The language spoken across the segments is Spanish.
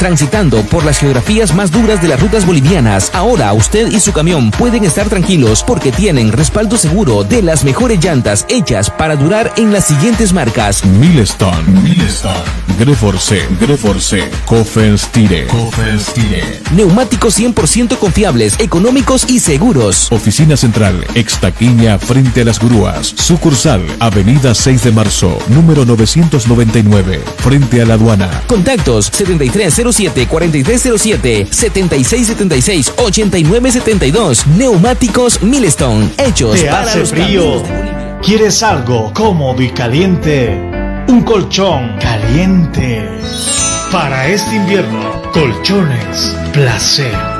transitando por las geografías más duras de las rutas bolivianas. Ahora usted y su camión pueden estar tranquilos porque tienen respaldo seguro de las mejores llantas hechas para durar en las siguientes marcas. Milestone, Milestone, Greforce, Greforce, Kofels Tire, Kofels Tire. Neumáticos 100% confiables, económicos y seguros. Oficina Central, Extaquiña, frente a las grúas. Sucursal, Avenida 6 de Marzo, número 999, frente a la aduana. Contactos 7307-4307, 7676-8972. Neumáticos Milestone, hechos ¿Te para hace los frío? ¿Quieres algo cómodo y caliente? Un colchón caliente. Para este invierno, colchones placer.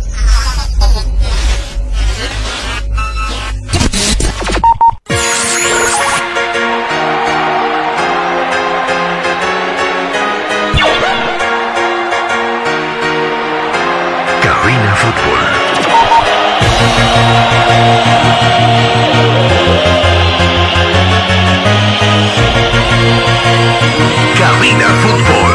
Cabina Fútbol.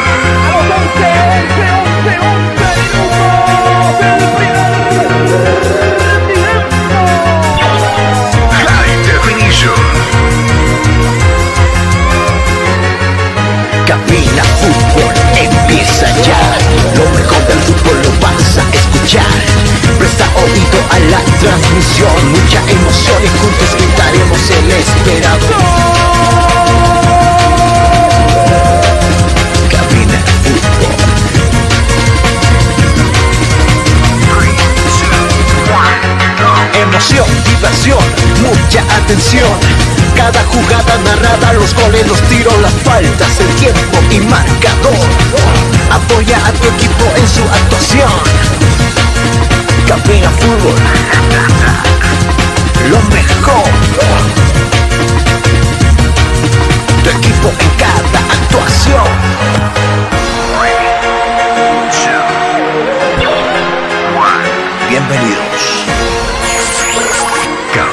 Cabina Fútbol empieza ya. Lo mejor del fútbol lo vas a escuchar. Presta oído a la transmisión. Mucha emoción y juntos gritaremos el esperado. Emoción, diversión, mucha atención. Cada jugada narrada, los goles, los tiros, las faltas, el tiempo y marcador. Apoya a tu equipo en su actuación. Cabina Fútbol. Lo mejor. Tu equipo en cada actuación. Bienvenidos.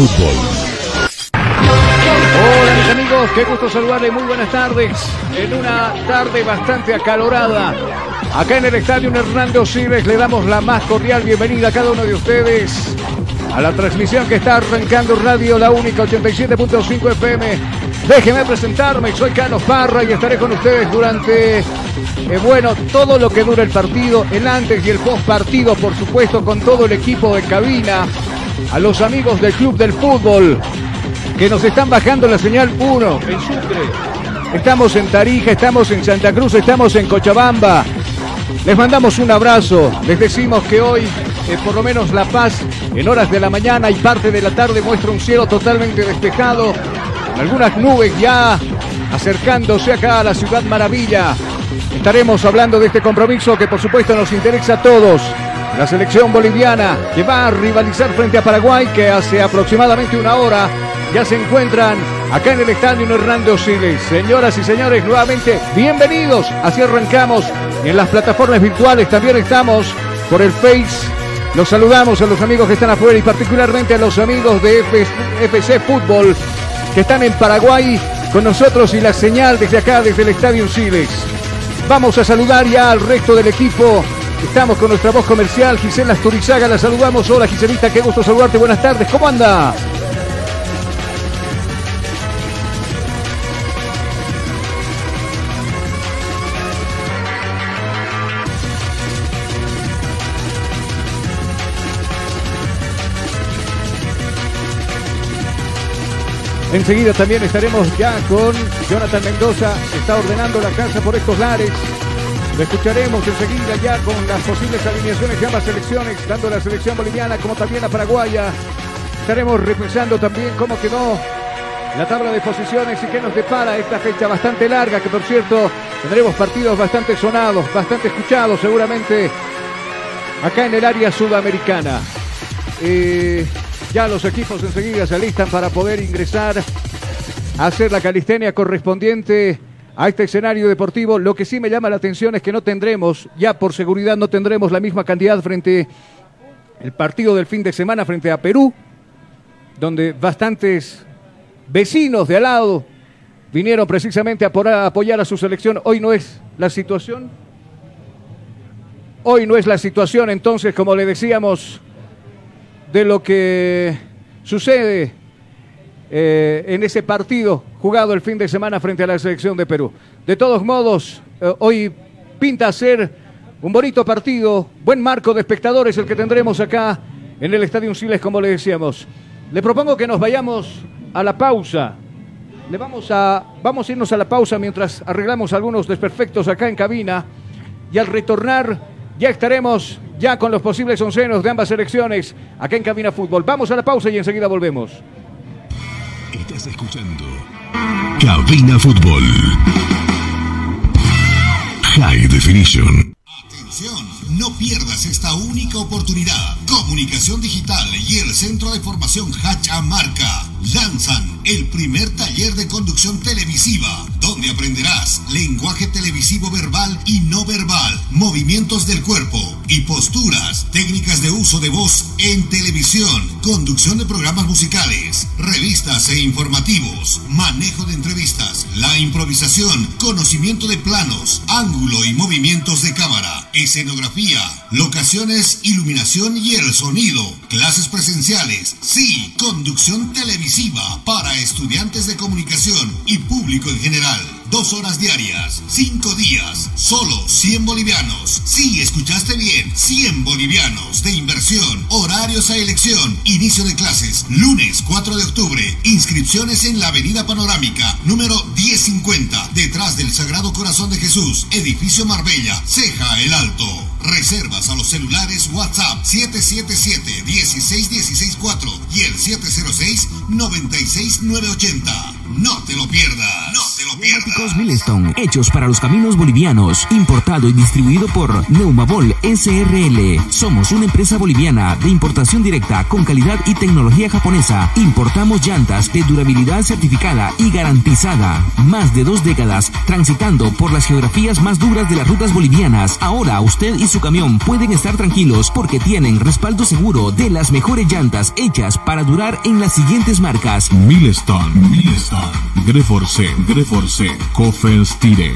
Fútbol. Hola mis amigos, qué gusto saludarles, muy buenas tardes. En una tarde bastante acalorada, acá en el Estadio Hernando Siles le damos la más cordial bienvenida a cada uno de ustedes a la transmisión que está arrancando Radio La Única 87.5 FM. Déjenme presentarme, soy Carlos Parra y estaré con ustedes durante, eh, bueno, todo lo que dura el partido, el antes y el post partido, por supuesto, con todo el equipo de cabina, a los amigos del Club del Fútbol, que nos están bajando la señal 1 en Sucre. Estamos en Tarija, estamos en Santa Cruz, estamos en Cochabamba. Les mandamos un abrazo, les decimos que hoy, eh, por lo menos La Paz, en horas de la mañana y parte de la tarde muestra un cielo totalmente despejado, algunas nubes ya acercándose acá a la ciudad maravilla. Estaremos hablando de este compromiso que por supuesto nos interesa a todos. La selección boliviana que va a rivalizar frente a Paraguay que hace aproximadamente una hora ya se encuentran acá en el estadio Hernando Siles. Señoras y señores, nuevamente bienvenidos. Así arrancamos en las plataformas virtuales. También estamos por el Face. Los saludamos a los amigos que están afuera y particularmente a los amigos de FC Fútbol que están en Paraguay con nosotros y la señal desde acá, desde el Estadio Siles. Vamos a saludar ya al resto del equipo. Estamos con nuestra voz comercial, Gisela Asturizaga. La saludamos. Hola, Giselita, qué gusto saludarte. Buenas tardes. ¿Cómo anda? Enseguida también estaremos ya con Jonathan Mendoza, está ordenando la casa por estos lares. Lo escucharemos enseguida ya con las posibles alineaciones de ambas selecciones, tanto la selección boliviana como también la paraguaya. Estaremos repensando también cómo quedó la tabla de posiciones y qué nos depara esta fecha bastante larga, que por cierto tendremos partidos bastante sonados, bastante escuchados seguramente acá en el área sudamericana. Eh, ya los equipos enseguida se alistan para poder ingresar a hacer la calistenia correspondiente a este escenario deportivo. Lo que sí me llama la atención es que no tendremos, ya por seguridad no tendremos la misma cantidad frente el partido del fin de semana frente a Perú, donde bastantes vecinos de al lado vinieron precisamente a apoyar a su selección. Hoy no es la situación. Hoy no es la situación, entonces, como le decíamos, de lo que sucede eh, en ese partido jugado el fin de semana frente a la selección de Perú. De todos modos, eh, hoy pinta ser un bonito partido, buen marco de espectadores el que tendremos acá en el Estadio Siles, como le decíamos. Le propongo que nos vayamos a la pausa. Le vamos a, vamos a irnos a la pausa mientras arreglamos algunos desperfectos acá en cabina y al retornar ya estaremos ya con los posibles oncenos de ambas selecciones acá en Cabina Fútbol. Vamos a la pausa y enseguida volvemos. Estás escuchando Cabina Fútbol. High Definition. Atención, no pierdas esta única oportunidad. Comunicación Digital y el Centro de Formación Hachamarca lanzan el primer taller de conducción televisiva, donde aprenderás lenguaje televisivo verbal y no verbal, movimientos del cuerpo y posturas, técnicas de uso de voz en televisión, conducción de programas musicales, revistas e informativos, manejo de entrevistas, la improvisación, conocimiento de planos, ángulo y movimientos de cámara, escenografía, locaciones, iluminación y el sonido, clases presenciales, sí, conducción televisiva para estudiantes de comunicación y público en general. Dos horas diarias, cinco días, solo 100 bolivianos. Sí, escuchaste bien, 100 bolivianos de inversión, horarios a elección, inicio de clases, lunes 4 de octubre, inscripciones en la Avenida Panorámica, número 1050, detrás del Sagrado Corazón de Jesús, edificio Marbella, Ceja el Alto. Reservas a los celulares WhatsApp 777-16164 y el 706-96980. No te lo pierdas. No te lo pierdas. Milestone, hechos para los caminos bolivianos, importado y distribuido por Neumabol SRL. Somos una empresa boliviana de importación directa con calidad y tecnología japonesa. Importamos llantas de durabilidad certificada y garantizada. Más de dos décadas transitando por las geografías más duras de las rutas bolivianas. Ahora usted y su camión pueden estar tranquilos porque tienen respaldo seguro de las mejores llantas hechas para durar en las siguientes marcas. Milestone, Milestone, Greforce, Greforce, Tire,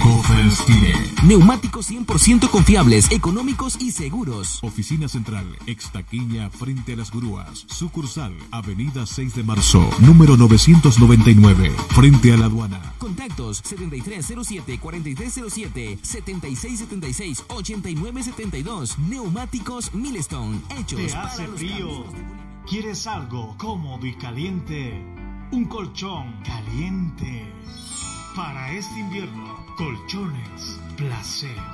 Tire. Neumáticos 100% confiables, económicos y seguros. Oficina Central, Extaquiña, frente a las grúas. Sucursal, Avenida 6 de Marzo, número 999, frente a la aduana. Contactos 7307-4307, 7676-8972. Neumáticos Milestone, hechos ¿Te para hace los frío? ¿Quieres algo cómodo y caliente? Un colchón caliente. Para este invierno, colchones placer.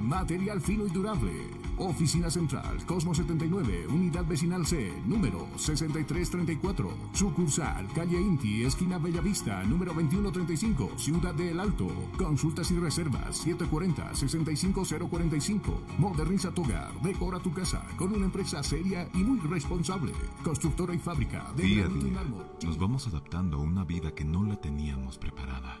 material fino y durable. Oficina Central, Cosmo 79, Unidad Vecinal C, número 6334. Sucursal, Calle Inti, esquina Bellavista, número 2135, Ciudad de El Alto. Consultas y reservas 740-65045. Moderniza tu hogar, decora tu casa con una empresa seria y muy responsable. Constructora y fábrica de Día a día nos vamos adaptando a una vida que no la teníamos preparada.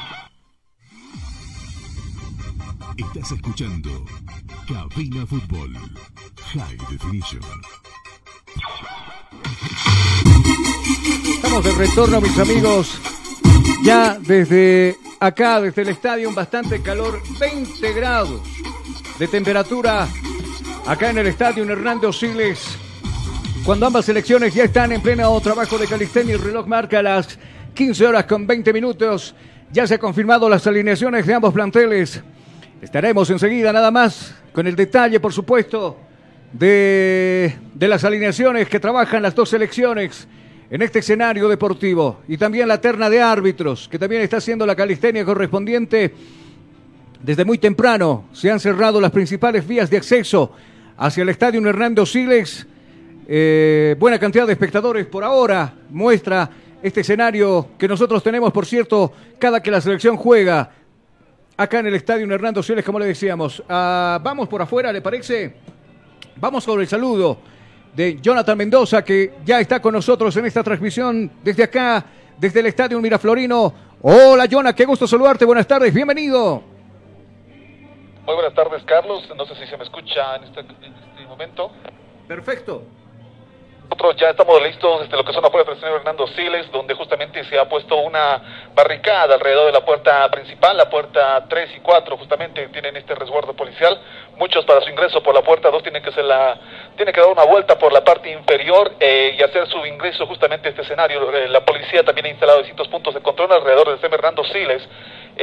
Estás escuchando Cabina Fútbol. High Definition. Estamos de retorno, mis amigos. Ya desde acá, desde el estadio, bastante calor, 20 grados de temperatura acá en el estadio Hernando Osiles. Cuando ambas selecciones ya están en pleno trabajo de calistenia, el reloj marca las 15 horas con 20 minutos. Ya se han confirmado las alineaciones de ambos planteles. Estaremos enseguida nada más con el detalle, por supuesto, de, de las alineaciones que trabajan las dos selecciones en este escenario deportivo. Y también la terna de árbitros, que también está haciendo la calistenia correspondiente. Desde muy temprano se han cerrado las principales vías de acceso hacia el estadio Hernando Siles. Eh, buena cantidad de espectadores por ahora muestra este escenario que nosotros tenemos, por cierto, cada que la selección juega acá en el estadio Hernando Siles, como le decíamos. Ah, vamos por afuera, ¿le parece? Vamos con el saludo de Jonathan Mendoza, que ya está con nosotros en esta transmisión desde acá, desde el estadio Miraflorino. Hola, Jonah, qué gusto saludarte. Buenas tardes, bienvenido. Muy buenas tardes, Carlos. No sé si se me escucha en este, en este momento. Perfecto. Nosotros ya estamos listos desde lo que son las puertas del señor Hernando Siles, donde justamente se ha puesto una barricada alrededor de la puerta principal, la puerta 3 y 4, justamente tienen este resguardo policial muchos para su ingreso por la puerta 2 tienen que, ser la, tienen que dar una vuelta por la parte inferior eh, y hacer su ingreso justamente a este escenario. Eh, la policía también ha instalado distintos puntos de control alrededor de San Hernando Siles,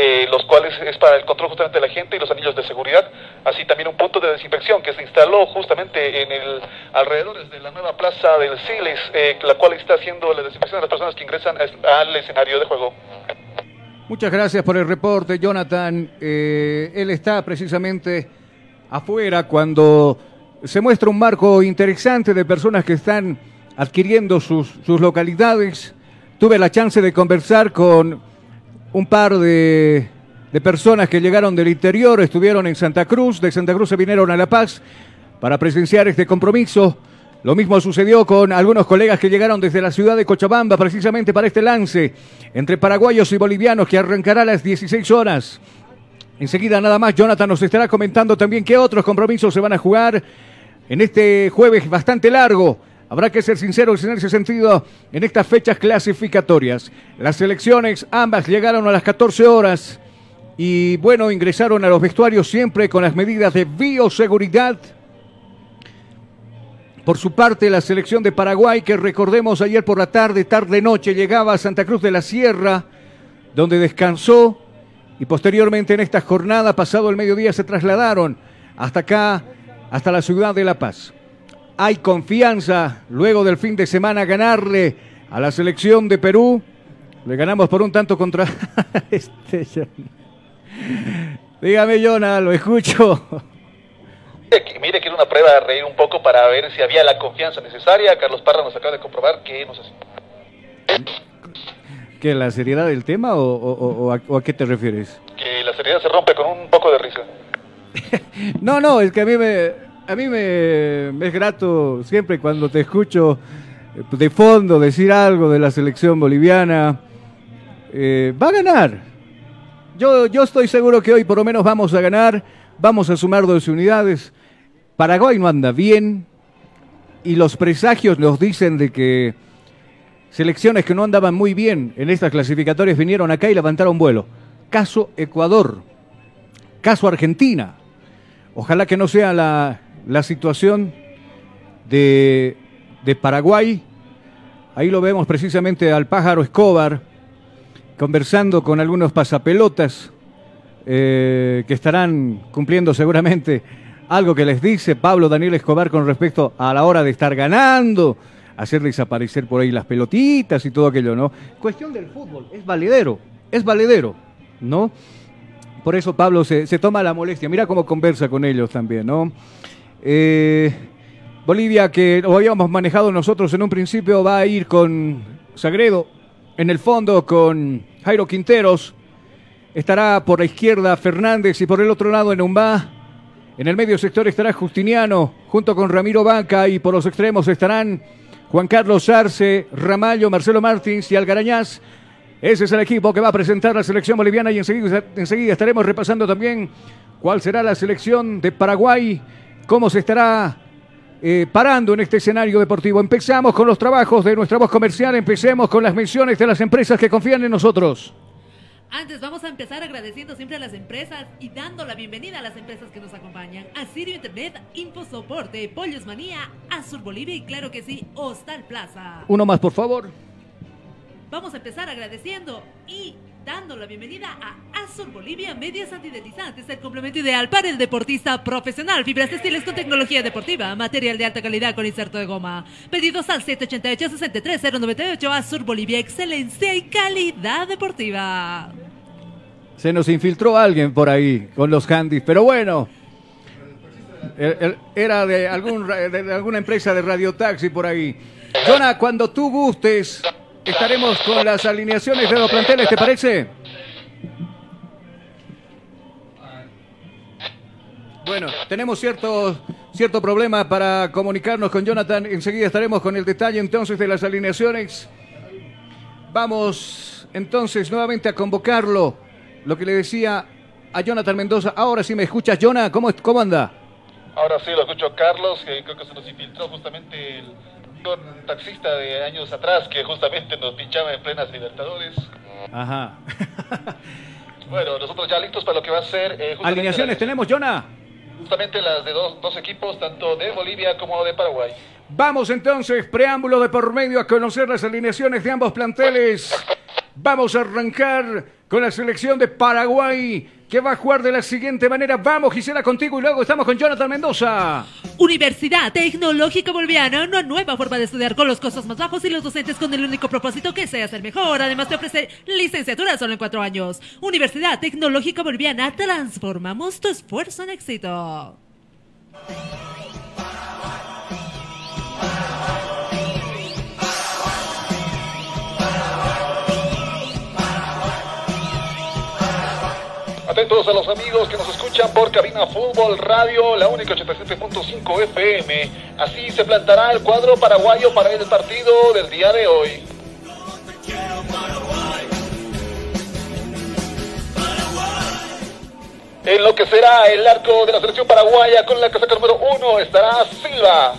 eh, los cuales es para el control justamente de la gente y los anillos de seguridad, así también un punto de desinfección que se instaló justamente en el alrededor de la nueva plaza del Siles, la cual está haciendo la desinfección de las personas que ingresan al escenario de juego. Muchas gracias por el reporte, Jonathan. él está precisamente afuera cuando se muestra un marco interesante de personas que están adquiriendo sus, sus localidades. Tuve la chance de conversar con un par de, de personas que llegaron del interior, estuvieron en Santa Cruz, de Santa Cruz se vinieron a La Paz para presenciar este compromiso. Lo mismo sucedió con algunos colegas que llegaron desde la ciudad de Cochabamba precisamente para este lance entre paraguayos y bolivianos que arrancará a las 16 horas. Enseguida nada más, Jonathan nos estará comentando también qué otros compromisos se van a jugar en este jueves bastante largo. Habrá que ser sinceros en ese sentido en estas fechas clasificatorias. Las selecciones ambas llegaron a las 14 horas y bueno, ingresaron a los vestuarios siempre con las medidas de bioseguridad. Por su parte, la selección de Paraguay, que recordemos ayer por la tarde, tarde-noche, llegaba a Santa Cruz de la Sierra, donde descansó y posteriormente en esta jornada, pasado el mediodía, se trasladaron hasta acá, hasta la ciudad de La Paz. Hay confianza luego del fin de semana ganarle a la selección de Perú. Le ganamos por un tanto contra este. Dígame, Jonah, lo escucho. Mire que era una prueba de reír un poco para ver si había la confianza necesaria. Carlos Parra nos acaba de comprobar que no sé ¿Que la seriedad del tema o, a, qué te refieres? Que la seriedad se rompe con un poco de risa. no, no, es que a mí me, a mí me, es grato siempre cuando te escucho eh, de fondo decir algo de la selección boliviana. Eh, va a ganar. Yo, yo estoy seguro que hoy por lo menos vamos a ganar. Vamos a sumar dos unidades. Paraguay no anda bien. Y los presagios nos dicen de que Selecciones que no andaban muy bien en estas clasificatorias vinieron acá y levantaron vuelo. Caso Ecuador, caso Argentina. Ojalá que no sea la, la situación de, de, Paraguay. Ahí lo vemos precisamente al pájaro Escobar conversando con algunos pasapelotas eh, que estarán cumpliendo seguramente algo que les dice Pablo Daniel Escobar con respecto a la hora de estar ganando hacer desaparecer por ahí las pelotitas y todo aquello, ¿no? Cuestión del fútbol, es valedero, es valedero, ¿no? Por eso Pablo se, toma la molestia, mira cómo conversa con ellos también, ¿no? Eh, Bolivia, que lo habíamos manejado nosotros en un principio, va a ir con Sagredo, en el fondo con Jairo Quinteros, estará por la izquierda Fernández y por el otro lado en Umbá. En el medio sector estará Justiniano junto con Ramiro Vaca y por los extremos estarán Juan Carlos Arce, Ramallo, Marcelo Martins y Algarañaz. Ese es el equipo que va a presentar la selección boliviana y enseguida, enseguida estaremos repasando también cuál será la selección de Paraguay, cómo se estará eh, parando en este escenario deportivo. Empezamos con los trabajos de nuestra voz comercial, empecemos con las menciones de las empresas que confían en nosotros. Antes vamos a empezar agradeciendo siempre a las empresas y dando la bienvenida a las empresas que nos acompañan. A Sirio Internet, Soporte, Pollos Manía, Azul Bolivia y claro que sí, Hostal Plaza. Uno más, por favor. Vamos a empezar agradeciendo y dando la bienvenida a Azul Bolivia Medias Antideslizantes, el complemento ideal para el deportista profesional. Fibras textiles con tecnología deportiva, material de alta calidad con inserto de goma. Pedidos al 788-63098 Azul Bolivia, excelencia y calidad deportiva. Se nos infiltró alguien por ahí con los handys, pero bueno. Era de, algún, de alguna empresa de radiotaxi por ahí. Jonah, cuando tú gustes, Estaremos con las alineaciones de los planteles, ¿te parece? Bueno, tenemos cierto, cierto problema para comunicarnos con Jonathan. Enseguida estaremos con el detalle entonces de las alineaciones. Vamos entonces nuevamente a convocarlo. Lo que le decía a Jonathan Mendoza. Ahora sí me escuchas, Jonathan. ¿Cómo, cómo anda? Ahora sí lo escucho, Carlos, creo que se nos infiltró justamente el un taxista de años atrás que justamente nos pinchaba en plenas Libertadores. Ajá. bueno, nosotros ya listos para lo que va a ser. Eh, ¿Alineaciones tenemos, Jonah? justamente las de dos, dos equipos, tanto de Bolivia como de Paraguay. Vamos entonces, preámbulo de por medio a conocer las alineaciones de ambos planteles. Vamos a arrancar con la selección de Paraguay que va a jugar de la siguiente manera. Vamos, Gisela, contigo y luego estamos con Jonathan Mendoza. Universidad Tecnológica Boliviana, una nueva forma de estudiar con los costos más bajos y los docentes con el único propósito que seas el mejor. Además te ofrece licenciatura solo en cuatro años. Universidad Tecnológica Boliviana, transformamos tu esfuerzo en éxito. Atentos a los amigos que nos escuchan por Cabina Fútbol Radio, la única 87.5 FM. Así se plantará el cuadro paraguayo para el partido del día de hoy. En lo que será el arco de la selección paraguaya con la casaca número uno estará Silva.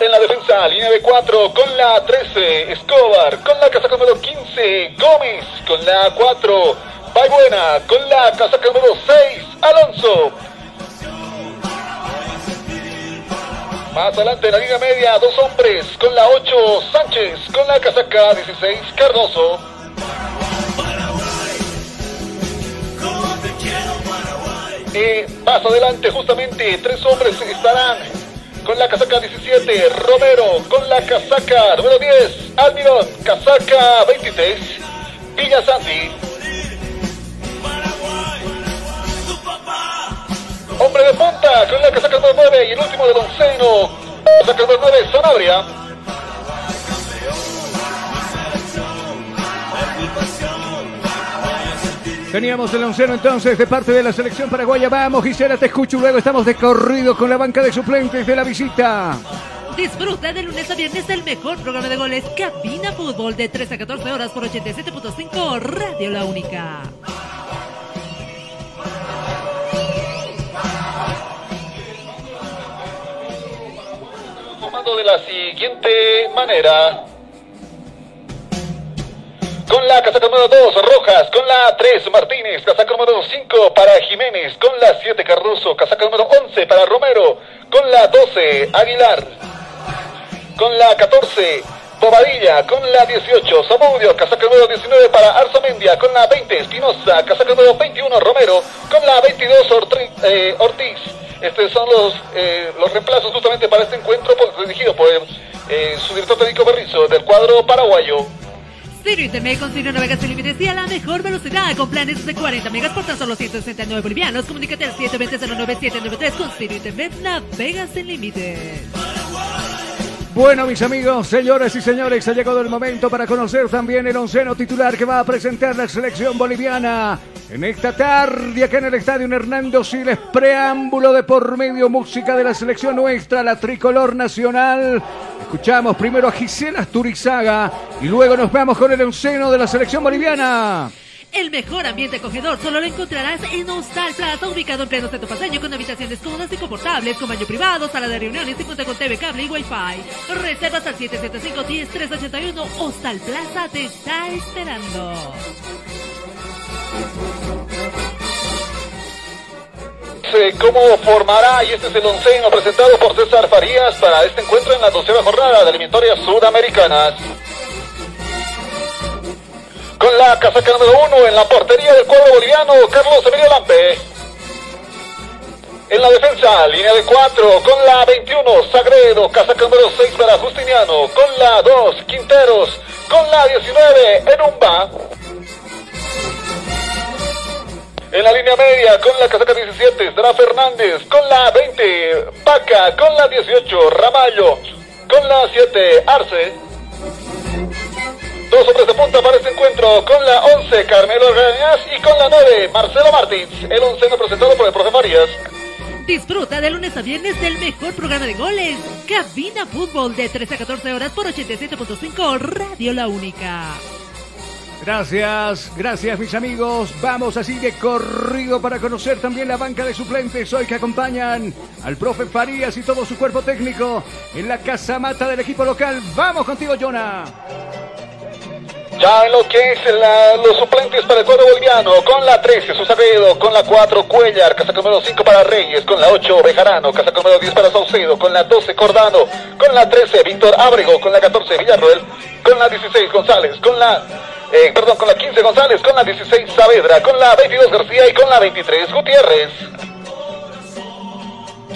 En la defensa, línea de 4 con la 13, Escobar. Con la casaca número 15, Gómez. Con la 4, Baybuena. Con la casaca número 6, Alonso. Más adelante en la línea media, dos hombres. Con la 8, Sánchez. Con la casaca 16, Cardoso. Y más adelante, justamente, tres hombres estarán con la casaca 17, Romero, con la casaca número 10, Almirón, casaca 23, Villasanti. Hombre de punta, con la casaca número 9 y el último del onceno, casaca número 9, Sanabria. Teníamos el onceno entonces de parte de la selección paraguaya. Vamos, Gisela, te escucho. Luego estamos de corrido con la banca de suplentes de la visita. Disfruta de lunes a viernes el mejor programa de goles Cabina Fútbol de 3 a 14 horas por 87.5 Radio La Única. Formando de la siguiente manera. Con la casaca número 2, Rojas. Con la 3, Martínez. Casaca número 5 para Jiménez. Con la 7, Cardoso. Casaca número 11 para Romero. Con la 12, Aguilar. Con la 14, Bobadilla. Con la 18, Zamudio. Casaca número 19 para Arzamendia. Con la 20, Espinosa. Casaca número 21, Romero. Con la 22, Ortri- eh, Ortiz. Estos son los, eh, los reemplazos justamente para este encuentro por- dirigido por eh, su director técnico Berrizo del cuadro paraguayo. Ciro Internet con Ciro navegas sin límites y a la mejor velocidad con planes de 40 megas por tan solo 169 bolivianos. Comunícate al 720-09793 con Ciro Internet navegas sin límites. Bueno, mis amigos, señoras y señores, ha llegado el momento para conocer también el onceno titular que va a presentar la selección boliviana. En esta tarde, acá en el estadio Hernando Siles, preámbulo de por medio música de la selección nuestra, la tricolor nacional. Escuchamos primero a Gisela Asturizaga y luego nos vamos con el onceno de la selección boliviana. El mejor ambiente acogedor solo lo encontrarás en Hostal Plaza, ubicado en pleno centro paseño, con habitaciones cómodas y confortables, con baño privado, sala de reuniones y cuenta con TV, cable y Wi-Fi. Reservas al 775-10381. Hostal Plaza te está esperando. cómo formará y este es el onceno presentado por César Farías para este encuentro en la doceava jornada de eliminatorias sudamericanas. Con la casaca número uno en la portería del cuadro boliviano, Carlos Emilio Lampe. En la defensa, línea de cuatro, con la 21, Sagredo, casaca número 6 para Justiniano, con la 2, Quinteros, con la 19, Enumba. En la línea media, con la casaca 17, estará Fernández. Con la 20, Paca. Con la 18, Ramallo. Con la 7, Arce. Dos hombres de punta para este encuentro. Con la 11, Carmelo Gañas. Y con la 9, Marcelo Martins. El onceno presentado por el profe Farías. Disfruta de lunes a viernes del mejor programa de goles. Cabina Fútbol de 13 a 14 horas por 87.5 Radio La Única. Gracias, gracias mis amigos. Vamos así de corrido para conocer también la banca de suplentes hoy que acompañan al profe Farías y todo su cuerpo técnico en la casa mata del equipo local. Vamos contigo, Jonah. Ya en lo que es la- los suplentes para el cuadro boliviano, con la 13 Susadedo, con la 4 Cuellar, casa número 5 para Reyes, con la 8 Bejarano, casa número 10 para Saucedo, con la 12 Cordano, con la 13 Víctor Ábrego, con la 14 Villarroel, con la 16 González, con la eh, perdón, con la 15 González, con la 16 Saavedra, con la 22 García y con la 23 Gutiérrez.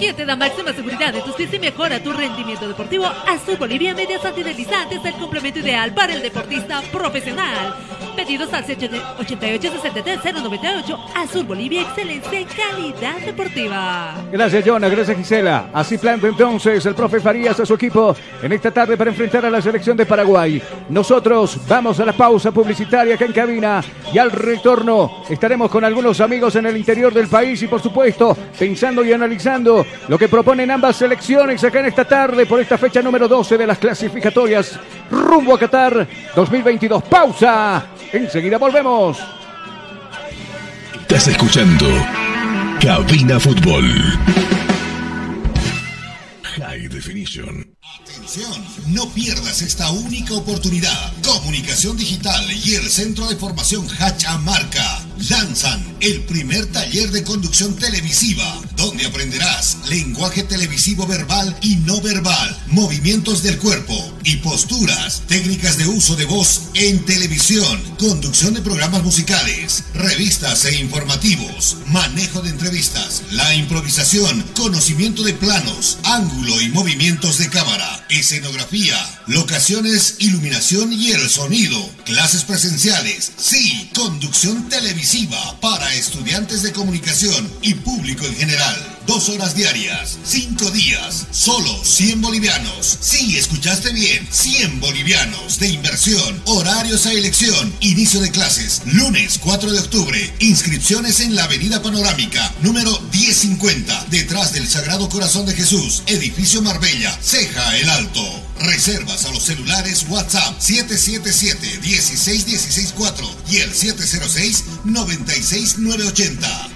¿Quién te da máxima seguridad de tus pies y mejora tu rendimiento deportivo? Azul Bolivia Medias Antideslizantes, el complemento ideal para el deportista profesional. Pedidos al 88-63-098. Azul Bolivia, excelencia en calidad deportiva. Gracias, Jonah. Gracias, Gisela. Así planta entonces el profe Farías a su equipo en esta tarde para enfrentar a la selección de Paraguay. Nosotros vamos a la pausa publicitaria acá en cabina y al retorno estaremos con algunos amigos en el interior del país y, por supuesto, pensando y analizando lo que proponen ambas selecciones acá en esta tarde por esta fecha número 12 de las clasificatorias rumbo a Qatar 2022. Pausa. Enseguida volvemos. Estás escuchando Cabina Fútbol. High Definition. Atención, no pierdas esta única oportunidad. Comunicación Digital y el Centro de Formación Hachamarca lanzan el primer taller de conducción televisiva, donde aprenderás lenguaje televisivo verbal y no verbal, movimientos del cuerpo y posturas, técnicas de uso de voz en televisión, conducción de programas musicales, revistas e informativos, manejo de entrevistas, la improvisación, conocimiento de planos, ángulo y movimientos de cámara, escenografía, locaciones, iluminación y el sonido, clases presenciales, sí, conducción para estudiantes de comunicación y público en general. Dos horas diarias, cinco días, solo 100 bolivianos. Sí, escuchaste bien, 100 bolivianos de inversión, horarios a elección, inicio de clases, lunes 4 de octubre, inscripciones en la Avenida Panorámica, número 1050, detrás del Sagrado Corazón de Jesús, edificio Marbella, Ceja el Alto. Reservas a los celulares WhatsApp 777-16164 y el 706-96980.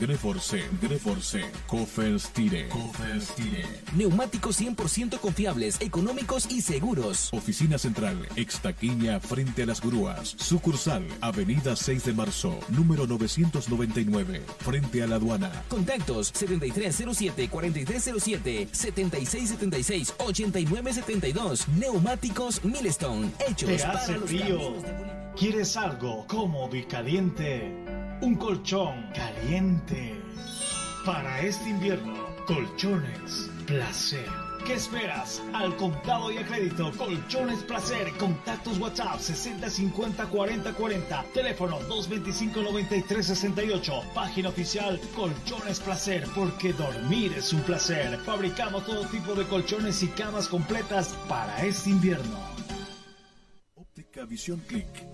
Greforce, Greforce, Coferstire, Coferstire. Neumáticos 100% confiables, económicos y seguros. Oficina Central, Extaquiña, frente a las grúas. Sucursal, Avenida 6 de Marzo, número 999, frente a la aduana. Contactos 7307-4307, 7676-8972. Neumáticos Milestone, hechos ¿Te para hace los frío? ¿Quieres algo cómodo y caliente? Un colchón caliente. Para este invierno, colchones placer. ¿Qué esperas? Al contado y a crédito, Colchones Placer. Contactos WhatsApp 60 50 40 40. Teléfono 225 93 68. Página oficial Colchones Placer, porque dormir es un placer. Fabricamos todo tipo de colchones y camas completas para este invierno. Óptica Visión Click.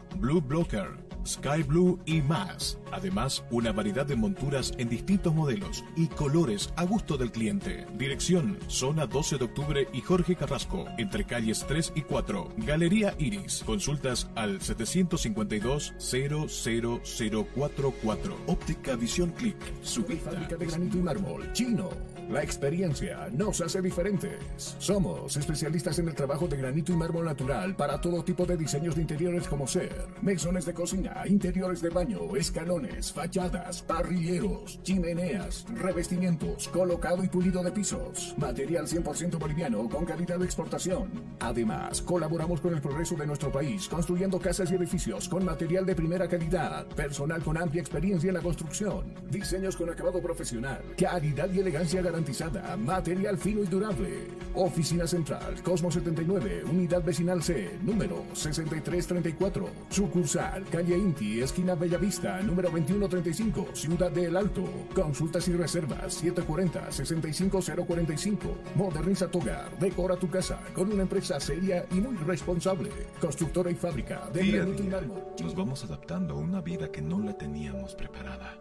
Blue Blocker, Sky Blue y más. Además, una variedad de monturas en distintos modelos y colores a gusto del cliente. Dirección, zona 12 de octubre y Jorge Carrasco, entre calles 3 y 4. Galería Iris. Consultas al 752-00044. Óptica Visión Click. Su vista. Fábrica de granito y mármol, chino. La experiencia nos hace diferentes. Somos especialistas en el trabajo de granito y mármol natural para todo tipo de diseños de interiores como ser mesones de cocina, interiores de baño, escalones, fachadas, parrilleros, chimeneas, revestimientos, colocado y pulido de pisos. Material 100% boliviano con calidad de exportación. Además, colaboramos con el progreso de nuestro país construyendo casas y edificios con material de primera calidad, personal con amplia experiencia en la construcción, diseños con acabado profesional, calidad y elegancia garantizada, material fino y durable. Oficina Central, Cosmo 79, Unidad Vecinal C, número 6334. Sucursal, calle Inti, esquina Bellavista, número 2135, Ciudad de El Alto. Consultas y reservas 740-65045. Moderniza tu hogar, decora tu casa con una empresa seria y muy responsable. Constructora y fábrica de Día granito nos vamos adaptando a una vida que no la teníamos preparada.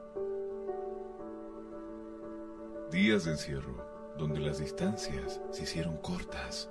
Días de encierro, donde las distancias se hicieron cortas.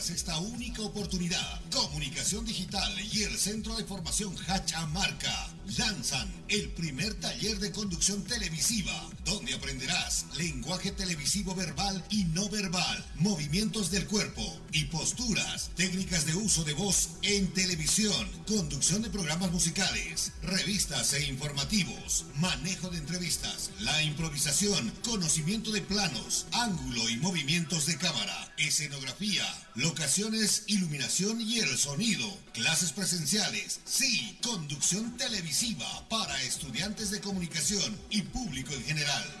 esta única oportunidad. Comunicación Digital y el Centro de Formación Hachamarca lanzan el primer taller de conducción televisiva, donde aprenderás lenguaje televisivo verbal y no verbal, movimientos del cuerpo y posturas, técnicas de uso de voz en televisión, conducción de programas musicales, revistas e informativos, manejo de entrevistas, la improvisación, conocimiento de planos, ángulo y movimientos de cámara, escenografía, iluminación y el sonido, clases presenciales, sí, conducción televisiva para estudiantes de comunicación y público en general.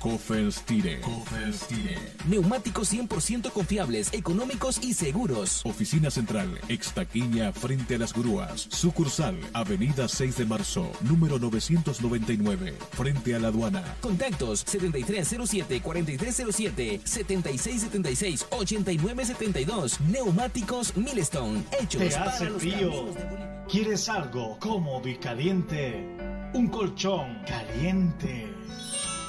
Kofels Tire, Kofels Tire. Neumáticos 100% confiables, económicos y seguros. Oficina Central, Extaquiña, frente a las grúas. Sucursal, Avenida 6 de Marzo, número 999, frente a la aduana. Contactos 7307-4307, 7676-8972. Neumáticos Milestone, hechos ¿Te para hace los frío? ¿Quieres algo cómodo y caliente? Un colchón caliente.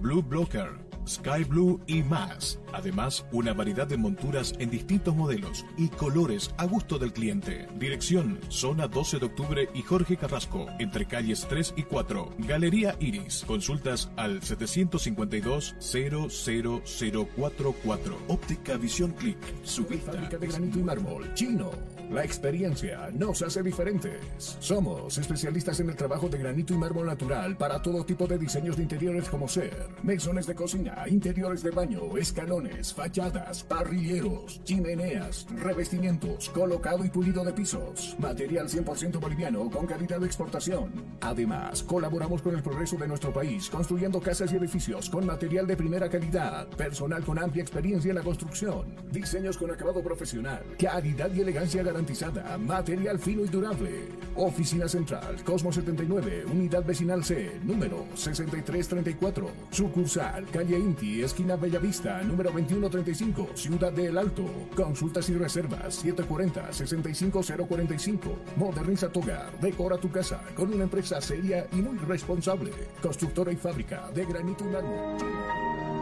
Blue Blocker, Sky Blue y más. Además, una variedad de monturas en distintos modelos y colores a gusto del cliente. Dirección, zona 12 de octubre y Jorge Carrasco, entre calles 3 y 4. Galería Iris. Consultas al 752-00044. Óptica Visión Click. Su vista. Fábrica de granito y mármol. Chino. La experiencia nos hace diferentes. Somos especialistas en el trabajo de granito y mármol natural para todo tipo de diseños de interiores como ser mesones de cocina, interiores de baño, escalones, fachadas, parrilleros, chimeneas, revestimientos, colocado y pulido de pisos. Material 100% boliviano con calidad de exportación. Además, colaboramos con el progreso de nuestro país construyendo casas y edificios con material de primera calidad, personal con amplia experiencia en la construcción, diseños con acabado profesional, calidad y elegancia garantizada, material fino y durable. Oficina Central, Cosmo 79, Unidad Vecinal C, número 6334. Sucursal, calle Inti, esquina Bellavista, número 2135, Ciudad de El Alto. Consultas y reservas 740-65045. Moderniza tu hogar, decora tu casa con una empresa seria y muy responsable. Constructora y fábrica de granito y mármol.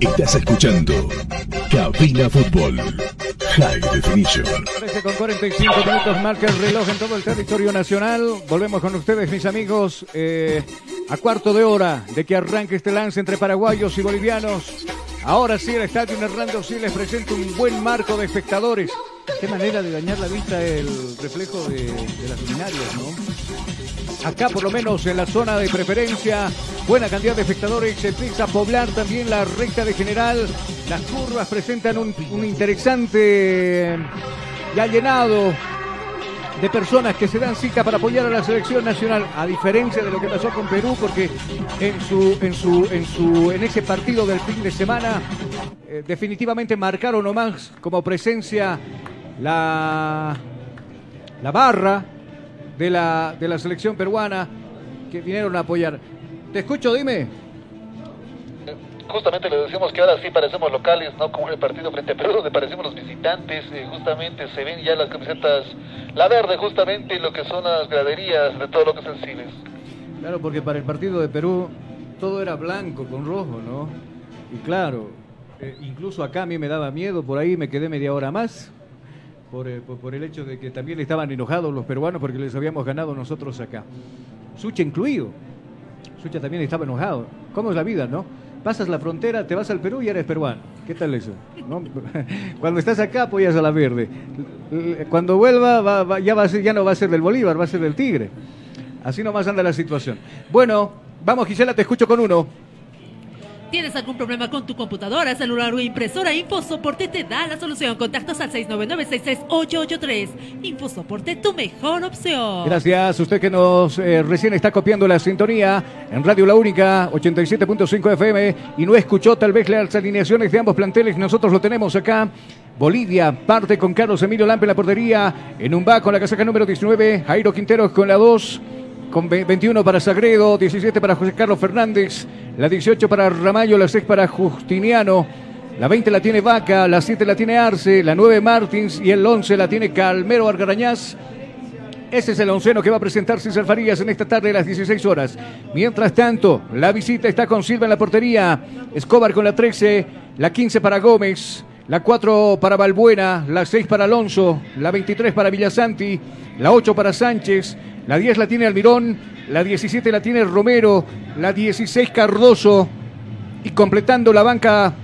Estás escuchando Cabina Fútbol. High Definition. 13 con 45 minutos marca el reloj en todo el territorio nacional. Volvemos con ustedes, mis amigos, eh, a cuarto de hora de que arranque este lance entre paraguayos y bolivianos. Ahora sí, el estadio Hernando Siles presenta un buen marco de espectadores. Qué manera de dañar la vista el reflejo de, de las luminarias, ¿no? Acá, por lo menos en la zona de preferencia, buena cantidad de espectadores. Se empieza a poblar también la recta de general. Las curvas presentan un, interesante ya llenado de personas que se dan cita para apoyar a la selección nacional, a diferencia de lo que pasó con Perú, porque en su, en su, en su, en ese partido del fin de semana, eh, definitivamente marcaron nomás como presencia la, la barra de la, de la selección peruana que vinieron a apoyar. Te escucho, dime. Justamente le decimos que ahora sí parecemos locales, no como en el partido frente a Perú, donde parecemos los visitantes. eh, justamente se ven ya las camisetas, la verde, justamente lo que son las graderías de todo lo que es el Siles. Claro, porque para el partido de Perú todo era blanco con rojo, ¿no? Y claro, eh, incluso acá a mí me daba miedo, por ahí me quedé media hora más. Por, eh, por- por el hecho de que también estaban enojados los peruanos porque les habíamos ganado nosotros acá. Sucha incluido. Sucha también estaba enojado. ¿Cómo es la vida, no? Pasas la frontera, te vas al Perú y eres peruano. ¿Qué tal eso? ¿No? Cuando estás acá apoyas a la verde. Cuando vuelva va- va- ya, va a ser, ya no va a ser del Bolívar, va a ser del Tigre. Así nomás anda la situación. Bueno, vamos Gisela, te escucho con uno. ¿Tienes algún problema con tu computadora, celular o impresora? InfoSoporte te da la solución. Contactos al 699-66883. InfoSoporte, tu mejor opción. Gracias, usted que nos eh, recién está copiando la sintonía en Radio La Única, 87.5 FM, y no escuchó tal vez las alineaciones de ambos planteles, nosotros lo tenemos acá. Bolivia parte con Carlos Emilio Lampe en la portería, en un va con la casaca número 19, Jairo Quinteros con la 2, con ve- 21 para Sagredo, 17 para José Carlos Fernández, la 18 para Ramallo, la 6 para Justiniano, la 20 la tiene Vaca, la 7 la tiene Arce, la 9 Martins y el 11 la tiene Calmero Argarañaz. Ese es el onceno que va a presentar César Farías en esta tarde a las 16 horas. Mientras tanto, la visita está con Silva en la portería, Escobar con la 13, la 15 para Gómez, la 4 para Balbuena, la 6 para Alonso, la 23 para Villasanti, la 8 para Sánchez, la 10 la tiene Almirón, la 17 la tiene Romero, la 16 Cardoso y completando la banca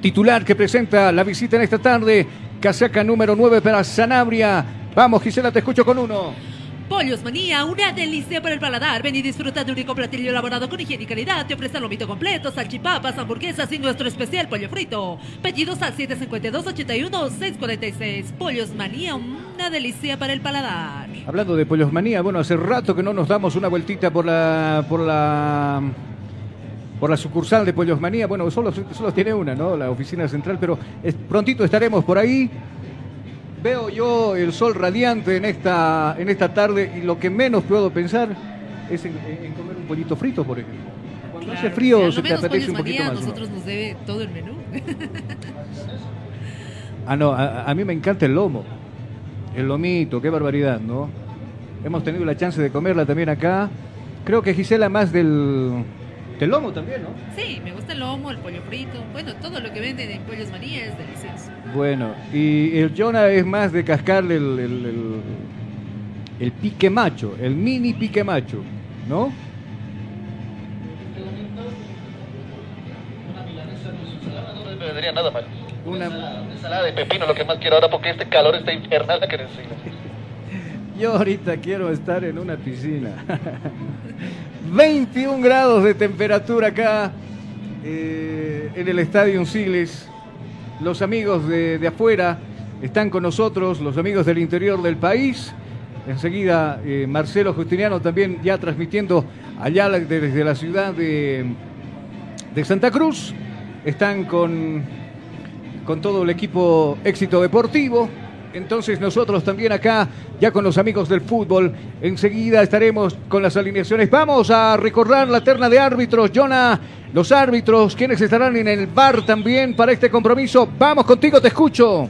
titular que presenta la visita en esta tarde, casaca número 9 para Sanabria. Vamos Gisela, te escucho con uno. Pollos Manía, una delicia para el paladar. Ven y disfruta de un rico platillo elaborado con higiene y calidad. Te ofrece lomito completo, salchipapas, hamburguesas y nuestro especial pollo frito. Pedidos al 752-81-646. Pollos Manía, una delicia para el paladar. Hablando de Pollos Manía, bueno, hace rato que no nos damos una vueltita por la por la por la sucursal de Pollos Manía. Bueno, solo, solo tiene una, ¿no? La oficina central, pero prontito estaremos por ahí. Veo yo el sol radiante en esta en esta tarde y lo que menos puedo pensar es en, en comer un pollito frito, por ejemplo. Cuando hace frío se te apetece un poquito Manía más. ¿no? nosotros nos debe todo el menú. Ah, no, a, a mí me encanta el lomo. El lomito, qué barbaridad, ¿no? Hemos tenido la chance de comerla también acá. Creo que Gisela más del, del lomo también, ¿no? Sí, me gusta el lomo, el pollo frito. Bueno, todo lo que venden en Pollos Manía es delicioso. Bueno, y el Jonah es más de cascarle el, el, el- el pique macho, el mini pique macho, ¿no? No me vendría nada mal. Una ensalada de pepino, lo que más quiero ahora, porque este calor está infernal que decir. Yo ahorita quiero estar en una piscina. 21 grados de temperatura acá eh, en el Estadio Siles. Los amigos de, afuera están con nosotros, los amigos del interior del país. Enseguida eh, Marcelo Justiniano también ya transmitiendo allá desde la ciudad de, de Santa Cruz. Están con, con todo el equipo Éxito Deportivo. Entonces nosotros también acá, ya con los amigos del fútbol, enseguida estaremos con las alineaciones. Vamos a recordar la terna de árbitros. Jonah, los árbitros, quienes estarán en el bar también para este compromiso. Vamos contigo, te escucho.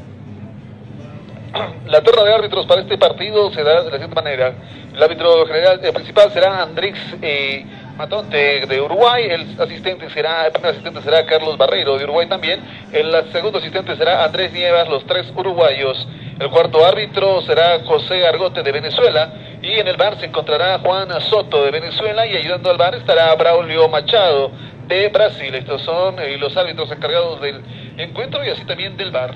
La terna de árbitros para este partido se da de la siguiente manera. El árbitro general eh, principal será Andrés eh, Matonte de Uruguay, el asistente será, el primer asistente será Carlos Barreiro de Uruguay también, el segundo asistente será Andrés Nievas, los tres uruguayos. El cuarto árbitro será José Argote de Venezuela y en el bar se encontrará Juan Soto de Venezuela y ayudando al bar estará Braulio Machado de Brasil. Estos son eh, los árbitros encargados del encuentro y así también del bar.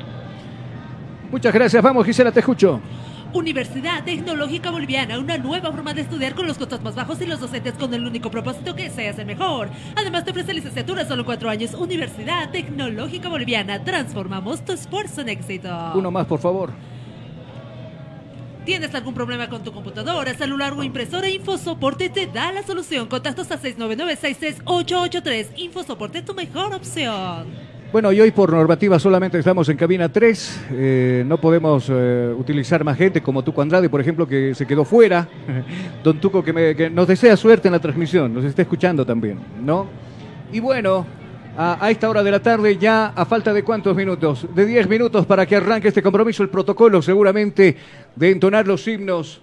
Muchas gracias. Vamos, Gisela, te escucho. Universidad Tecnológica Boliviana, una nueva forma de estudiar con los costos más bajos y los docentes con el único propósito que seas el mejor. Además te ofrece licenciatura solo cuatro años. Universidad Tecnológica Boliviana, transformamos tu esfuerzo en éxito. Uno más, por favor. ¿Tienes algún problema con tu computadora, celular o impresora? InfoSoporte te da la solución. Contactos a 699-66883. InfoSoporte, tu mejor opción. Bueno, y hoy por normativa solamente estamos en cabina 3. eh, no podemos eh, utilizar más gente como Tuco Andrade, por ejemplo, que se quedó fuera. Don Tuco, que, me- que nos desea suerte en la transmisión, nos está escuchando también, ¿no? Y bueno, a, a esta hora de la tarde, ya a falta de cuántos minutos, de 10 minutos para que arranque este compromiso, el protocolo seguramente de entonar los himnos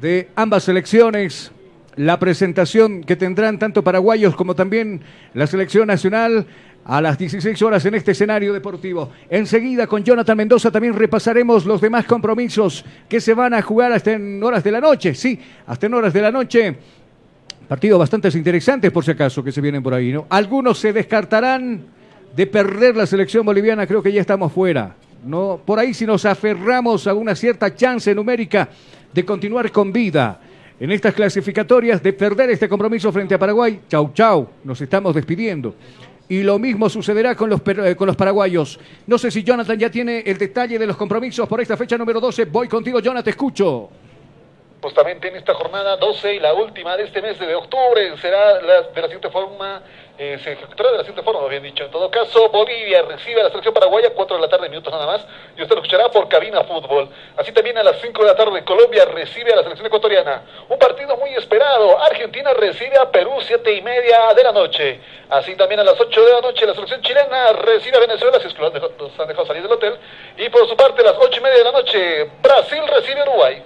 de ambas selecciones. la presentación que tendrán tanto paraguayos como también la selección nacional a las 16 horas en este escenario deportivo. Enseguida con Jonathan Mendoza también repasaremos los demás compromisos que se van a jugar hasta en horas de la noche. Sí, hasta en horas de la noche. Partidos bastante interesantes por si acaso que se vienen por ahí, ¿no? Algunos se descartarán de perder la selección boliviana, creo que ya estamos fuera. No, por ahí si nos aferramos a una cierta chance numérica de continuar con vida en estas clasificatorias, de perder este compromiso frente a Paraguay, chau chau, nos estamos despidiendo. Y lo mismo sucederá con los, eh, con los paraguayos. No sé si Jonathan ya tiene el detalle de los compromisos por esta fecha número 12. Voy contigo, Jonathan, te escucho justamente en esta jornada 12 y la última de este mes de octubre será de la siguiente forma, eh, se ejecutará de la siguiente forma, bien dicho. En todo caso, Bolivia recibe a la selección paraguaya, 4 de la tarde, minutos nada más, y usted lo escuchará por Cabina Fútbol. Así también a las 5 de la tarde, Colombia recibe a la selección ecuatoriana. Un partido muy esperado, Argentina recibe a Perú, 7 y media de la noche. Así también a las 8 de la noche, la selección chilena recibe a Venezuela, si es que los han dejado salir del hotel. Y por su parte, a las 8 y media de la noche, Brasil recibe a Uruguay.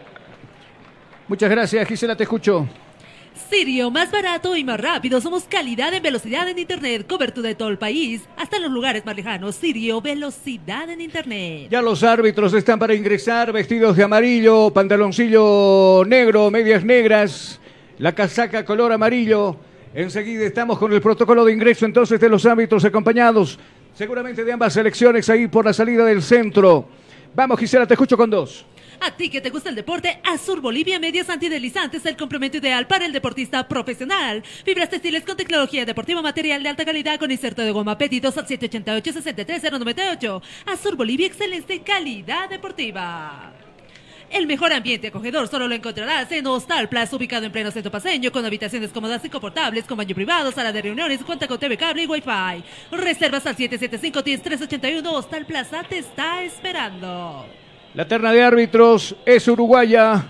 Muchas gracias, Gisela, te escucho. Sirio, más barato y más rápido. Somos calidad en velocidad en Internet. Cobertura de todo el país, hasta los lugares más lejanos. Sirio, velocidad en Internet. Ya los árbitros están para ingresar, vestidos de amarillo, pantaloncillo negro, medias negras, la casaca color amarillo. Enseguida estamos con el protocolo de ingreso entonces de los árbitros acompañados, seguramente de ambas selecciones ahí por la salida del centro. Vamos, Gisela, te escucho con dos. A ti que te gusta el deporte, Azur Bolivia Medias Antideslizantes, el complemento ideal para el deportista profesional. Fibras textiles con tecnología deportiva, material de alta calidad con inserto de goma. Pedidos al 788-63098. Azur Bolivia, excelente calidad deportiva. El mejor ambiente acogedor solo lo encontrarás en Hostal Plaza, ubicado en pleno centro paseño, con habitaciones cómodas y confortables, con baño privado, sala de reuniones, cuenta con TV cable y Wi-Fi. Reservas al 775-10381. Hostal Plaza te está esperando. La terna de árbitros es uruguaya.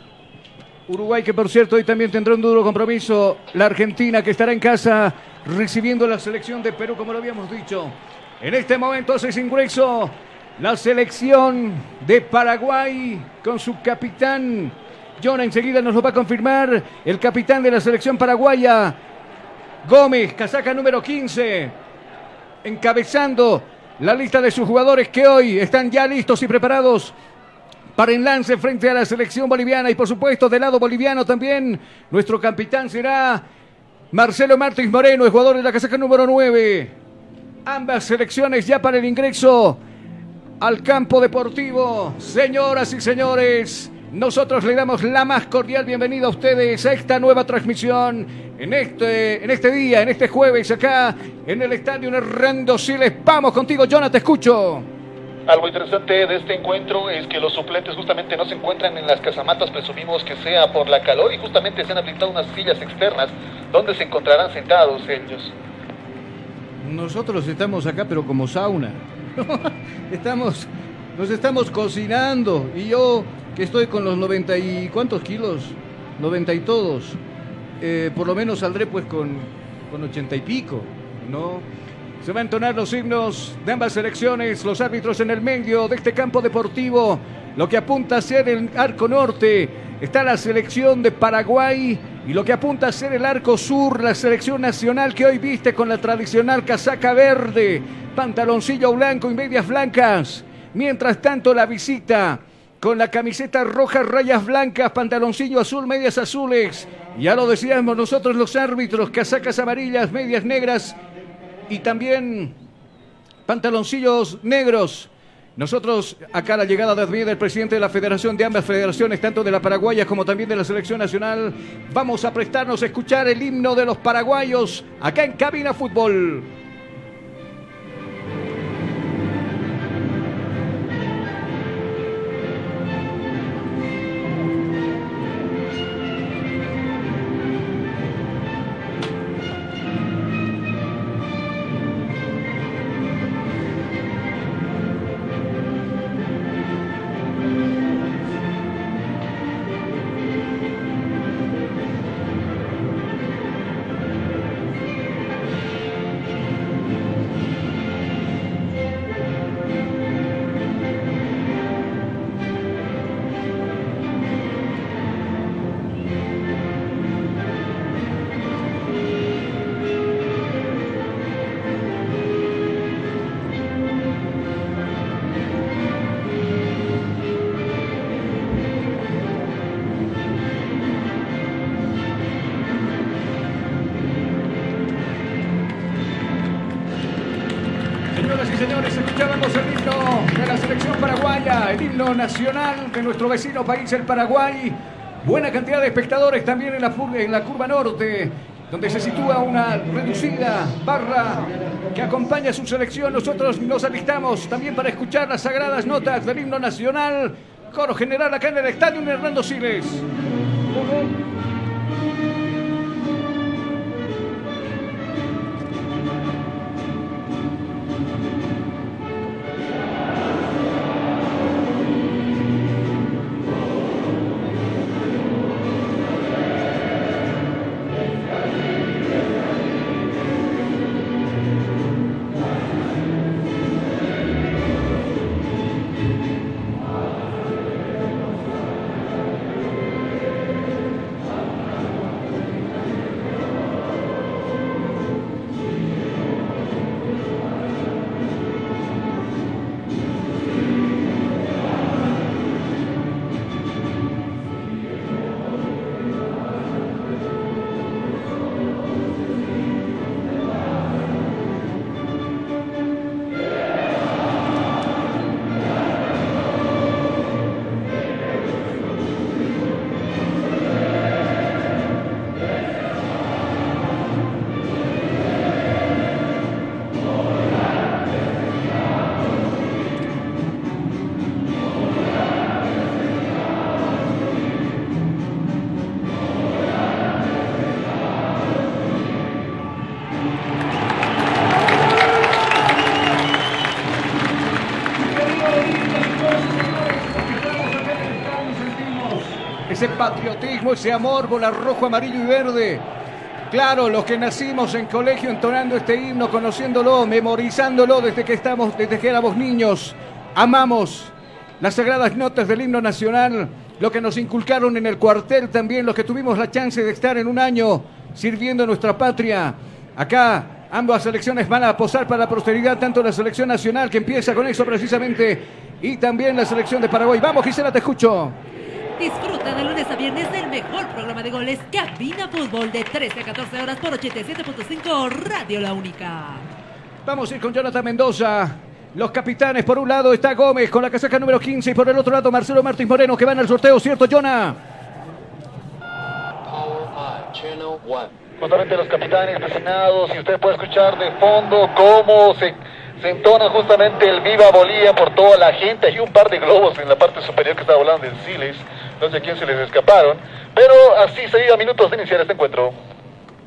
Uruguay que por cierto hoy también tendrá un duro compromiso. La Argentina que estará en casa recibiendo la selección de Perú como lo habíamos dicho. En este momento hace ingreso la selección de Paraguay con su capitán. John enseguida nos lo va a confirmar. El capitán de la selección paraguaya. Gómez, casaca número 15. Encabezando la lista de sus jugadores que hoy están ya listos y preparados para enlace frente a la selección boliviana y por supuesto del lado boliviano también nuestro capitán será Marcelo Martins Moreno, el jugador de la casaca número 9. Ambas selecciones ya para el ingreso al campo deportivo. Señoras y señores, nosotros le damos la más cordial bienvenida a ustedes a esta nueva transmisión en este, en este día, en este jueves acá en el estadio Hernando Siles. Vamos contigo, Jonathan, te escucho. Algo interesante de este encuentro es que los suplentes justamente no se encuentran en las casamatas, presumimos que sea por la calor y justamente se han habilitado unas sillas externas donde se encontrarán sentados ellos. Nosotros estamos acá pero como sauna. estamos, nos estamos cocinando y yo que estoy con los 90 y cuántos kilos, 90 y todos, eh, por lo menos saldré pues con, con 80 y pico, ¿no? Se van a entonar los himnos de ambas selecciones, los árbitros en el medio de este campo deportivo, lo que apunta a ser el arco norte. Está la selección de Paraguay y lo que apunta a ser el arco sur, la selección nacional que hoy viste con la tradicional casaca verde, pantaloncillo blanco y medias blancas. Mientras tanto, la visita con la camiseta roja, rayas blancas, pantaloncillo azul, medias azules. Ya lo decíamos nosotros los árbitros, casacas amarillas, medias negras y también pantaloncillos negros. Nosotros, acá la llegada de del presidente de la federación, de ambas federaciones, tanto de la paraguaya como también de la selección nacional, vamos a prestarnos a escuchar el himno de los paraguayos acá en Cabina Fútbol. Nuestro vecino país, el Paraguay. Buena cantidad de espectadores también en la, curva norte, donde se sitúa una reducida barra que acompaña a su selección. Nosotros nos alistamos también para escuchar las sagradas notas del himno nacional. Coro general acá en el estadio Hernando Siles. Ese amor por la rojo, amarillo y verde. Claro, los que nacimos en colegio entonando este himno, conociéndolo, memorizándolo desde que estamos, desde que éramos niños, amamos las sagradas notas del himno nacional, lo que nos inculcaron en el cuartel también, los que tuvimos la chance de estar en un año sirviendo a nuestra patria. Acá ambas selecciones van a posar para la prosperidad, tanto la selección nacional que empieza con eso precisamente y también la selección de Paraguay. Vamos, Gisela, te escucho. Disfruta de lunes a viernes del mejor programa de goles Cabina Fútbol de 13 a 14 horas por 87.5 Radio La Única. Vamos a ir con Jonathan Mendoza. Los capitanes, por un lado está Gómez con la casaca número 15 y por el otro lado Marcelo Martín Moreno que van al sorteo, ¿cierto, Jonah? Justamente los capitanes presionados y usted puede escuchar de fondo cómo se se entona justamente el Viva Bolivia por toda la gente. Hay un par de globos en la parte superior que está volando en Siles. No sé a quién se les escaparon. Pero así se a minutos de iniciar este encuentro.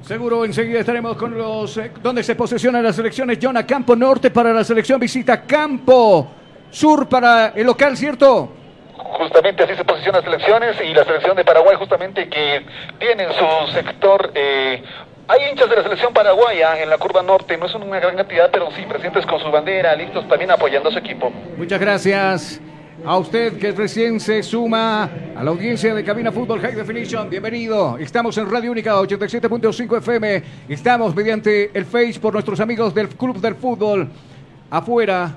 Seguro enseguida estaremos con los... Eh, donde se posesionan las selecciones. Jonah Campo Norte para la selección visita Campo Sur para el local, ¿cierto? Justamente así se posicionan las selecciones y la selección de Paraguay justamente que tiene en su sector eh, hay hinchas de la selección paraguaya en la curva norte, no es una gran cantidad, pero sí presentes con su bandera, listos también apoyando a su equipo. Muchas gracias. A usted que recién se suma a la audiencia de Cabina Fútbol High Definition, bienvenido. Estamos en Radio Única 87.5 FM. Estamos mediante el Face por nuestros amigos del Club del Fútbol. Afuera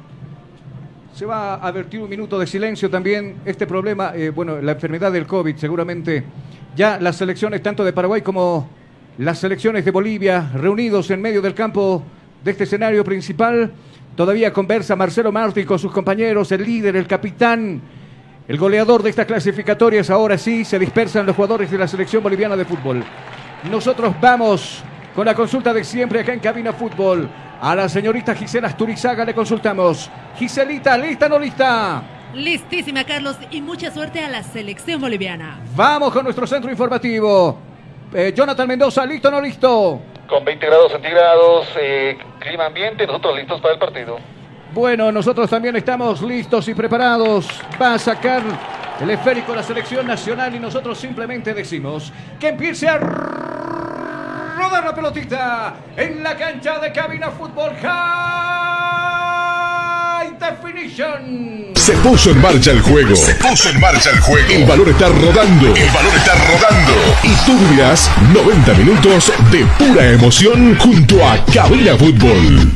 se va a advertir un minuto de silencio también. Este problema, eh, bueno, la enfermedad del COVID, seguramente ya las selecciones tanto de Paraguay como las selecciones de Bolivia reunidos en medio del campo de este escenario principal. Todavía conversa Marcelo Martí con sus compañeros, el líder, el capitán, el goleador de estas clasificatorias. Ahora sí se dispersan los jugadores de la selección boliviana de fútbol. Nosotros vamos con la consulta de siempre acá en Cabina Fútbol. A la señorita Gisela Asturizaga le consultamos. Giselita, ¿lista o no lista? Listísima, Carlos, y mucha suerte a la selección boliviana. Vamos con nuestro centro informativo. Eh, Jonathan Mendoza, ¿listo o no listo? Con 20 grados centígrados, eh, clima ambiente, nosotros listos para el partido. Bueno, nosotros también estamos listos y preparados. Va a sacar el esférico la selección nacional y nosotros simplemente decimos que empiece a rodar la pelotita en la cancha de Cabina Fútbol Definition. Se puso en marcha el juego. Se puso en marcha el juego. El valor está rodando. El valor está rodando. Y tú vivirás 90 minutos de pura emoción junto a Cabina Fútbol.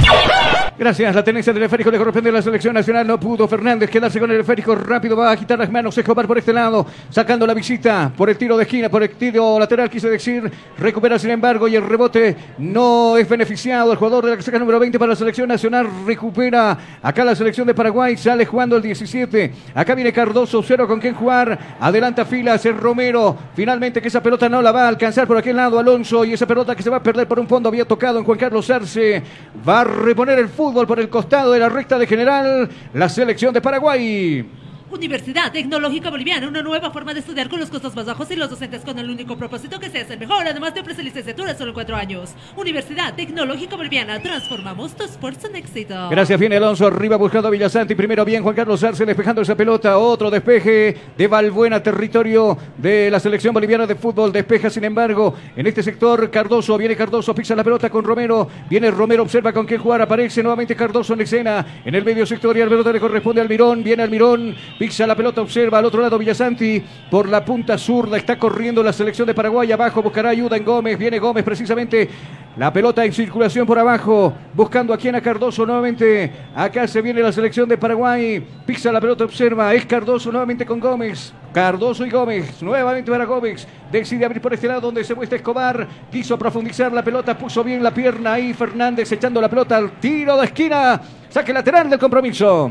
Gracias. La tenencia del esférico le corresponde a la selección nacional. No pudo Fernández quedarse con el esférico rápido. Va a quitar las manos Escobar por este lado. Sacando la visita por el tiro de esquina, por el tiro lateral, quise decir. Recupera sin embargo y el rebote no es beneficiado. El jugador de la saca número 20 para la selección nacional recupera acá la selección de Paraguay. Sale jugando el 17. Acá viene Cardoso, cero con quien jugar. Adelanta filas el Romero. Finalmente que esa pelota no la va a alcanzar por aquel lado Alonso. Y esa pelota que se va a perder por un fondo había tocado en Juan Carlos Arce. Va a reponer el fútbol por el costado de la recta de general, la selección de Paraguay. Universidad Tecnológica Boliviana, una nueva forma de estudiar con los costos más bajos y los docentes con el único propósito que seas el mejor, además de ofrecer licenciatura solo en cuatro años. Universidad Tecnológica Boliviana, transformamos tu esfuerzo en éxito. Gracias, viene Alonso. Arriba buscando a Villasanti, primero bien Juan Carlos Arce despejando esa pelota, otro despeje de Valbuena, territorio de la selección boliviana de fútbol, despeja sin embargo en este sector Cardoso, viene Cardoso, pisa la pelota con Romero, viene Romero, observa con quién jugar, aparece nuevamente Cardoso en escena, en el medio sector y el pelota le corresponde al Mirón, viene al Mirón, Pisa la pelota, observa al otro lado Villasanti por la punta zurda. Está corriendo la selección de Paraguay abajo. Buscará ayuda en Gómez. Viene Gómez precisamente. La pelota en circulación por abajo. Buscando aquí a Cardoso nuevamente. Acá se viene la selección de Paraguay. Pisa la pelota, observa. Es Cardoso nuevamente con Gómez. Cardoso y Gómez. Nuevamente para Gómez. Decide abrir por este lado donde se muestra Escobar. Quiso profundizar la pelota. Puso bien la pierna ahí. Fernández echando la pelota al tiro de esquina. Saque lateral del compromiso.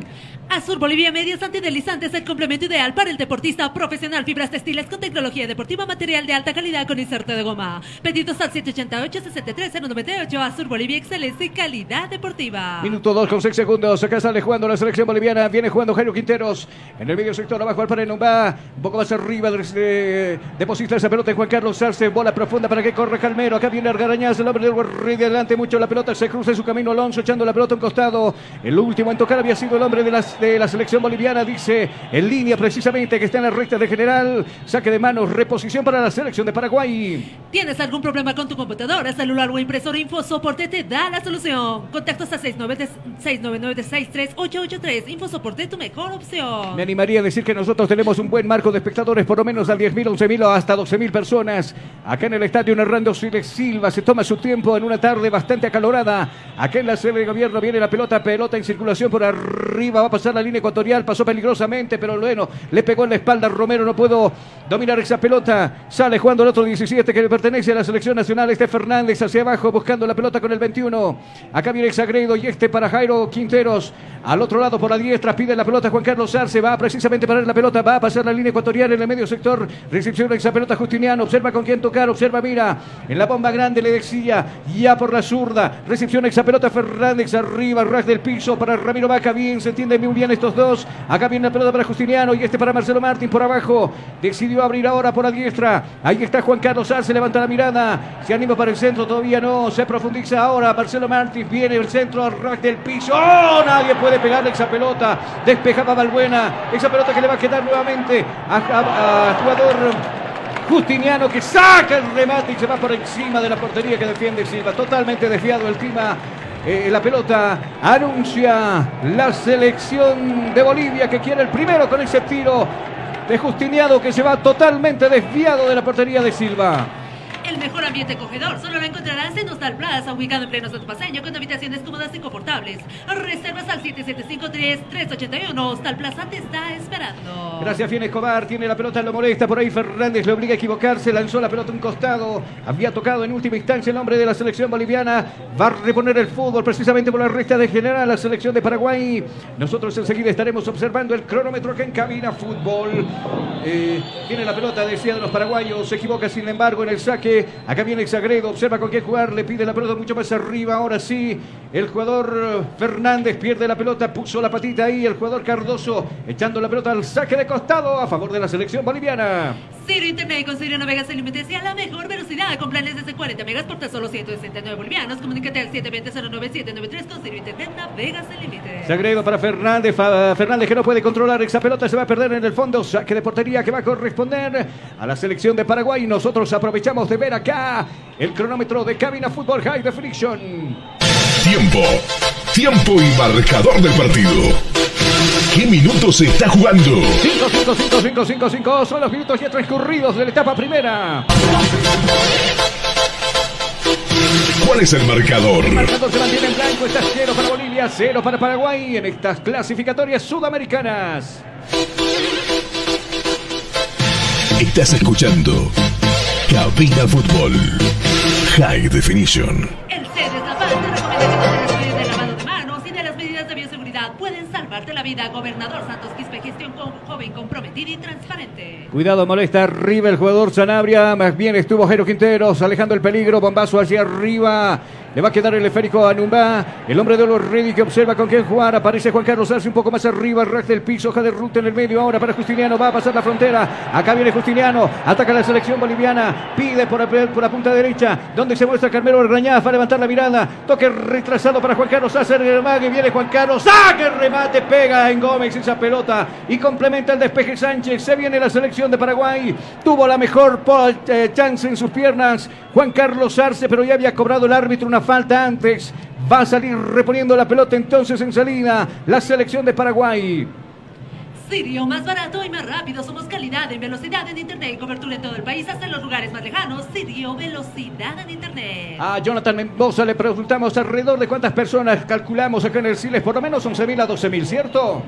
Azur Bolivia Medias Antideslizantes, el complemento ideal para el deportista profesional. Fibras textiles con tecnología deportiva, material de alta calidad con inserto de goma. Pedidos al 788-63-098. Azur Bolivia, excelencia y calidad deportiva. Minuto 2 con 6 segundos. Acá sale jugando la selección boliviana. Viene jugando Jairo Quinteros. En el medio sector abajo al panel va un poco más arriba. De, deposita esa pelota en Juan Carlos Arce. Bola profunda para que corre Calmero. Acá viene Argarañaz, el hombre del Rey de adelante mucho la pelota. Se cruza en su camino Alonso echando la pelota a un costado. El último en tocar había sido el hombre de las de la selección boliviana, dice en línea precisamente que está en la recta de general. Saque de manos, reposición para la selección de Paraguay. ¿Tienes algún problema con tu computadora, celular o impresora? InfoSoporte te da la solución. Contactos a 699-63883. InfoSoporte, tu mejor opción. Me animaría a decir que nosotros tenemos un buen marco de espectadores, por lo menos al 10.000, 11.000 o hasta 12.000 personas. Acá en el estadio Hernando Silva se toma su tiempo en una tarde bastante acalorada. Acá en la sede de gobierno viene la pelota, pelota en circulación por arriba, va a pasar la línea ecuatorial, pasó peligrosamente, pero bueno, le pegó en la espalda a Romero, no puedo dominar esa pelota. Sale jugando el otro 17 que le pertenece a la selección nacional, este Fernández hacia abajo buscando la pelota con el 21. Acá viene Exagredo y este para Jairo Quinteros. Al otro lado por la diestra pide la pelota Juan Carlos Arce, va precisamente para la pelota, va a pasar la línea ecuatorial en el medio sector. Recepción esa pelota Justiniano, observa con quién tocar, observa, mira, en la bomba grande le decía, ya por la zurda. Recepción esa pelota Fernández arriba, ras del piso para Ramiro Vaca, bien, se entiende muy bien estos dos. Acá viene la pelota para Justiniano y este para Marcelo Martín por abajo. Decidió abrir ahora por la diestra. Ahí está Juan Carlos Arce, levanta la mirada. Se anima para el centro, todavía no. Se profundiza ahora. Marcelo Martín viene el centro, ras del piso. ¡Oh! Nadie puede pegarle esa pelota. Despejaba Balbuena. Esa pelota que le va a quedar nuevamente a, jugador. Justiniano que saca el remate y se va por encima de la portería que defiende Silva. Totalmente desviado el clima eh, la pelota anuncia la selección de Bolivia que quiere el primero con ese tiro de Justiniano que se va totalmente desviado de la portería de Silva. El mejor ambiente acogedor solo lo encontrarás en Hostal Plaza, ubicado en pleno Santo Paseño, con habitaciones cómodas y confortables. Reservas al 7753-381. Hostal Plaza te está esperando. Gracias, Fien Escobar. Tiene la pelota, lo molesta. Por ahí Fernández le obliga a equivocarse. Lanzó la pelota a un costado. Había tocado en última instancia el hombre de la selección boliviana. Va a reponer el fútbol precisamente por la recta de general la selección de Paraguay. Nosotros enseguida estaremos observando el cronómetro que encabina fútbol. Eh, tiene la pelota, decía de los paraguayos. Se equivoca, sin embargo, en el saque Acá viene Exagredo, observa con qué jugar, le pide la pelota mucho más arriba. Ahora sí, el jugador Fernández pierde la pelota, puso la patita ahí. El jugador Cardoso echando la pelota al saque de costado a favor de la selección boliviana. Ciro Internet con Ciro Navegas sin límites y a la mejor velocidad con planes desde 40 megas por tan solo 169 bolivianos. Comunícate al 720-09793 con Ciro Internet Navegas sin límites. Exagredo para Fernández. Fernández que no puede controlar esa pelota, se va a perder en el fondo. Saque de portería que va a corresponder a la selección de Paraguay. Nosotros aprovechamos de ver acá el cronómetro de Cabina Fútbol High Definition. Tiempo. Tiempo y marcador del partido. ¿Qué minutos se está jugando? 5, 5, 5, 5, 5, 5 son los minutos ya transcurridos de la etapa primera. ¿Cuál es el marcador? El marcador se mantiene en blanco, está cero para Bolivia. Bolivia, cero para Paraguay en estas clasificatorias sudamericanas. Estás escuchando Cabina Fútbol High Definition. De lavado de manos y de las medidas de bioseguridad pueden salvarte la vida. Gobernador Santos Quispe, gestión con joven, comprometida y transparente. Cuidado, molesta arriba el jugador Sanabria. Más bien estuvo Jero Quinteros alejando el peligro. Bombazo hacia arriba. Le va a quedar el esférico a Numba. El hombre de los ready que observa con quién jugar. Aparece Juan Carlos Arce un poco más arriba. Ras del piso. Hoja de ruta en el medio. Ahora para Justiniano. Va a pasar la frontera. Acá viene Justiniano. Ataca la selección boliviana. Pide por, por la punta derecha. Donde se muestra Carmelo Orgañaz. Va a levantar la mirada. Toque retrasado para Juan Carlos Arce. El viene Juan Carlos. ¡Saque! Remate. Pega en Gómez esa pelota. Y complementa el despeje Sánchez. Se viene la selección de Paraguay. Tuvo la mejor eh, chance en sus piernas. Juan Carlos Arce. Pero ya había cobrado el árbitro una falta antes. Va a salir reponiendo la pelota entonces en salida la selección de Paraguay. Sirio, más barato y más rápido. Somos calidad en velocidad en Internet y cobertura en todo el país, hasta en los lugares más lejanos. Sirio, velocidad en Internet. A Jonathan Mendoza le preguntamos alrededor de cuántas personas calculamos acá en el Siles. Por lo menos 11.000 a 12.000, ¿cierto?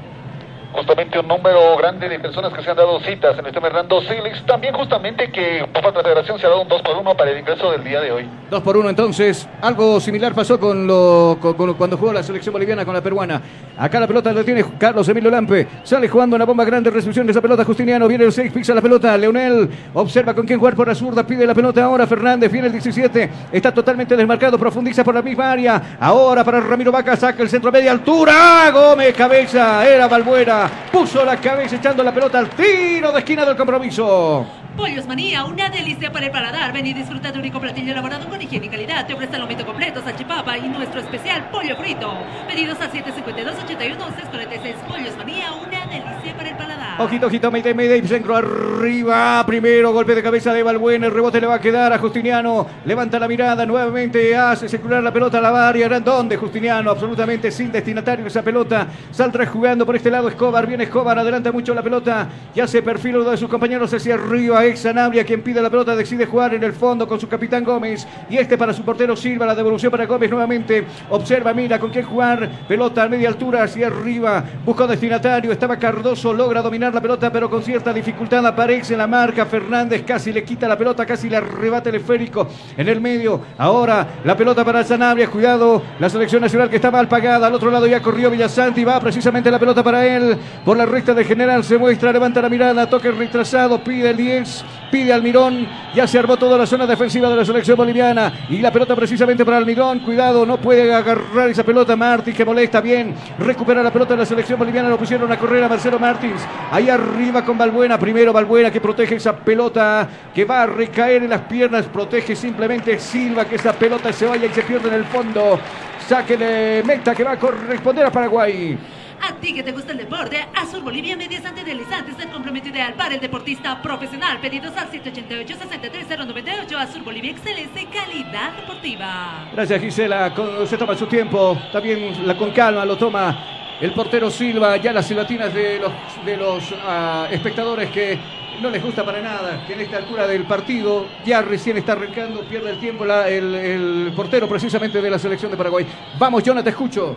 Justamente un número grande de personas que se han dado citas en este Hernando Silix. También justamente que la federación se ha dado un 2 por 1 para el ingreso del día de hoy. 2 por 1 entonces. Algo similar pasó con lo cuando jugó la selección boliviana con la peruana. Acá la pelota la tiene Carlos Emilio Lampe. Sale jugando una bomba grande. Recepción de esa pelota Justiniano. Viene el 6, pisa la pelota. Leonel observa con quién jugar por la zurda. Pide la pelota ahora Fernández. Viene el 17. Está totalmente desmarcado. Profundiza por la misma área. Ahora para Ramiro Vaca. Saca el centro media altura. Gómez cabeza. Era Balbuena. Puso la cabeza echando la pelota al tiro de esquina del compromiso. Pollos Manía, una delicia para el paladar. Ven y disfruta de un único platillo elaborado con higiene y calidad. Te ofrece lomito completo, salchipapa y nuestro especial pollo frito. Pedidos al 752-81-646. Pollos Manía, una delicia para el paladar. Ojito, ojito, Mayday, Mayday, centro arriba. Primero golpe de cabeza de Balbuena. El rebote le va a quedar a Justiniano. Levanta la mirada nuevamente. Hace circular la pelota a la barria. ¿Dónde Justiniano? Absolutamente sin destinatario esa pelota. Saldrá jugando por este lado Escobar. Viene Escobar, adelanta mucho la pelota. Ya se perfila uno de sus compañeros hacia arriba ex Sanabria, quien pide la pelota, decide jugar en el fondo con su capitán Gómez. Y este para su portero Silva, la devolución para Gómez nuevamente. Observa, mira con quién jugar. Pelota a media altura hacia arriba. Buscó destinatario. Estaba Cardoso, logra dominar la pelota, pero con cierta dificultad aparece en la marca. Fernández casi le quita la pelota, casi le arrebata el esférico en el medio. Ahora la pelota para Sanabria. Cuidado, la selección nacional que está mal pagada. Al otro lado ya corrió Villasanti. Va precisamente la pelota para él. Por la recta de general se muestra, levanta la mirada, toque retrasado, pide el 10 pide Almirón, ya se armó toda la zona defensiva de la selección boliviana y la pelota precisamente para Almirón, cuidado, no puede agarrar esa pelota Martins que molesta bien, recupera la pelota de la selección boliviana, lo pusieron a correr a Marcelo Martins, ahí arriba con Balbuena, primero Balbuena que protege esa pelota que va a recaer en las piernas, protege simplemente Silva que esa pelota se vaya y se pierde en el fondo, saque de meta que va a corresponder a Paraguay. A ti que te gusta el deporte, Azul Bolivia Medias Antideslizantes el complemento ideal para el deportista profesional. Pedidos al 788-63098. Azul Bolivia Excelente Calidad Deportiva. Gracias Gisela, se toma su tiempo, también la, con calma lo toma el portero Silva, ya las silbatinas de los, de los ah, espectadores que no les gusta para nada que en esta altura del partido ya recién está arrancando, pierde el tiempo el, el, portero precisamente de la selección de Paraguay. Vamos, Jonathan, te escucho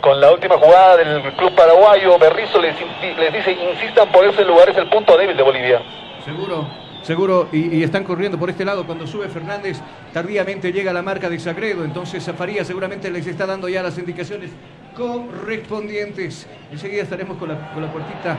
con la última jugada del club paraguayo, Berrizo les, dice, insistan por ese lugar, es el punto débil de Bolivia. Seguro, seguro, y, están corriendo por este lado. Cuando sube Fernández, tardíamente llega la marca de Sagredo, entonces Zafaría seguramente les está dando ya las indicaciones correspondientes. Enseguida estaremos con la, con la puertita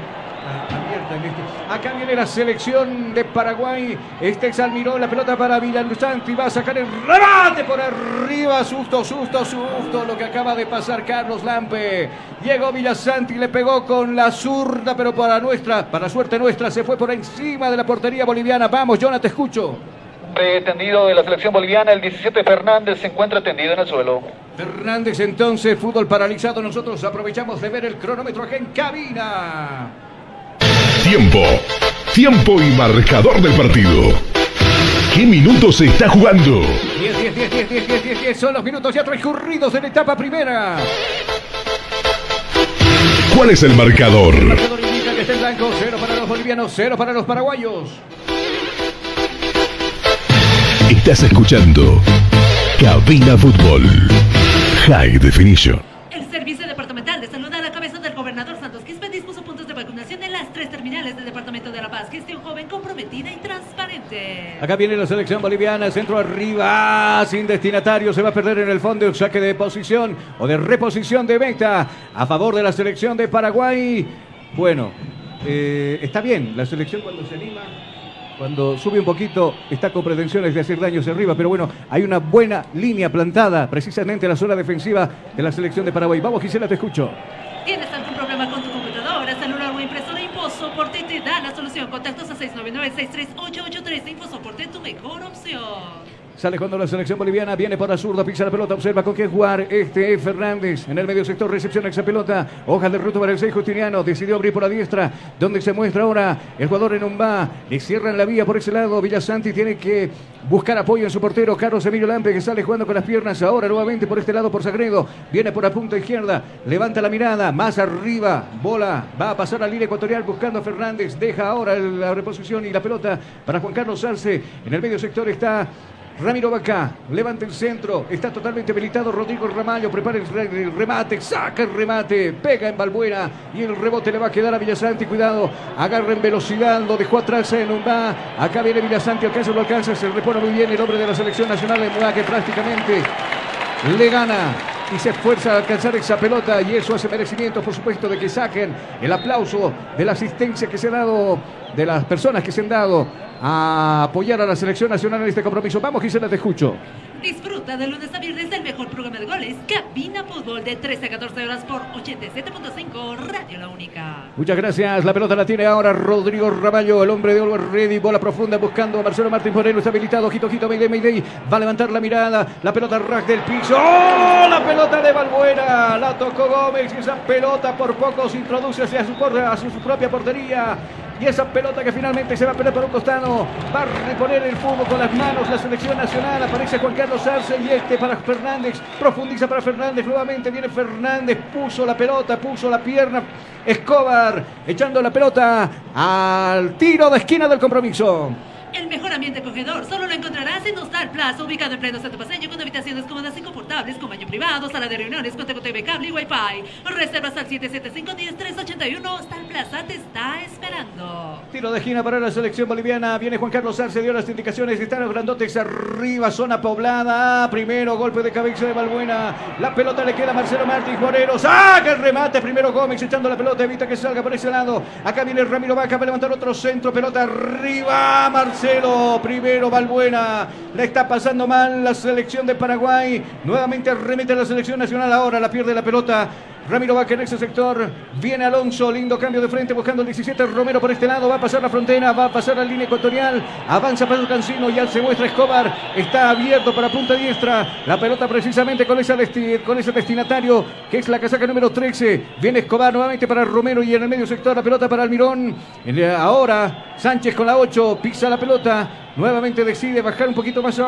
abierta en este. Acá viene la selección de Paraguay. Este Almirón, la pelota para Villalusanti. Va a sacar el rebate por arriba. Susto, susto, susto. Lo que acaba de pasar Carlos Lampe. Llegó Villasanti, le pegó con la zurda, pero para nuestra, para suerte nuestra, se fue por encima de la portería boliviana. Vamos, Jonathan, te escucho. Tendido de la selección boliviana, el 17 Fernández se encuentra tendido en el suelo. Fernández entonces, fútbol paralizado. Nosotros aprovechamos de ver el cronómetro aquí en cabina. Tiempo. Tiempo y marcador del partido. ¿Qué minutos se está jugando? 10, 10, 10, 10, 10, 10, 10, 10 son los minutos ya transcurridos en la etapa primera. ¿Cuál es el marcador? El marcador indica que está en blanco, cero para los bolivianos, cero para los paraguayos. Estás escuchando Cabina Fútbol High Definition. El Servicio Departamental de Salud a la cabeza del gobernador Santos Quispe dispuso puntos de vacunación en las tres terminales del Departamento de La Paz. Gestión joven, comprometida y transparente. Acá viene la selección boliviana, centro arriba, sin destinatario, se va a perder en el fondo un saque de posición o de reposición de meta a favor de la selección de Paraguay. Bueno, eh, está bien, la selección cuando se anima, cuando sube un poquito, está con pretensiones de hacer daños arriba, pero bueno, hay una buena línea plantada precisamente en la zona defensiva de la selección de Paraguay. Vamos, Gisela, te escucho. ¿Tienes algún problema con tu computadora, celular o impresora? InfoSoporte te da la solución. Contactos a 699-63883. InfoSoporte, tu mejor opción. Sale cuando la selección boliviana viene por la zurda, pisa la pelota, observa con quién jugar. Este es Fernández en el medio sector, recepciona esa pelota. Hoja de ruta para el 6 Justiniano. Decidió abrir por la diestra, donde se muestra ahora el jugador en un va. Le cierran la vía por ese lado. Villasanti tiene que buscar apoyo en su portero. Carlos Emilio Lampe que sale jugando con las piernas. Ahora nuevamente por este lado por Sagredo. Viene por la punta izquierda. Levanta la mirada. Más arriba. Bola. Va a pasar a la línea ecuatorial buscando a Fernández. Deja ahora la reposición y la pelota para Juan Carlos Salce. En el medio sector está Ramiro Bacá, levanta el centro, está totalmente habilitado Rodrigo Ramallo, prepara el remate, saca el remate, pega en Balbuena y el rebote le va a quedar a Villasanti, cuidado, agarra en velocidad, lo dejó atrás en va, acá viene Villasanti, alcanza o no alcanza, se repone muy bien el hombre de la selección nacional de Muá que prácticamente le gana y se esfuerza a alcanzar esa pelota y eso hace merecimiento, por supuesto, de que saquen el aplauso de la asistencia que se ha dado, de las personas que se han dado a apoyar a la selección nacional en este compromiso. Vamos, Gisela, te escucho. Disfruta de lunes a viernes del mejor programa de goles, Cabina Fútbol, de 13 a 14 horas por 87.5 Radio La Única. Muchas gracias. La pelota la tiene ahora Rodrigo Ramallo, el hombre de Oliver Ready. Bola profunda buscando a Marcelo Martín Moreno. Está habilitado. Ojito, ojito, Mayday, Mayday. Va a levantar la mirada. La pelota rack del piso. ¡Oh! La pelota de Balbuena. La tocó Gómez. Y esa pelota por poco se introduce hacia su, hacia su propia portería. Y esa pelota que finalmente se va a perder por un costado. Va a reponer el fútbol con las manos la selección nacional. Aparece Juan Carlos Arce y este para Fernández. Profundiza para Fernández. Nuevamente viene Fernández. Puso la pelota, puso la pierna. Escobar echando la pelota al tiro de esquina del compromiso. El mejor ambiente acogedor solo lo encontrarás en Hostal Plaza, ubicado en pleno Santo Paseño, con habitaciones cómodas y confortables, con baño privado, sala de reuniones, con TV, cable y wifi. Reservas al 775-10381. Hostal Plaza te está esperando. Tiro de esquina para la selección boliviana. Viene Juan Carlos Arce, dio las indicaciones. Están los grandotes arriba, zona poblada. Primero golpe de cabeza de Balbuena. La pelota le queda a Marcelo Martins Moreno. ¡Saca el remate! Primero Gómez echando la pelota, evita que salga por ese lado. Acá viene Ramiro Vaca para levantar otro centro. Pelota arriba, Marcelo. Marcelo, primero Balbuena, le está pasando mal la selección de Paraguay, nuevamente remite a la selección nacional, ahora la pierde la pelota, Ramiro Vaca en ese sector. Viene Alonso, lindo cambio de frente buscando el 17. Romero por este lado, va a pasar la frontera, va a pasar la línea ecuatorial. Avanza Pedro Cancino, ya se muestra Escobar. Está abierto para punta diestra. La pelota precisamente con, esa con ese destinatario que es la casaca número 13. Viene Escobar nuevamente para Romero y en el medio sector la pelota para Almirón. Ahora Sánchez con la 8, pisa la pelota. Nuevamente decide bajar un poquito más.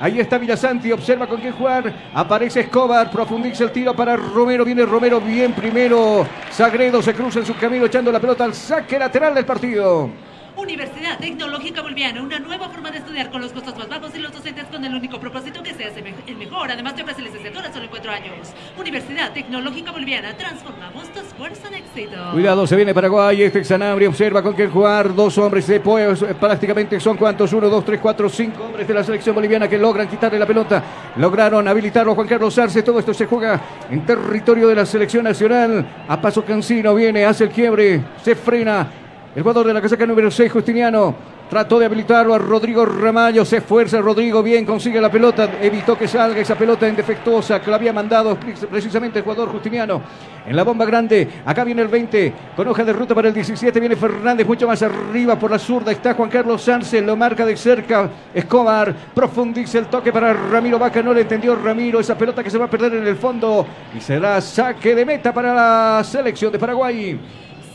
Ahí está Villasanti, observa con quién jugar. Aparece Escobar, profundiza el tiro para Romero. Viene Romero bien primero. Sagredo se cruza en su camino echando la pelota al saque lateral del partido. Universidad Tecnológica Boliviana, una nueva forma de estudiar con los costos más bajos y los docentes con el único propósito que sea el mejor. Además, te ofrece licenciatura solo en cuatro años. Universidad Tecnológica Boliviana, transformamos tu esfuerzo en éxito. Cuidado, se viene Paraguay, este Sanabria, observa con quién jugar. Dos hombres de pues, prácticamente son cuantos, uno, dos, tres, cuatro, cinco hombres de la selección boliviana que logran quitarle la pelota. Lograron habilitarlo Juan Carlos Arce. Todo esto se juega en territorio de la selección nacional. A paso Cancino viene, hace el quiebre, se frena el jugador de la casaca número 6, Justiniano. Trató de habilitarlo a Rodrigo Ramallo. Se esfuerza Rodrigo. Bien, consigue la pelota. Evitó que salga esa pelota indefectuosa que lo había mandado precisamente el jugador Justiniano. En la bomba grande. Acá viene el 20. Con hoja de ruta para el 17. Viene Fernández mucho más arriba por la zurda. Está Juan Carlos Sánchez. Lo marca de cerca. Escobar. Profundiza el toque para Ramiro Vaca. No le entendió Ramiro. Esa pelota que se va a perder en el fondo. Y será saque de meta para la selección de Paraguay.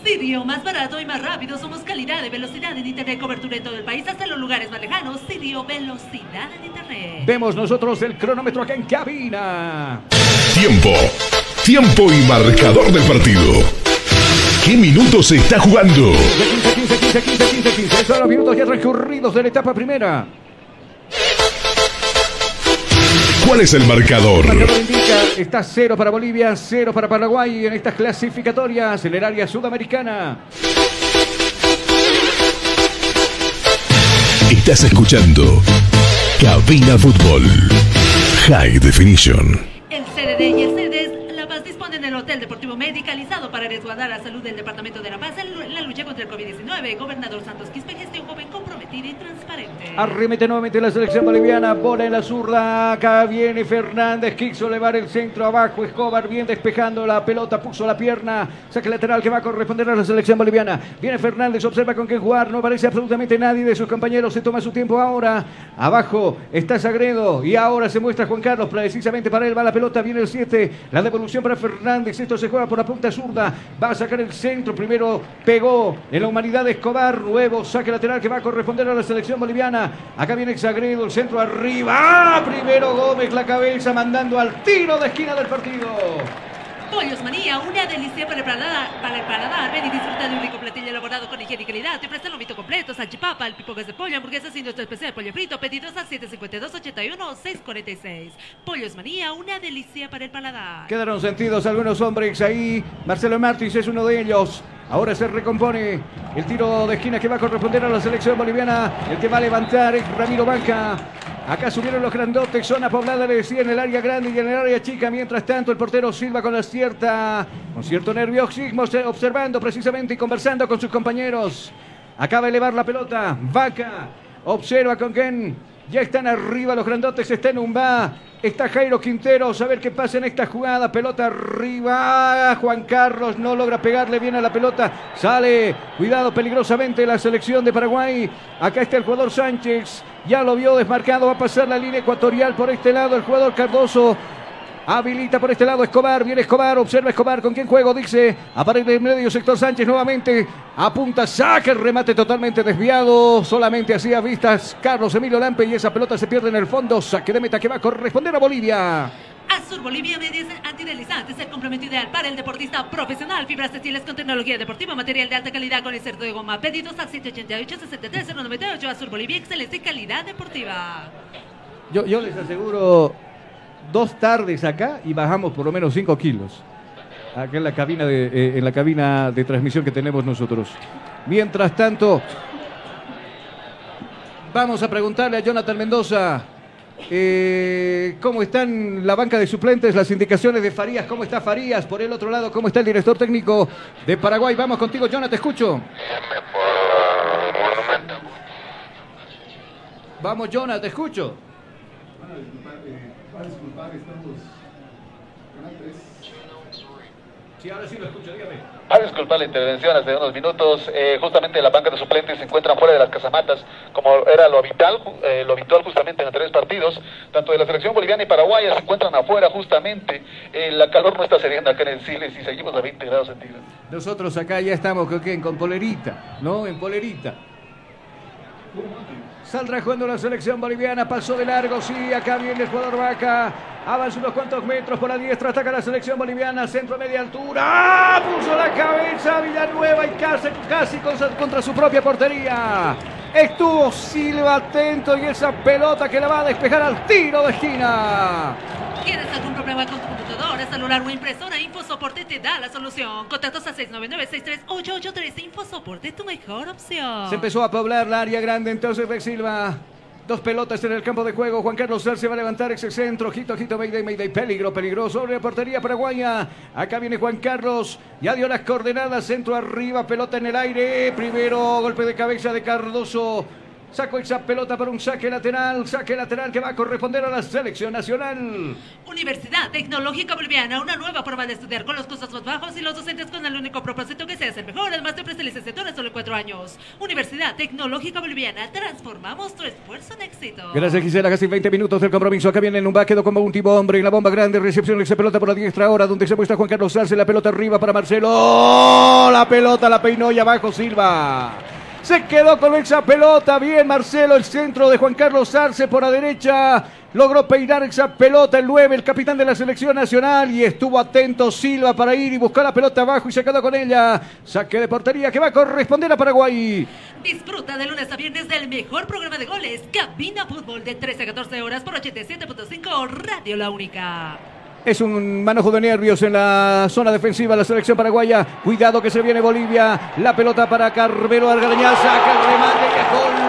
Sirio, más barato y más rápido. Somos calidad de velocidad en Internet, cobertura en todo el país, hasta los lugares más lejanos. Sirio, velocidad en Internet. Vemos nosotros el cronómetro acá en cabina. Tiempo. Tiempo y marcador del partido. ¿Qué minutos se está jugando? 15, 15, 15, 15, 15, 15. Son los minutos ya transcurridos de la etapa primera. ¿Cuál es el marcador? El marcador indica, está cero para Bolivia, cero para Paraguay en estas clasificatorias en el área sudamericana. Estás escuchando Cabina Fútbol High Definition. Hotel Deportivo Medicalizado para resguardar la salud del Departamento de La Paz en la lucha contra el COVID-19. Gobernador Santos Quispe, gestión joven comprometida y transparente. Arremete nuevamente la selección boliviana, bola en la zurda, acá viene Fernández, quiso elevar el centro abajo, Escobar bien despejando la pelota, puso la pierna, saque lateral que va a corresponder a la selección boliviana. Viene Fernández, observa con quién jugar, no aparece absolutamente nadie de sus compañeros, se toma su tiempo ahora. Abajo está Sagredo y ahora se muestra Juan Carlos, precisamente para él va la pelota, viene el 7, la devolución para Fernández, esto se juega por la punta zurda, va a sacar el centro, primero pegó en la humanidad Escobar, nuevo saque lateral que va a corresponder a la selección boliviana. Acá viene Sagredo, el centro arriba, primero Gómez la cabeza mandando al tiro de esquina del partido. Pollos Manía, una delicia para el paladar. Para el paladar. Ven y disfruta de un rico platillo elaborado con higiene y calidad. Te ofrece el lomito completo, salchipapa, el pipogas de pollo, hamburguesas sin nuestro especial pollo frito. Pedidos al 752-81-646. Pollos Manía, una delicia para el paladar. Quedaron sentidos algunos hombres ahí. Marcelo Martins es uno de ellos. Ahora se recompone el tiro de esquina que va a corresponder a la selección boliviana. El que va a levantar es Ramiro Banca. Acá subieron los grandotes, zona poblada, le decía, en el área grande y en el área chica. Mientras tanto, el portero Silva con la cierta, con cierto nerviosismo, observando precisamente y conversando con sus compañeros. Acaba de elevar la pelota. Vaca observa con quién. Ya están arriba los grandotes, está en Umba. Está Jairo Quinteros, a ver qué pasa en esta jugada. Pelota arriba. Juan Carlos no logra pegarle bien a la pelota. Sale, cuidado peligrosamente la selección de Paraguay. Acá está el jugador Sánchez. Ya lo vio desmarcado. Va a pasar la línea ecuatorial por este lado. El jugador Cardoso. Habilita por este lado Escobar. Viene Escobar. Observa Escobar. ¿Con quién juego? Dice. Aparece en medio sector Sánchez nuevamente. Apunta. Saca el remate totalmente desviado. Solamente hacía vistas Carlos Emilio Lampe. Y esa pelota se pierde en el fondo. Saque de meta que va a corresponder a Bolivia. Azur Bolivia Medias Antideslizantes, el complemento ideal para el deportista profesional. Fibras textiles con tecnología deportiva, material de alta calidad con inserto de goma. Pedidos al 788-63-098. Azur Bolivia, excelente calidad deportiva. Yo, yo les aseguro dos tardes acá y bajamos por lo menos 5 kilos. Acá en la cabina de, eh, en la cabina de transmisión que tenemos nosotros. Mientras tanto, vamos a preguntarle a Jonathan Mendoza. eh, ¿Cómo están la banca de suplentes? Las indicaciones de Farías. ¿Cómo está Farías? Por el otro lado, ¿cómo está el director técnico de Paraguay? Vamos contigo, Jonathan, te escucho. Vamos, Jonathan, te escucho. Sí, ahora sí lo escucho, dígame. A disculpar la intervención hace unos minutos. eh, justamente la banca de suplentes se encuentran fuera de las casamatas, como era lo habitual, eh, lo habitual justamente en los tres partidos. Tanto de la selección boliviana y paraguaya se encuentran afuera justamente. Eh, la calor no está cediendo acá en el Siles y seguimos a 20 grados centígrados. Nosotros acá ya estamos ¿con quién? con polerita, ¿no? En polerita. Saldrá jugando la selección boliviana, pasó de largo, sí, acá viene el jugador Vaca, avanza unos cuantos metros por la diestra, ataca la selección boliviana, centro media altura, puso la cabeza Villanueva y casi, casi contra, contra su propia portería. Estuvo Silva atento y esa pelota que la va a despejar al tiro de esquina. ¿Tienes algún problema con tu computadora, celular o impresora? InfoSoporte te da la solución. Contactos a 699-63883. InfoSoporte, tu mejor opción. Se empezó a poblar la área grande, entonces Rex Silva. Dos pelotas en el campo de juego. Juan Carlos Sar se va a levantar ese centro. Ojito, ojito, Mayday, Mayday. Peligro, peligroso. Sobre la portería paraguaya. Acá viene Juan Carlos. Ya dio las coordenadas. Centro arriba, pelota en el aire. Primero golpe de cabeza de Cardoso. Sacó esa pelota para un saque lateral. Saque lateral que va a corresponder a la selección nacional. Universidad Tecnológica Boliviana, una nueva forma de estudiar con los costos más bajos y los docentes con el único propósito que seas el mejor. Además te ofrece licenciatura en solo cuatro años. Universidad Tecnológica Boliviana, transformamos tu esfuerzo en éxito. Gracias Gisela, casi 20 minutos del compromiso. Acá viene el Numba, quedó como último hombre en la bomba grande. Recepción, esa pelota por la diestra ahora, donde se muestra Juan Carlos Arce. La pelota arriba para Marcelo. La pelota la peinó y abajo Silva. Se quedó con esa pelota. Bien, Marcelo, el centro de Juan Carlos Arce por la derecha. Logró peinar esa pelota el 9, el capitán de la selección nacional. Y estuvo atento Silva para ir y buscar la pelota abajo y se quedó con ella. Saque de portería que va a corresponder a Paraguay. Disfruta de lunes a viernes del mejor programa de goles. Cabina Fútbol de 13 a 14 horas por 87.5 Radio La Única. Es un manojo de nervios en la zona defensiva de la selección paraguaya. Cuidado que se viene Bolivia. La pelota para Carmelo Argarañal. Saca el remate. y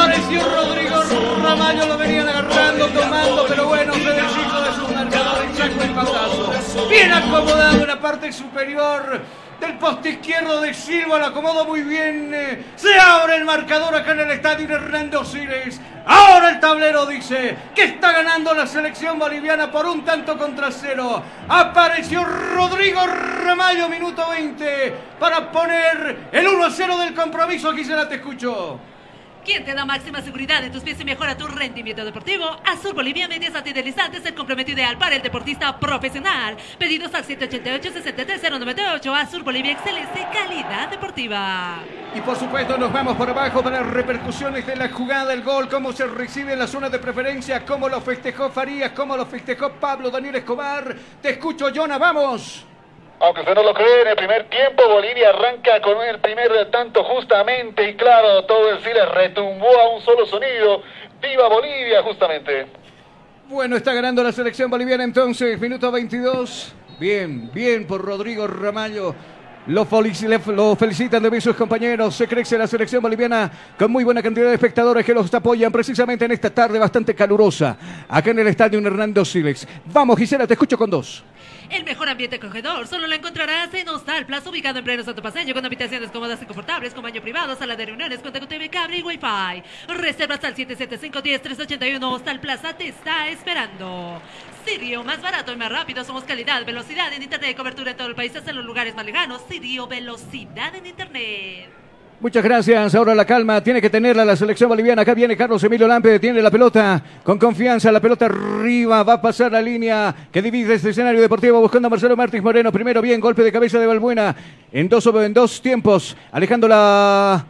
Apareció Rodrigo Ramallo, lo venían agarrando, tomando, pero bueno, se deshizo de su marcador y sacó el pasazo. Bien acomodado en la parte superior del poste izquierdo de Silva, lo acomodó muy bien. eh, Se abre el marcador acá en el estadio Hernando Siles. Ahora el tablero dice que está ganando la selección boliviana por un tanto contra cero. Apareció Rodrigo Ramallo, minuto 20, para poner el 1 a 0 del compromiso. Gisela, te escucho. ¿Quién te da máxima seguridad en tus pies y mejora tu rendimiento deportivo? Azul Bolivia Medias Antideslizantes, el complemento ideal para el deportista profesional. Pedidos al 788-63098. Azul Bolivia, excelente calidad deportiva. Y por supuesto nos vamos por abajo para repercusiones de la jugada, el gol, cómo se recibe en la zona de preferencia, cómo lo festejó Farías, cómo lo festejó Pablo Daniel Escobar. Te escucho, Jonah, vamos. Aunque usted no lo cree, en el primer tiempo Bolivia arranca con el primer tanto justamente y claro, todo el Siles retumbó a un solo sonido. ¡Viva Bolivia! Justamente. Bueno, está ganando la selección boliviana entonces, minuto 22. Bien, bien por Rodrigo Ramallo. Lo, felicitan de sus compañeros. Se crece la selección boliviana con muy buena cantidad de espectadores que los apoyan precisamente en esta tarde bastante calurosa. Acá en el estadio Hernando Silex. Vamos, Gisela, te escucho con dos. El mejor ambiente acogedor solo lo encontrarás en Hostal Plaza, ubicado en pleno Santo Paseño, con habitaciones cómodas y confortables, con baño privado, sala de reuniones, cuenta con TV, cable y Wi-Fi. Reservas al 775-10-381. Hostal Plaza te está esperando. Sirio, más barato y más rápido. Somos calidad, velocidad en Internet, cobertura en todo el país, hasta los lugares más lejanos. Sirio, velocidad en Internet. Muchas gracias. Ahora la calma tiene que tenerla la selección boliviana. Acá viene Carlos Emilio Lampe, tiene la pelota con confianza. La pelota arriba, va a pasar la línea que divide este escenario deportivo buscando a Marcelo Martins Moreno. Primero bien, golpe de cabeza de Balbuena en dos, en dos tiempos, alejando la...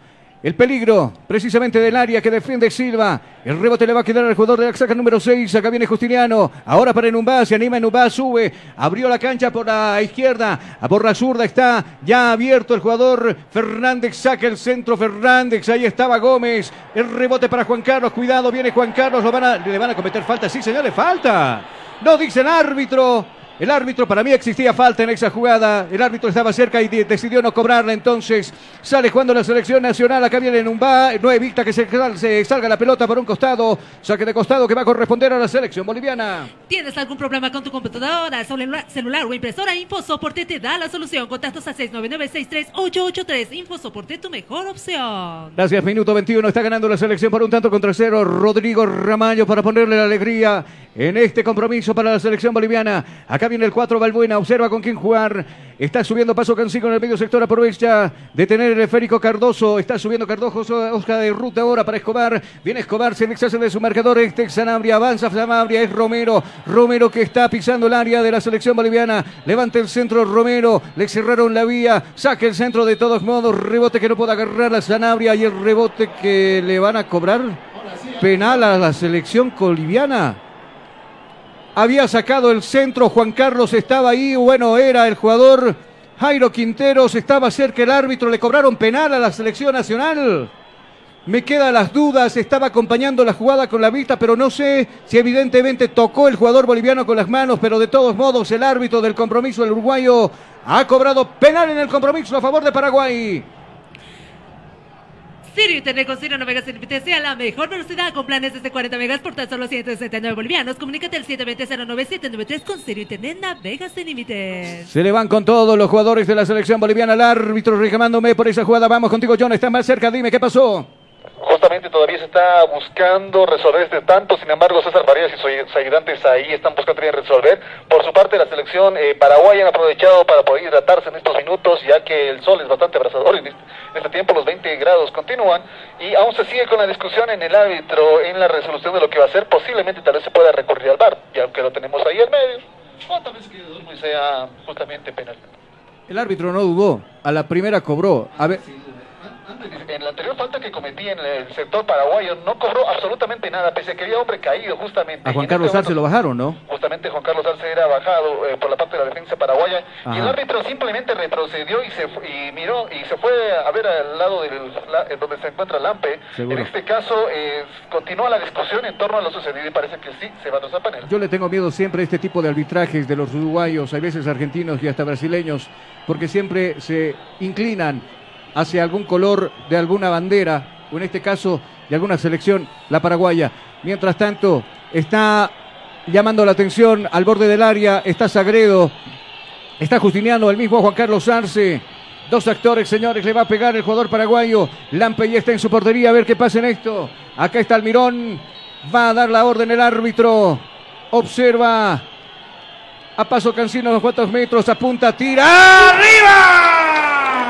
El peligro, precisamente del área que defiende Silva. El rebote le va a quedar al jugador de Axaca número 6. Acá viene Justiniano. Ahora para Enumbá. Se anima Enumbá. Sube. Abrió la cancha por la izquierda. Por la zurda está ya abierto el jugador Fernández. Saca el centro Fernández. Ahí estaba Gómez. El rebote para Juan Carlos. Cuidado. Viene Juan Carlos. Lo van a, le van a cometer falta. Sí, señores. Falta. No dice el árbitro. El árbitro, para mí existía falta en esa jugada. El árbitro estaba cerca y de- decidió no cobrarla. Entonces sale jugando la selección nacional. Acá viene Numbá. No evita que se, se salga la pelota por un costado. Saque de costado que va a corresponder a la selección boliviana. ¿Tienes algún problema con tu computadora, celular, celular o impresora? InfoSoporte te da la solución. Contactos a 699-63883. InfoSoporte, tu mejor opción. Gracias, minuto 21. Está ganando la selección por un tanto contra cero. Rodrigo Ramallo para ponerle la alegría en este compromiso para la selección boliviana. Acá viene el 4 Balbuena. Observa con quién jugar. Está subiendo paso Cancico en el medio sector. Aprovecha de tener el esférico Cardoso. Está subiendo Cardoso. Oscar de ruta ahora para Escobar. Viene Escobar. Se deshace de su marcador. Este es Sanabria. Avanza Sanabria. Es Romero. Romero que está pisando el área de la selección boliviana. Levanta el centro Romero. Le cerraron la vía. Saca el centro de todos modos. Rebote que no puede agarrar la Sanabria. Y el rebote que le van a cobrar. Penal a la selección boliviana. Había sacado el centro, Juan Carlos estaba ahí, bueno, era el jugador Jairo Quinteros, estaba cerca el árbitro, le cobraron penal a la selección nacional. Me quedan las dudas, estaba acompañando la jugada con la vista, pero no sé si evidentemente tocó el jugador boliviano con las manos, pero de todos modos el árbitro del compromiso, el uruguayo, ha cobrado penal en el compromiso a favor de Paraguay. Sirio Internet con Navegas sin límites y a la mejor velocidad con planes desde 40 megas por tan solo 169 bolivianos. Comunícate al 720-09793 con Sirio Internet Navegas sin límites. Se le van con todos los jugadores de la selección boliviana, el árbitro reclamándome por esa jugada. Vamos contigo, John, está más cerca, dime qué pasó. José supuestamente todavía se está buscando resolver este tanto, sin embargo César Varías y sus ayudantes ahí están buscando también resolver. Por su parte la selección eh, paraguaya han aprovechado para poder hidratarse en estos minutos, ya que el sol es bastante abrasador en este, en este tiempo, los 20 grados continúan, y aún se sigue con la discusión en el árbitro, en la resolución de lo que va a ser, posiblemente tal vez se pueda recurrir al bar, y aunque lo tenemos ahí en medio, o tal vez que sea justamente penal. El árbitro no dudó, a la primera cobró. A ver, en la anterior falta que cometí en el sector paraguayo no cobró absolutamente nada, pese a que había hombre caído justamente. a Juan en Carlos este Arce lo bajaron, ¿no? Justamente Juan Carlos Arce era bajado eh, por la parte de la defensa paraguaya y el Ajá. árbitro simplemente retrocedió y se y miró y se fue a ver al lado del la- en donde se encuentra Lampe. Seguro. En este caso eh, continúa la discusión en torno a lo sucedido y parece que sí se va a panel. Yo le tengo miedo siempre a este tipo de arbitrajes de los uruguayos, hay veces argentinos y hasta brasileños, porque siempre se inclinan hacia algún color de alguna bandera, o en este caso de alguna selección, la paraguaya. Mientras tanto, está llamando la atención al borde del área, está Sagredo, está Justiniano, el mismo Juan Carlos Arce. Dos actores, señores, le va a pegar el jugador paraguayo. Lampe ya está en su portería, a ver qué pasa en esto. Acá está Almirón, va a dar la orden el árbitro. Observa a paso Cancino unos cuantos metros, apunta, tira. ¡Arriba!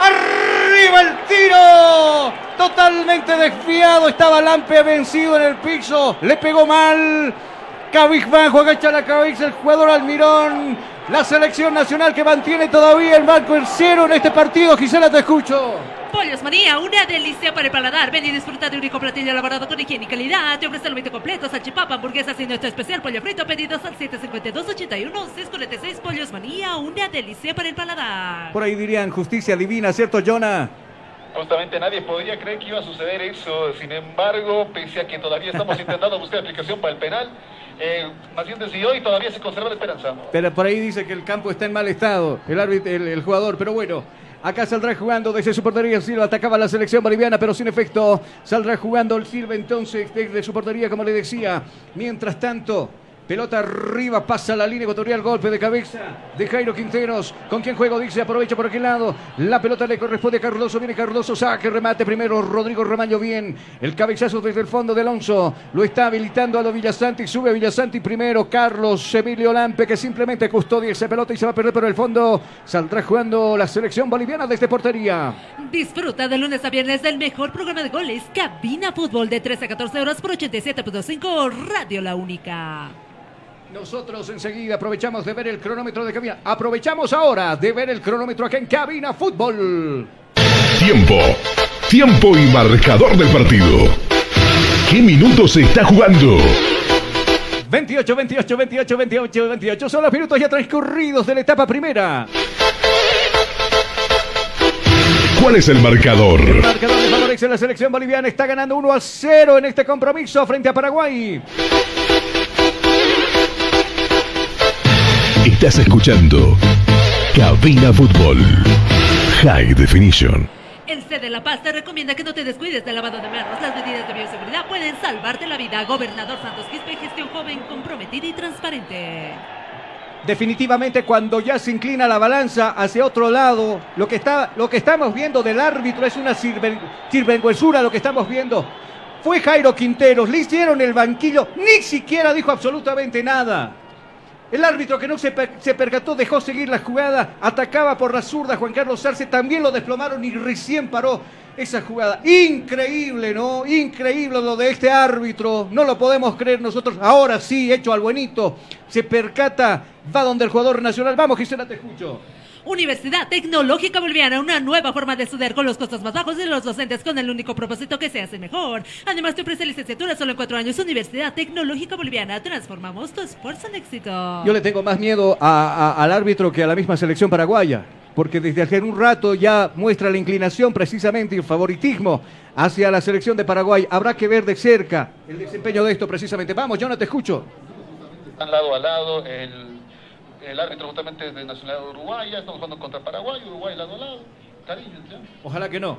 ¡Arriba el tiro! Totalmente desviado, estaba Lampe vencido en el piso, le pegó mal. Cabizbajo, agacha la cabeza el jugador Almirón. La selección nacional que mantiene todavía el banco en cero en este partido. Gisela, te escucho. Pollos Manía, una delicia para el paladar. Ven y disfruta de un único platillo elaborado con higiene y calidad. Te ofrece el 20 completo, salchipapa, hamburguesas y nuestro especial pollo frito. Pedidos al 752-81-646. Pollos Manía, una delicia para el paladar. Por ahí dirían justicia divina, ¿cierto, Jonah? Justamente nadie podría creer que iba a suceder eso. Sin embargo, pese a que todavía estamos intentando buscar aplicación para el penal, eh, más bien decidió y todavía se conserva la esperanza. Pero por ahí dice que el campo está en mal estado, el árbitro, el, el jugador, pero bueno. Acá saldrá jugando desde su portería Silva, atacaba la selección boliviana, pero sin efecto. Saldrá jugando el Silva entonces desde su portería, como le decía. Mientras tanto, pelota arriba, pasa la línea ecuatorial, golpe de cabeza de Jairo Quinteros. ¿Con quién juego? Dice, aprovecha por aquel lado. La pelota le corresponde a Cardoso, viene Cardoso, saque, remate primero. Rodrigo Ramaño bien. El cabezazo desde el fondo de Alonso. Lo está habilitando a lo Villasanti, sube a Villasanti primero. Carlos Emilio Lampe que simplemente custodia esa pelota y se va a perder por el fondo. Saldrá jugando la selección boliviana desde portería. Disfruta de lunes a viernes del mejor programa de goles, Cabina Fútbol, de 13 a 14 horas por 87.5 Radio La Única. Nosotros enseguida aprovechamos de ver el cronómetro de cabina. Aprovechamos ahora de ver el cronómetro acá en Cabina Fútbol. Tiempo. Tiempo y marcador del partido. ¿Qué minutos se está jugando? 28, 28, 28, 28, 28. Son los minutos ya transcurridos de la etapa primera. ¿Cuál es el marcador? El marcador le favorece la selección boliviana. Está ganando 1 a 0 en este compromiso frente a Paraguay. Estás escuchando Cabina Fútbol. High Definition. El C de La Paz te recomienda que no te descuides del lavado de manos. Las medidas de bioseguridad pueden salvarte la vida. Gobernador Santos Quispe, gestión joven, comprometida y transparente. Definitivamente cuando ya se inclina la balanza hacia otro lado, lo que, está, lo que estamos viendo del árbitro es una sirven- sirvenguesura lo que estamos viendo. Fue Jairo Quinteros, le hicieron el banquillo, ni siquiera dijo absolutamente nada. El árbitro que no se, se percató dejó seguir la jugada, atacaba por la zurda Juan Carlos Arce, también lo desplomaron y recién paró esa jugada. Increíble, ¿no? Increíble lo de este árbitro, no lo podemos creer nosotros. Ahora sí, hecho al buenito, se percata, va donde el jugador nacional. Vamos, Gisela, te escucho. Universidad Tecnológica Boliviana, una nueva forma de estudiar con los costos más bajos y los docentes con el único propósito que se hace mejor. Además, te ofrece licenciatura solo en cuatro años. Universidad Tecnológica Boliviana, transformamos tu esfuerzo en éxito. Yo le tengo más miedo a- a- al árbitro que a la misma selección paraguaya, porque desde hace un rato ya muestra la inclinación precisamente y el favoritismo hacia la selección de Paraguay. Habrá que ver de cerca el desempeño de esto precisamente. Vamos, yo no te escucho. Están lado a lado, el, el árbitro justamente es de nacionalidad uruguaya, estamos jugando contra Paraguay, Uruguay lado a lado. Cariño. Ojalá que no.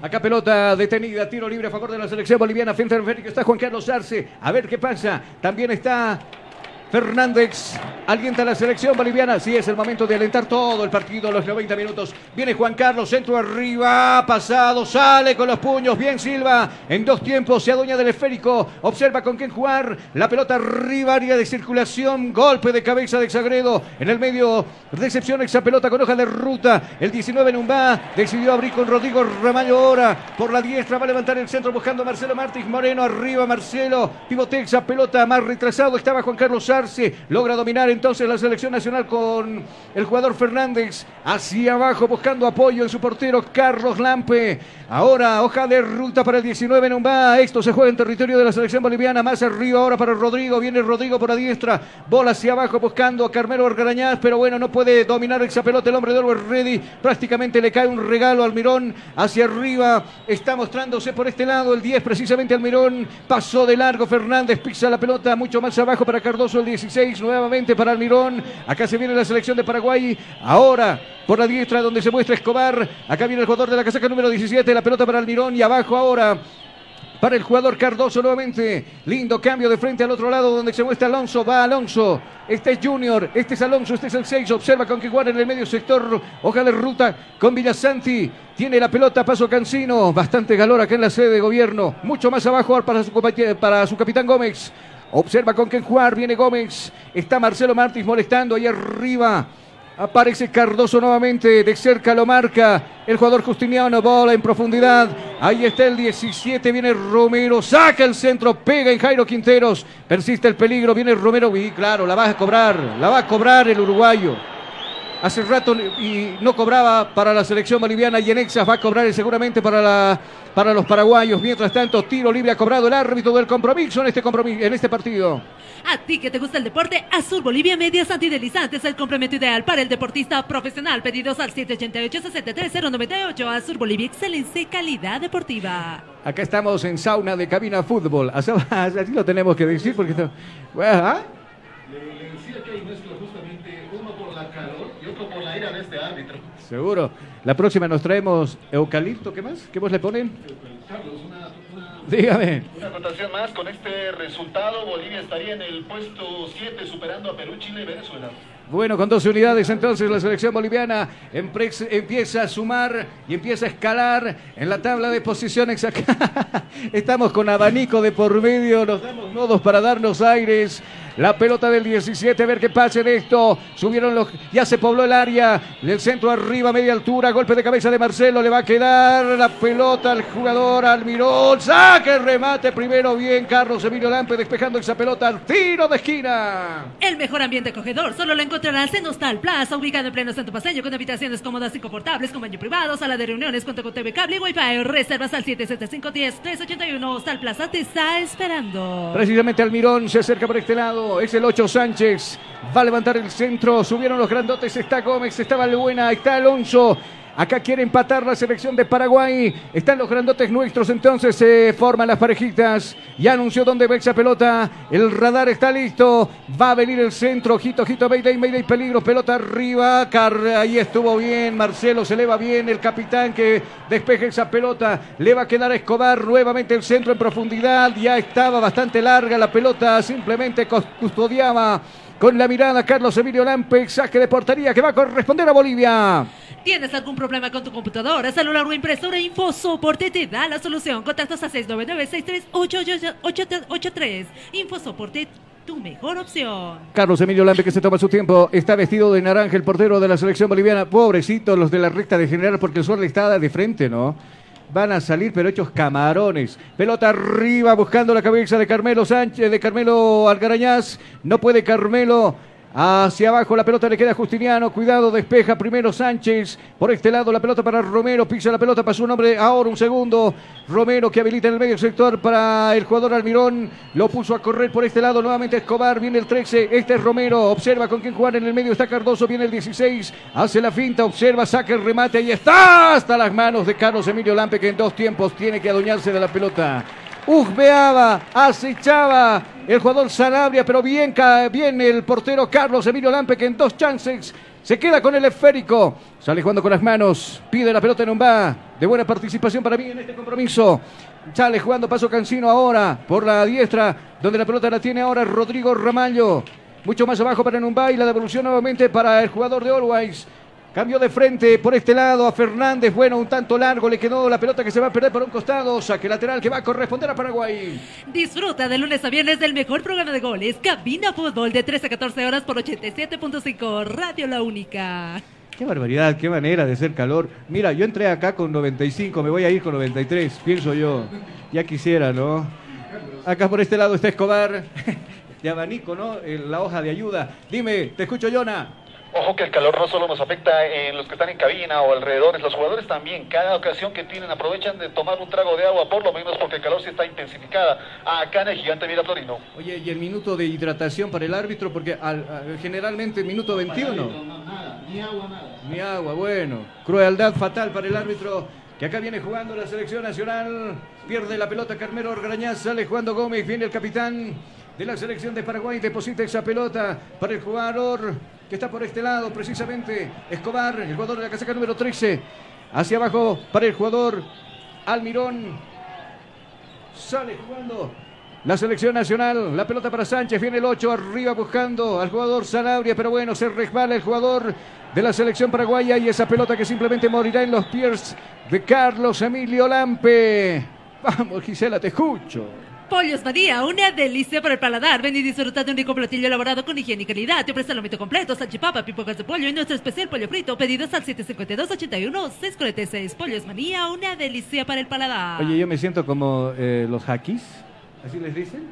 Acá pelota detenida, tiro libre a favor de la selección boliviana. Frente al que está Juan Carlos Arce. A ver qué pasa. También está Fernández alienta a la selección boliviana. Sí, es el momento de alentar todo el partido, los 90 minutos. Viene Juan Carlos, centro arriba, pasado, sale con los puños. Bien Silva, en dos tiempos se adueña del esférico. Observa con quién jugar. La pelota arriba, área de circulación. Golpe de cabeza de Sagredo. En el medio, recepción esa pelota con hoja de ruta. El 19 Numbá decidió abrir con Rodrigo Ramallo ahora. Por la diestra va a levantar el centro buscando a Marcelo Martins Moreno. Arriba Marcelo. Pivotea esa pelota más retrasado. Estaba Juan Carlos Logra dominar entonces la selección nacional con el jugador Fernández. Hacia abajo buscando apoyo en su portero Carlos Lampe. Ahora hoja de ruta para el 19 Numbá. Esto se juega en territorio de la selección boliviana. Más arriba ahora para Rodrigo. Viene Rodrigo por la diestra. Bola hacia abajo buscando a Carmelo Argarañaz. Pero bueno, no puede dominar esa pelota. El hombre de Orwell Ready. Prácticamente le cae un regalo al Mirón. Hacia arriba. Está mostrándose por este lado el 10 precisamente al Mirón. Pasó de largo Fernández. Pisa la pelota mucho más abajo para Cardoso 16. Nuevamente para Almirón. Acá se viene la selección de Paraguay. Ahora por la diestra donde se muestra Escobar. Acá viene el jugador de la casaca número 17. La pelota para Almirón y abajo ahora para el jugador Cardoso nuevamente. Lindo cambio de frente al otro lado donde se muestra Alonso. Va Alonso. Este es Junior. Este es Alonso. Este es el 6. Observa con que jugar en el medio sector. Hoja de ruta con Villasanti. Tiene la pelota. Paso Cancino. Bastante calor acá en la sede de gobierno. Mucho más abajo para su, para su capitán Gómez. Observa con quién jugar. Viene Gómez. Está Marcelo Martins molestando ahí arriba. Aparece Cardoso nuevamente, de cerca lo marca el jugador Justiniano, bola en profundidad. Ahí está el 17, viene Romero, saca el centro, pega en Jairo Quinteros. Persiste el peligro, viene Romero y claro, la va a cobrar, la va a cobrar el uruguayo. Hace rato y no cobraba para la selección boliviana y en Exas va a cobrar seguramente para, la, para los paraguayos. Mientras tanto, tiro libre ha cobrado el árbitro del compromiso en este, compromiso, en este partido. A ti que te gusta el deporte, Azul Bolivia Medias Antidelizantes, el complemento ideal para el deportista profesional. Pedidos al 788-63098. Azul Bolivia, excelencia y calidad deportiva. Acá estamos en sauna de cabina fútbol. Así lo tenemos que decir porque... ¿ah? Le, decía que hay mezcla justamente uno por la calor y otro por la ira de este árbitro. Seguro. La próxima nos traemos eucalipto. ¿Qué más? ¿Qué vos le ponen? Carlos, una, una, Dígame. Una anotación más. Con este resultado, Bolivia estaría en el puesto 7, superando a Perú, Chile y Venezuela. Bueno, con 12 unidades entonces la selección boliviana empieza a sumar y empieza a escalar en la tabla de posiciones acá. Estamos con abanico de por medio, nos damos modos para darnos aires. La pelota del 17, a ver qué pasa en esto. Subieron los. Ya se pobló el área. Del centro arriba, media altura. Golpe de cabeza de Marcelo. Le va a quedar la pelota al jugador Almirón. Saque remate primero. Bien, Carlos Emilio Lampe despejando esa pelota al tiro de esquina. El mejor ambiente acogedor solo lo encontrarás en Hostal Plaza, ubicado en pleno centro paseño, con habitaciones cómodas y confortables, con baño privado, sala de reuniones, cuenta con TV cable y Wi-Fi. Reservas al 77510-381. Hostal Plaza te está esperando. Precisamente Almirón se acerca por este lado. Es el 8 Sánchez. Va a levantar el centro. Subieron los grandotes. Está Gómez. Está Valbuena. Está Alonso. Acá quiere empatar la selección de Paraguay. Están los grandotes nuestros, entonces se forman las parejitas. Ya anunció dónde va esa pelota. El radar está listo. Va a venir el centro. Ojito, ojito, Mayday, Mayday, peligro. Pelota arriba. Ahí estuvo bien. Marcelo se eleva bien. El capitán que despeje esa pelota. Le va a quedar a Escobar. Nuevamente el centro en profundidad. Ya estaba bastante larga la pelota. Simplemente custodiaba con la mirada Carlos Emilio Lampe. Saque de portería que va a corresponder a Bolivia. ¿Tienes algún problema con tu computadora, celular o impresora? InfoSoporte te da la solución. Contactos a 699-638-8383. InfoSoporte, tu mejor opción. Carlos Emilio Lampe que se toma su tiempo. Está vestido de naranja el portero de la selección boliviana. Pobrecito los de la recta de general porque el le está de frente, ¿no? Van a salir pero hechos camarones. Pelota arriba buscando la cabeza de Carmelo Sánchez, de Carmelo Algarañaz. No puede Carmelo. Hacia abajo la pelota le queda a Justiniano. Cuidado, despeja primero Sánchez. Por este lado la pelota para Romero. Pisa la pelota, pasó un hombre. Ahora un segundo. Romero que habilita en el medio sector para el jugador Almirón. Lo puso a correr por este lado. Nuevamente Escobar. Viene el 13. Este es Romero. Observa con quién jugar en el medio. Está Cardoso. Viene el 16. Hace la finta. Observa. Saca el remate. Ahí está. Hasta las manos de Carlos Emilio Lampe que en dos tiempos tiene que adueñarse de la pelota. Ujbeaba, acechaba el jugador Sanabria, pero bien, bien el portero Carlos Emilio Lampe que en dos chances se queda con el esférico. Sale jugando con las manos, pide la pelota en un. De buena participación para mí en este compromiso. Sale jugando paso Cancino ahora por la diestra, donde la pelota la tiene ahora Rodrigo Ramallo. Mucho más abajo para Numbay. La devolución nuevamente para el jugador de Always. Cambio de frente por este lado a Fernández. Bueno, un tanto largo. Le quedó la pelota que se va a perder por un costado. Saque lateral que va a corresponder a Paraguay. Disfruta de lunes a viernes del mejor programa de goles. Cabina Fútbol de 13 a 14 horas por 87.5. Radio La Única. Qué barbaridad, qué manera de ser calor. Mira, yo entré acá con 95, me voy a ir con 93, pienso yo. Ya quisiera, ¿no? Acá por este lado está Escobar. De abanico, ¿no? En la hoja de ayuda. Dime, te escucho, Yona. Ojo que el calor no solo nos afecta en los que están en cabina o alrededores, los jugadores también. Cada ocasión que tienen aprovechan de tomar un trago de agua, por lo menos porque el calor sí está intensificada. Acá en el gigante Miratorino. Oye, ¿y el minuto de hidratación para el árbitro? Porque al, al- generalmente minuto 21. Ni agua, nada. Ni agua, bueno. Crueldad fatal para el árbitro. Que acá viene jugando la selección nacional. Pierde la pelota Carmelo Orgrañaz. Sale jugando Gómez. Viene el capitán de la selección de Paraguay. Deposita esa pelota para el jugador que está por este lado, precisamente. Escobar, el jugador de la casaca número 13. Hacia abajo para el jugador Almirón. Sale jugando la selección nacional. La pelota para Sánchez. Viene el 8 arriba buscando al jugador Sanabria. Pero bueno, se resbala el jugador de la selección paraguaya. Y esa pelota que simplemente morirá en los pies de Carlos Emilio Lampe. Vamos, Gisela, te escucho. Pollos María, una delicia para el paladar. Ven y disfruta de un rico platillo elaborado con higiene y calidad. Te ofrece el lomito completo, salchipapa, pipocas de pollo y nuestro especial pollo frito. Pedidos al 752-81-646. Pollos María, una delicia para el paladar. Oye, yo me siento como eh, los hackis. ¿Así les dicen?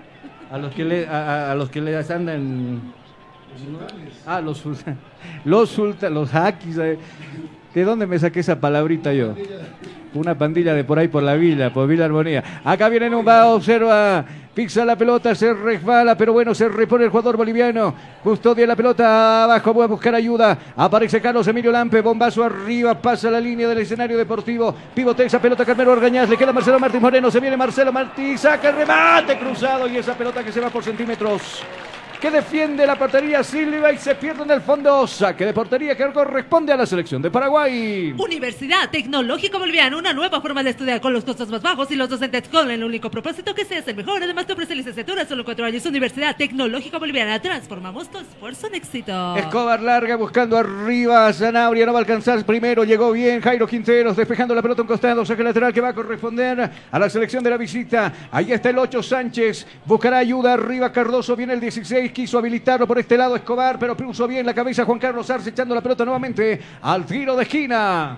A los que le, a, a- a los que les andan. Ah, los sulta- los sulta, los hackis. eh. ¿De dónde me saqué esa palabrita yo? Una pandilla de por ahí por la villa, por Villa Armonía. Acá viene Numba, observa, fixa la pelota, se resbala, pero bueno, se repone el jugador boliviano. Custodia la pelota abajo, va a buscar ayuda. Aparece Carlos Emilio Lampe, bombazo arriba, pasa la línea del escenario deportivo. Pivotea esa pelota, Carmelo Orgañaz, le queda Marcelo Martín Moreno, se viene Marcelo Martín, saca el remate cruzado y esa pelota que se va por centímetros. Que defiende la portería Silva y se pierde en el fondo. Saque de portería que corresponde a la selección de Paraguay. Universidad Tecnológica Boliviana, una nueva forma de estudiar con los costos más bajos y los docentes con el único propósito que seas el mejor. Además te ofrece licenciatura solo cuatro años. Universidad Tecnológica Boliviana, transformamos tu esfuerzo en éxito. Escobar larga buscando arriba. Zanabria no va a alcanzar. Primero llegó bien Jairo Quinteros despejando la pelota a un costado. Saque lateral que va a corresponder a la selección de la visita. Ahí está el 8 Sánchez. Buscará ayuda arriba Cardoso. Viene el 16. Quiso habilitarlo por este lado Escobar. Pero puso bien la cabeza Juan Carlos Arce echando la pelota nuevamente al tiro de esquina.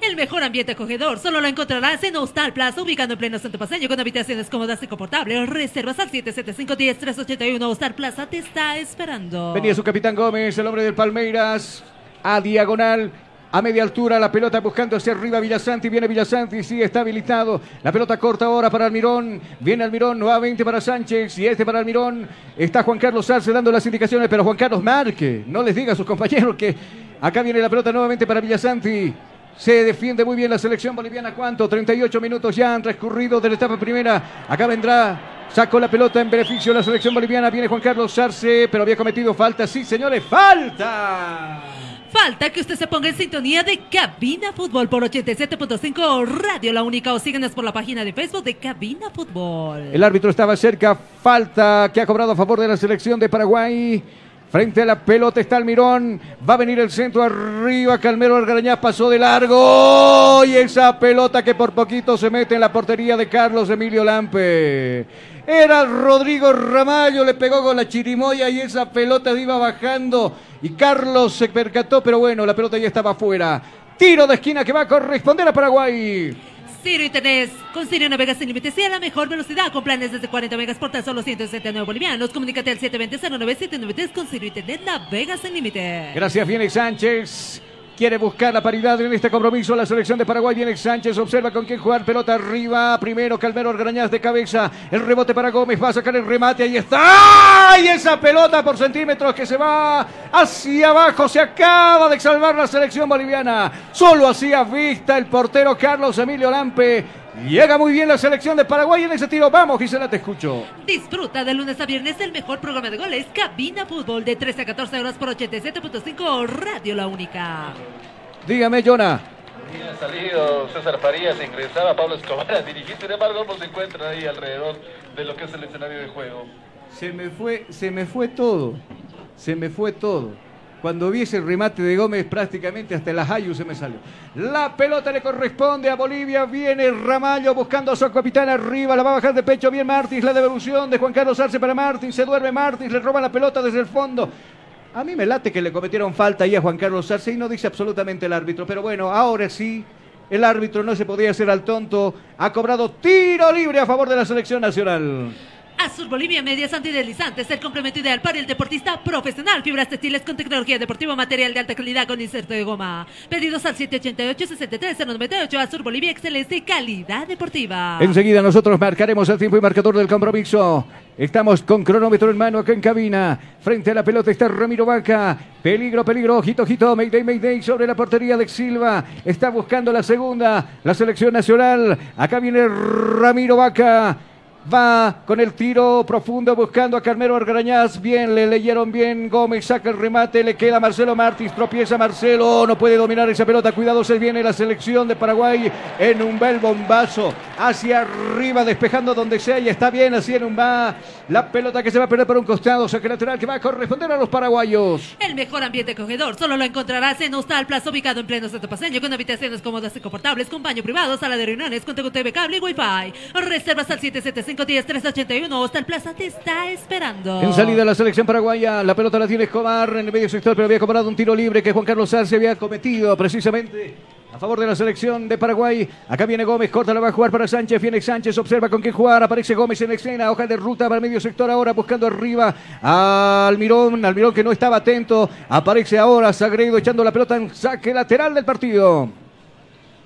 El mejor ambiente acogedor solo lo encontrarás en Hostal Plaza, ubicado en pleno centro paseño, con habitaciones cómodas y confortables. Reservas al 775-10381. Hostal Plaza te está esperando. Venía su capitán Gómez, el hombre del Palmeiras, a diagonal. A media altura, la pelota buscando hacia arriba Villasanti. Viene Villasanti, sí, está habilitado. La pelota corta ahora para Almirón. Viene Almirón nuevamente para Sánchez. Y este para Almirón. Está Juan Carlos Arce dando las indicaciones, pero Juan Carlos marque. No les diga a sus compañeros que acá viene la pelota nuevamente para Villasanti. Se defiende muy bien la selección boliviana. ¿Cuánto? 38 minutos ya han transcurrido de la etapa primera. Acá vendrá. Sacó la pelota en beneficio de la selección boliviana. Viene Juan Carlos Arce, pero había cometido falta. Sí, señores, falta. Falta que usted se ponga en sintonía de Cabina Fútbol por 87.5 Radio La Única o síganos por la página de Facebook de Cabina Fútbol. El árbitro estaba cerca. Falta que ha cobrado a favor de la selección de Paraguay. Frente a la pelota está Almirón. Va a venir el centro arriba. Calmero Algarañaz pasó de largo. Y esa pelota que por poquito se mete en la portería de Carlos Emilio Lampe. Era Rodrigo Ramallo, le pegó con la chirimoya y esa pelota iba bajando. Y Carlos se percató, pero bueno, la pelota ya estaba afuera. Tiro de esquina que va a corresponder a Paraguay. Ciro Internet, con Ciro navegas sin límites y a la mejor velocidad con planes desde 40 megas por tan solo 169 bolivianos. Comunícate al 720-09793 con Ciro Internet navegas sin límites. Gracias, viene Sánchez. Quiere buscar la paridad en este compromiso. La selección de Paraguay viene Sánchez. Observa con quién jugar. Pelota arriba. Primero Calmero Orgrañaz de cabeza. El rebote para Gómez. Va a sacar el remate. Ahí está. Y esa pelota por centímetros que se va hacia abajo. Se acaba de salvar la selección boliviana. Solo hacía vista el portero Carlos Emilio Lampe. Llega muy bien la selección de Paraguay en ese tiro. Vamos, Gisela, te escucho. Disfruta de lunes a viernes el mejor programa de goles, Cabina Fútbol, de 13 a 14 horas por 87.5 Radio La Única. Dígame, Jonah. Había salido César Farías ingresaba Pablo Escobar a dirigir, sin embargo, ambos se encuentran ahí alrededor de lo que es el escenario de juego. Se me fue, se me fue todo. se me fue todo. Cuando vi ese remate de Gómez, prácticamente hasta la Hayu se me salió. La pelota le corresponde a Bolivia. Viene Ramallo buscando a su capitán arriba. La va a bajar de pecho. Bien Martins. La devolución de Juan Carlos Arce para Martins. Se duerme Martins. Le roba la pelota desde el fondo. A mí me late que le cometieron falta ahí a Juan Carlos Arce y no dice absolutamente el árbitro. Pero bueno, ahora sí. El árbitro no se podía hacer al tonto. Ha cobrado tiro libre a favor de la selección nacional. Azul Bolivia Medias Antideslizantes, el complemento ideal para el deportista profesional. Fibras textiles con tecnología deportiva, material de alta calidad con inserto de goma. Pedidos al 788-63-098. Azul Bolivia, excelente calidad deportiva. Enseguida nosotros marcaremos el tiempo y marcador del compromiso. Estamos con cronómetro en mano acá en cabina. Frente a la pelota está Ramiro Vaca. Peligro, peligro, ojito, ojito. Mayday, Mayday sobre la portería de Silva. Está buscando la segunda. La selección nacional. Acá viene Ramiro Vaca. Va con el tiro profundo buscando a Carmelo Argarañaz. Bien, le leyeron bien. Gómez saca el remate. Le queda Marcelo Martins. Tropieza Marcelo. No puede dominar esa pelota. Cuidado, se viene la selección de Paraguay en un bel bombazo. Hacia arriba, despejando donde sea. Y está bien así en un va. La pelota que se va a perder por un costado. Saque lateral que va a corresponder a los paraguayos. El mejor ambiente acogedor solo lo encontrarás en Hostal Plaza, ubicado en pleno centro paseño, con habitaciones cómodas y confortables, con baño privado, sala de reuniones, con TV cable y wifi. Reservas al 775-10-381. Hostal Plaza te está esperando. En salida la selección paraguaya, la pelota la tiene Escobar en el medio sector, pero había cobrado un tiro libre que Juan Carlos Arce había cometido precisamente a favor de la selección de Paraguay. Acá viene Gómez, corta, la va a jugar para Sánchez. Viene Sánchez, observa con qué jugar. Aparece Gómez en escena, hoja de ruta para el medio sector ahora, buscando arriba a Almirón. Almirón que no estaba atento. Aparece ahora Sagredo echando la pelota en saque lateral del partido.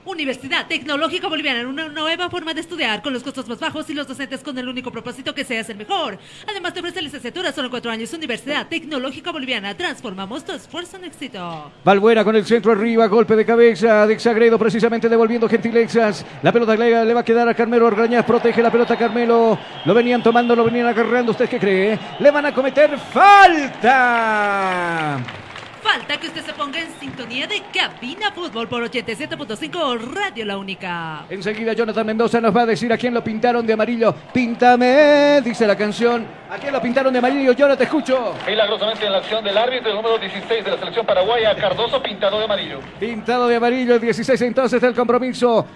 Universidad Tecnológica Boliviana, una nueva forma de estudiar con los costos más bajos y los docentes con el único propósito que seas el mejor. Además te ofrece licenciatura solo cuatro años. Universidad Tecnológica Boliviana, transformamos tu esfuerzo en éxito. Valbuena con el centro arriba, golpe de cabeza de Sagredo, precisamente devolviendo gentilezas. La pelota le, le va a quedar a Carmelo Orgañaz, protege la pelota Carmelo. Lo venían tomando, lo venían agarrando. ¿Usted qué cree? Le van a cometer falta. Falta que usted se ponga en sintonía de Cabina Fútbol por 87.5 Radio La Única. Enseguida Jonathan Mendoza nos va a decir a quién lo pintaron de amarillo. Píntame, dice la canción. ¿A quién lo pintaron de amarillo? Yo no te escucho. Milagrosamente en la acción del árbitro, el número 16 de la selección paraguaya, Cardoso, pintado de amarillo. Pintado de amarillo, el 16 entonces del compromiso.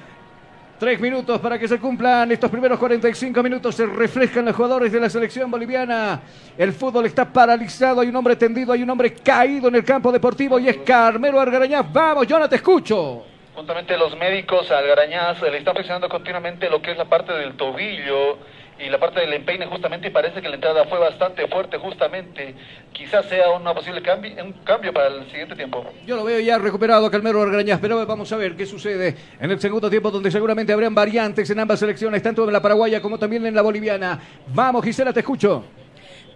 Tres minutos para que se cumplan estos primeros 45 minutos. Se reflejan los jugadores de la selección boliviana. El fútbol está paralizado. Hay un hombre tendido, hay un hombre caído en el campo deportivo y es Carmelo Argarañaz. Vamos, no te escucho. Juntamente los médicos Algarañaz le están presionando continuamente lo que es la parte del tobillo y la parte del empeine justamente parece que la entrada fue bastante fuerte justamente. Quizás sea una posible cambio, un cambio para el siguiente tiempo. Yo lo veo ya recuperado Calmero Argañaz, pero vamos a ver qué sucede en el segundo tiempo donde seguramente habrán variantes en ambas selecciones, tanto en la paraguaya como también en la boliviana. Vamos Gisela, te escucho.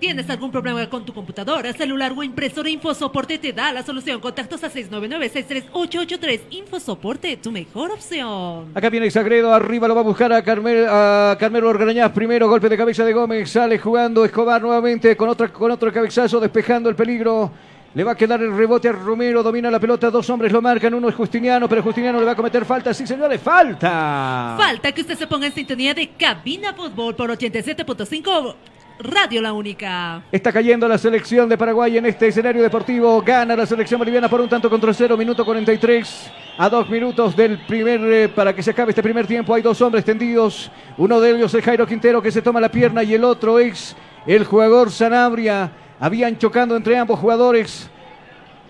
¿Tienes algún problema con tu computadora, celular o impresora? InfoSoporte te da la solución. Contactos a 699-63883. InfoSoporte, tu mejor opción. Acá viene Sagredo, arriba lo va a buscar a, Carmel, a Carmelo Orgañaz. Primero golpe de cabeza de Gómez, sale jugando Escobar nuevamente con, otra, con otro cabezazo, despejando el peligro. Le va a quedar el rebote a Romero, domina la pelota, dos hombres lo marcan, uno es Justiniano, pero Justiniano le va a cometer falta, sí señores, falta. Falta que usted se ponga en sintonía de Cabina Fútbol por 87.5 Radio La Única. Está cayendo la selección de Paraguay en este escenario deportivo. Gana la selección boliviana por un tanto contra cero, minuto 43. A dos minutos del primer, eh, para que se acabe este primer tiempo, hay dos hombres tendidos. Uno de ellos es Jairo Quintero que se toma la pierna y el otro es el jugador Sanabria. Habían chocando entre ambos jugadores.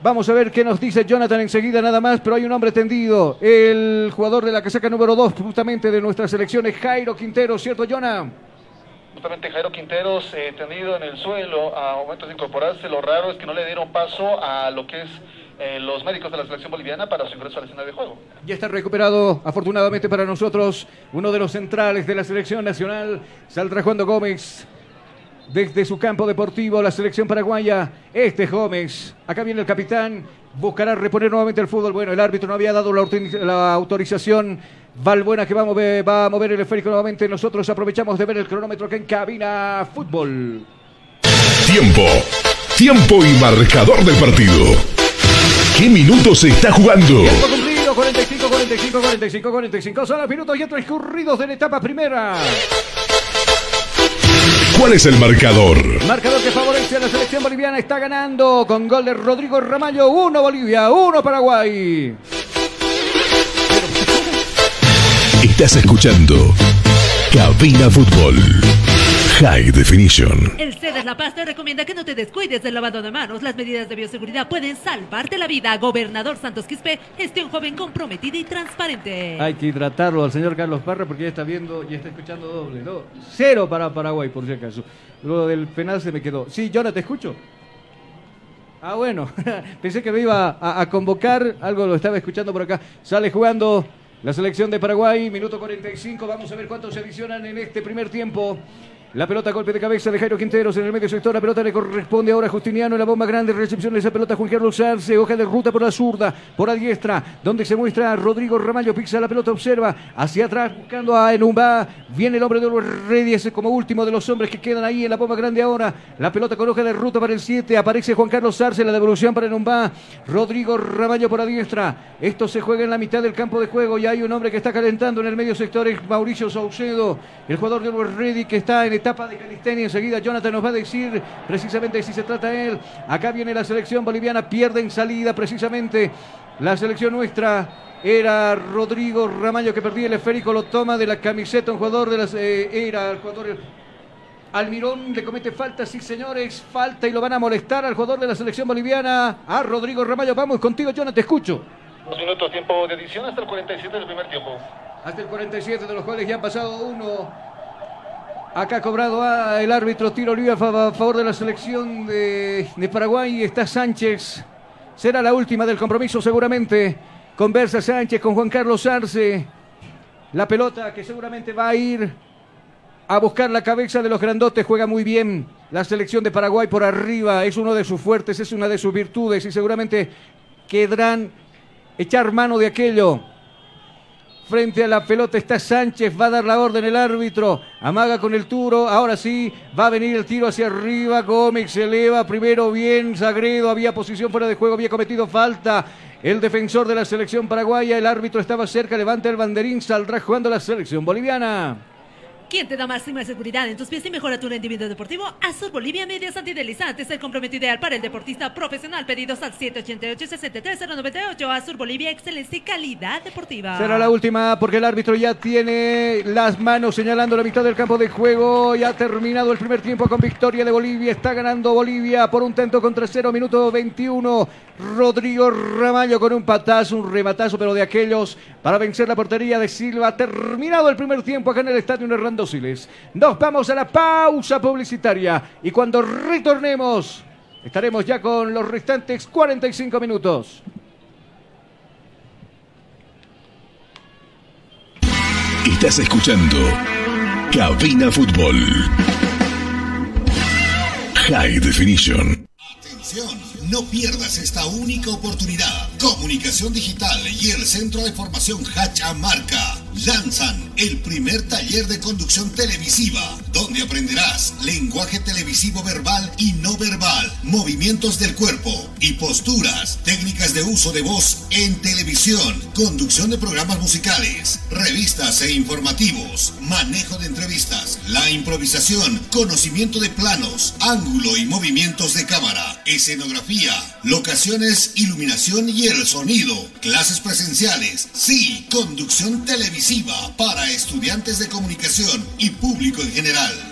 Vamos a ver qué nos dice Jonathan enseguida nada más, pero hay un hombre tendido. El jugador de la casaca número dos, justamente de nuestra selección, es Jairo Quintero, ¿cierto, Jonathan? Justamente Jairo Quinteros eh, tendido en el suelo a momentos de incorporarse. Lo raro es que no le dieron paso a lo que es eh, los médicos de la selección boliviana para su ingreso al escenario de juego. Ya está recuperado, afortunadamente para nosotros, uno de los centrales de la selección nacional. Saldrá Juan Gómez desde su campo deportivo, la selección paraguaya. Este Gómez, acá viene el capitán, buscará reponer nuevamente el fútbol. Bueno, el árbitro no había dado la, la autorización Valbuena que va a, mover, va a mover el esférico nuevamente. Nosotros aprovechamos de ver el cronómetro que en cabina fútbol. Tiempo. Tiempo y marcador del partido. ¿Qué minutos se está jugando? Tiempo cumplido, 45, 45, 45, 45. Son los minutos ya transcurridos de la etapa primera. ¿Cuál es el marcador? Marcador que favorece a la selección boliviana está ganando con gol de Rodrigo Ramallo. 1 Bolivia, 1 Paraguay. Estás escuchando Cabina Fútbol. High Definition. El CEDES La Paz te recomienda que no te descuides del lavado de manos. Las medidas de bioseguridad pueden salvarte la vida. Gobernador Santos Quispe, gestión joven comprometida y transparente. Hay que hidratarlo al señor Carlos Parra porque ya está viendo y está escuchando doble. ¿no? Cero para Paraguay, por si acaso. Lo del penal se me quedó. Sí, Jonah, te escucho. Ah, bueno. Pensé que me iba a, a convocar. Algo lo estaba escuchando por acá. Sale jugando la selección de Paraguay. Minuto 45. Vamos a ver cuántos se adicionan en este primer tiempo. La pelota, golpe de cabeza de Jairo Quinteros en el medio sector. La pelota le corresponde ahora a Justiniano. La bomba grande, recepción de esa pelota. Juan Carlos Arce, hoja de ruta por la zurda, por la diestra, donde se muestra Rodrigo Ramallo. Pisa la pelota, observa hacia atrás, buscando a Enumba. Viene el hombre de los Reyes como último de los hombres que quedan ahí en la bomba grande ahora. La pelota con hoja de ruta para el 7. Aparece Juan Carlos Arce, la devolución para Enumba. Rodrigo Ramallo por la diestra. Esto se juega en la mitad del campo de juego. Y hay un hombre que está calentando en el medio sector, es Mauricio Saucedo, el jugador de los Ready que está en etapa de calistenia. Enseguida Jonathan nos va a decir precisamente si se trata él. Acá viene la selección boliviana, pierde en salida precisamente la selección nuestra. Era Rodrigo Ramallo que perdía el esférico, lo toma de la camiseta, un jugador de las. eh, era el jugador. Almirón le comete falta, sí señores, falta y lo van a molestar al jugador de la selección boliviana, a Rodrigo Ramallo. Vamos contigo, Jonathan, te escucho. Dos minutos tiempo de edición hasta el 47 del primer tiempo. Hasta el 47 de los cuales ya han pasado uno. Acá ha cobrado a el árbitro tiro libre a fa- a favor de la selección de, de Paraguay. Está Sánchez. Será la última del compromiso seguramente. Conversa Sánchez con Juan Carlos Arce. La pelota que seguramente va a ir a buscar la cabeza de los grandotes. Juega muy bien la selección de Paraguay por arriba. Es uno de sus fuertes, es una de sus virtudes y seguramente querrán echar mano de aquello. Frente a la pelota está Sánchez, va a dar la orden el árbitro, amaga con el turo, ahora sí, va a venir el tiro hacia arriba, Gómez se eleva, primero bien, Sagredo, había posición fuera de juego, había cometido falta. El defensor de la selección paraguaya, el árbitro estaba cerca, levanta el banderín, saldrá jugando la selección boliviana. ¿Quién te da máxima seguridad en tus pies y mejora tu rendimiento deportivo? Azur Bolivia Medias Antideslizantes, el comprometido ideal para el deportista profesional. Pedidos al 788-63098. Azur Bolivia, excelencia y calidad deportiva. Será la última porque el árbitro ya tiene las manos señalando la mitad del campo de juego. Ya ha terminado el primer tiempo con victoria de Bolivia. Está ganando Bolivia por un tanto contra cero, minuto 21. Rodrigo Ramallo con un patazo, un rematazo, pero de aquellos para vencer la portería de Silva. Terminado el primer tiempo acá en el estadio Hernando Nos vamos a la pausa publicitaria y cuando retornemos estaremos ya con los restantes 45 minutos. Estás escuchando Cabina Fútbol. High Definition. Atención, no pierdas esta única oportunidad. Comunicación Digital y el Centro de Formación Hachamarca lanzan el primer taller de conducción televisiva, donde aprenderás lenguaje televisivo verbal y no verbal, movimientos del cuerpo y posturas, técnicas de uso de voz en televisión, conducción de programas musicales, revistas e informativos, manejo de entrevistas, la improvisación, conocimiento de planos, ángulo y movimientos de cámara, escenografía, locaciones, iluminación y el sonido, clases presenciales, sí, conducción televisiva para estudiantes de comunicación y público en general.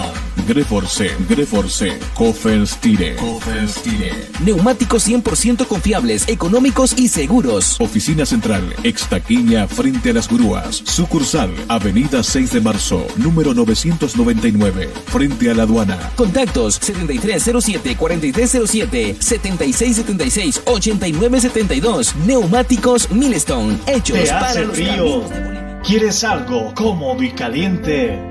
Greforce, Greforce, Coffers Tire. Neumáticos 100% confiables, económicos y seguros. Oficina Central, Extaquiña, frente a las grúas. Sucursal, Avenida 6 de Marzo, número 999, frente a la aduana. Contactos 7307-4307, 7676-8972. Neumáticos Milestone, hechos ¿Te para hace los frío? ¿Quieres algo cómodo y caliente?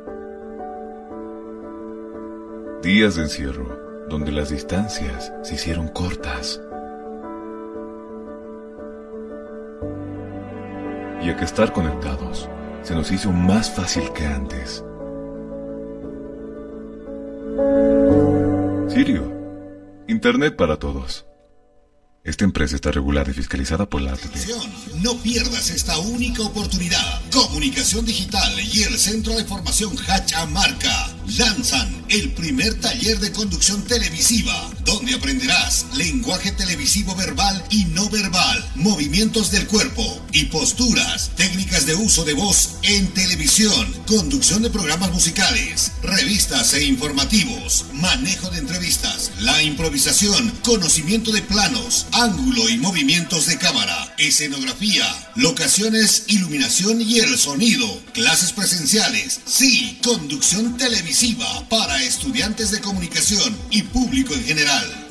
Días de encierro, donde las distancias se hicieron cortas. Y a que estar conectados se nos hizo más fácil que antes. Sirio, Internet para todos. Esta empresa está regulada y fiscalizada por la ATT. No pierdas esta única oportunidad. Comunicación Digital y el Centro de Formación Hachamarca lanzan el primer taller de conducción televisiva, donde aprenderás lenguaje televisivo verbal y no verbal, movimientos del cuerpo y posturas, técnicas de uso de voz en televisión, conducción de programas musicales, revistas e informativos, manejo de entrevistas, la improvisación, conocimiento de planos, ángulo y movimientos de cámara, escenografía, locaciones, iluminación y el sonido, clases presenciales, sí, conducción televisiva para estudiantes de comunicación y público en general.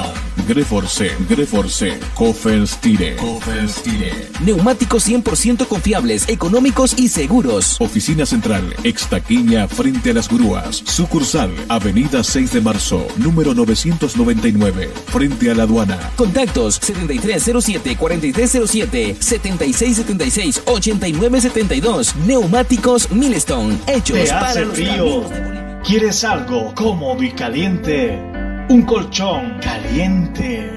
Greforce, Greforce, Coferstire, Coferstire. Neumáticos 100% confiables, económicos y seguros. Oficina Central, Extaquiña, frente a las grúas. Sucursal, Avenida 6 de Marzo, número 999, frente a la aduana. Contactos 7307-4307, 7676-8972. Neumáticos Milestone, hechos ¿Te para hace los frío? ¿Quieres algo cómodo y caliente? Un colchón caliente.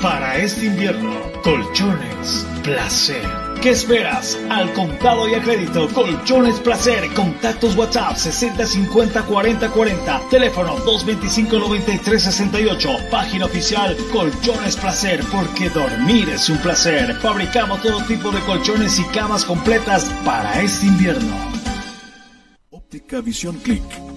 Para este invierno, colchones placer. ¿Qué esperas? Al contado y a crédito, Colchones Placer. Contactos WhatsApp 60 50 40 40. Teléfono 225 93 68. Página oficial Colchones Placer, porque dormir es un placer. Fabricamos todo tipo de colchones y camas completas para este invierno. Óptica Visión Click.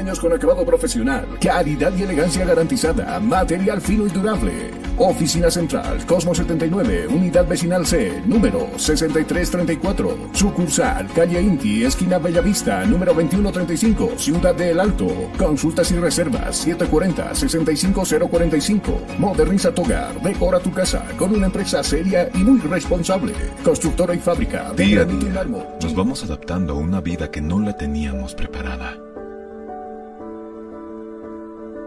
diseños con acabado profesional, calidad y elegancia garantizada, material fino y durable. Oficina Central, Cosmo 79, Unidad Vecinal C, número 6334. Sucursal, Calle Inti, esquina Bellavista, número 2135, Ciudad de El Alto. Consultas y reservas 740-65045. Moderniza tu hogar, decora tu casa con una empresa seria y muy responsable. Constructora y fábrica de Día a día, nos vamos adaptando a una vida que no la teníamos preparada.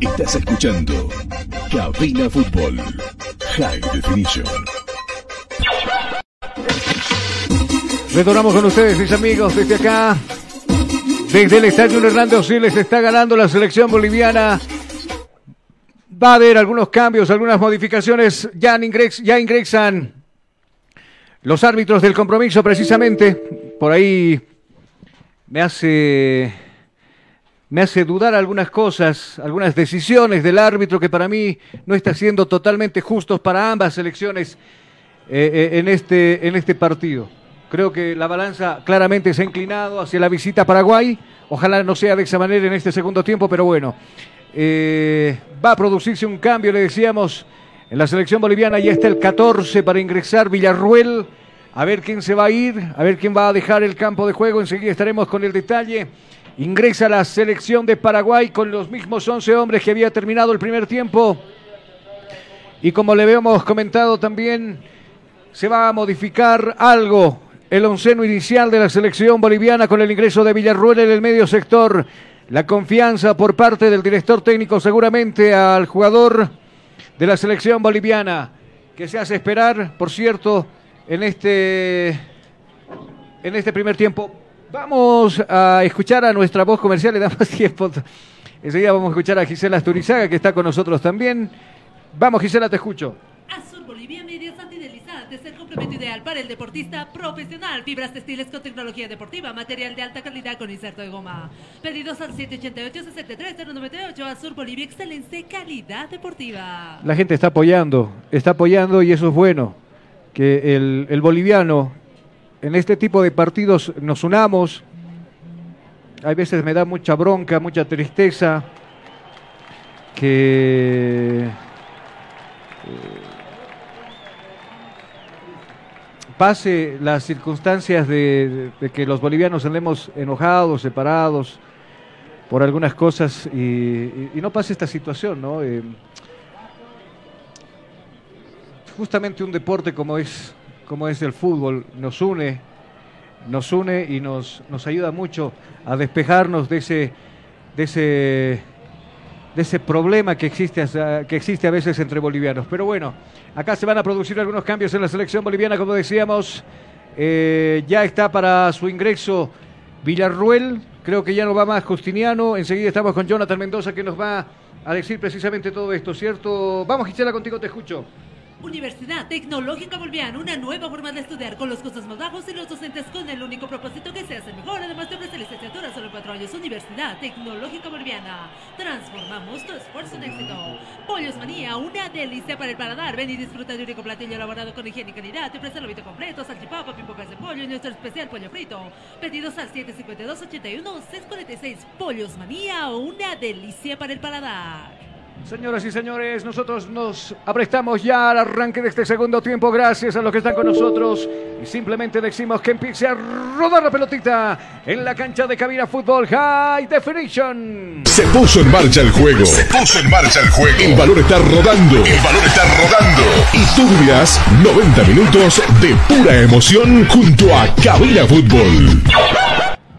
Estás escuchando Cabina Fútbol. High Definition. Retornamos con ustedes, mis amigos, desde acá. Desde el estadio Hernando Siles está ganando la selección boliviana. Va a haber algunos cambios, algunas modificaciones. Ya, ingres, ya ingresan los árbitros del compromiso, precisamente. Por ahí me hace, me hace dudar algunas cosas, algunas decisiones del árbitro que para mí no está siendo totalmente justos para ambas selecciones eh, eh, en, este, en este partido. Creo que la balanza claramente se ha inclinado hacia la visita a Paraguay. Ojalá no sea de esa manera en este segundo tiempo, pero bueno. Eh, va a producirse un cambio, le decíamos, en la selección boliviana. Ya está el 14 para ingresar Villarruel. A ver quién se va a ir, a ver quién va a dejar el campo de juego. Enseguida estaremos con el detalle. Ingresa la selección de Paraguay con los mismos 11 hombres que había terminado el primer tiempo. Y como le habíamos comentado también, se va a modificar algo el onceno inicial de la selección boliviana con el ingreso de Villarruel en el medio sector. La confianza por parte del director técnico seguramente al jugador de la selección boliviana que se hace esperar, por cierto, en este, en este primer tiempo. Vamos a escuchar a nuestra voz comercial, le damos tiempo. Enseguida vamos a escuchar a Gisela Asturizaga, que está con nosotros también. Vamos, Gisela, te escucho. Azul Bolivia Medias Antideslizantes, el complemento ideal para el deportista profesional. Fibras textiles con tecnología deportiva, material de alta calidad con inserto de goma. Pedidos al 788-63-098. Azul Bolivia, excelencia, calidad deportiva. La gente está apoyando, está apoyando y eso es bueno. Que el, el boliviano en este tipo de partidos nos unamos. Hay veces me da mucha bronca, mucha tristeza que pase las circunstancias de, que los bolivianos andemos enojados, separados por algunas cosas y no pase esta situación, ¿no? Eh, justamente un deporte como es, como es el fútbol nos une, nos une y nos, nos ayuda mucho a despejarnos de ese, de ese de ese problema que existe, que existe a veces entre bolivianos. Pero bueno, acá se van a producir algunos cambios en la selección boliviana, como decíamos. Eh, ya está para su ingreso Villarruel, creo que ya no va más Justiniano. Enseguida estamos con Jonathan Mendoza que nos va a decir precisamente todo esto, ¿cierto? Vamos, Gisela, contigo te escucho. Universidad Tecnológica Boliviana, una nueva forma de estudiar con los costos más bajos y los docentes con el único propósito que se hace mejor. Además de ofrecer licenciatura solo cuatro años. Universidad Tecnológica Boliviana. Transformamos tu esfuerzo en éxito. Pollos Manía, una delicia para el paladar. Ven y disfruta de un único platillo elaborado con higiene y calidad. Te ofrece el lobito completo, salchipapa, pimpocas de pollo y nuestro especial pollo frito. Pedidos al 752-81-646. Pollos Manía, una delicia para el paladar. Señoras y señores, nosotros nos aprestamos ya al arranque de este segundo tiempo. Gracias a los que están con nosotros. Y simplemente decimos que empiece a rodar la pelotita en la cancha de cabina fútbol High Definition. Se puso en marcha el juego. Se puso en marcha el juego. El balón está rodando. El balón está rodando. Y tú vivirás 90 minutos de pura emoción junto a Cabina Fútbol.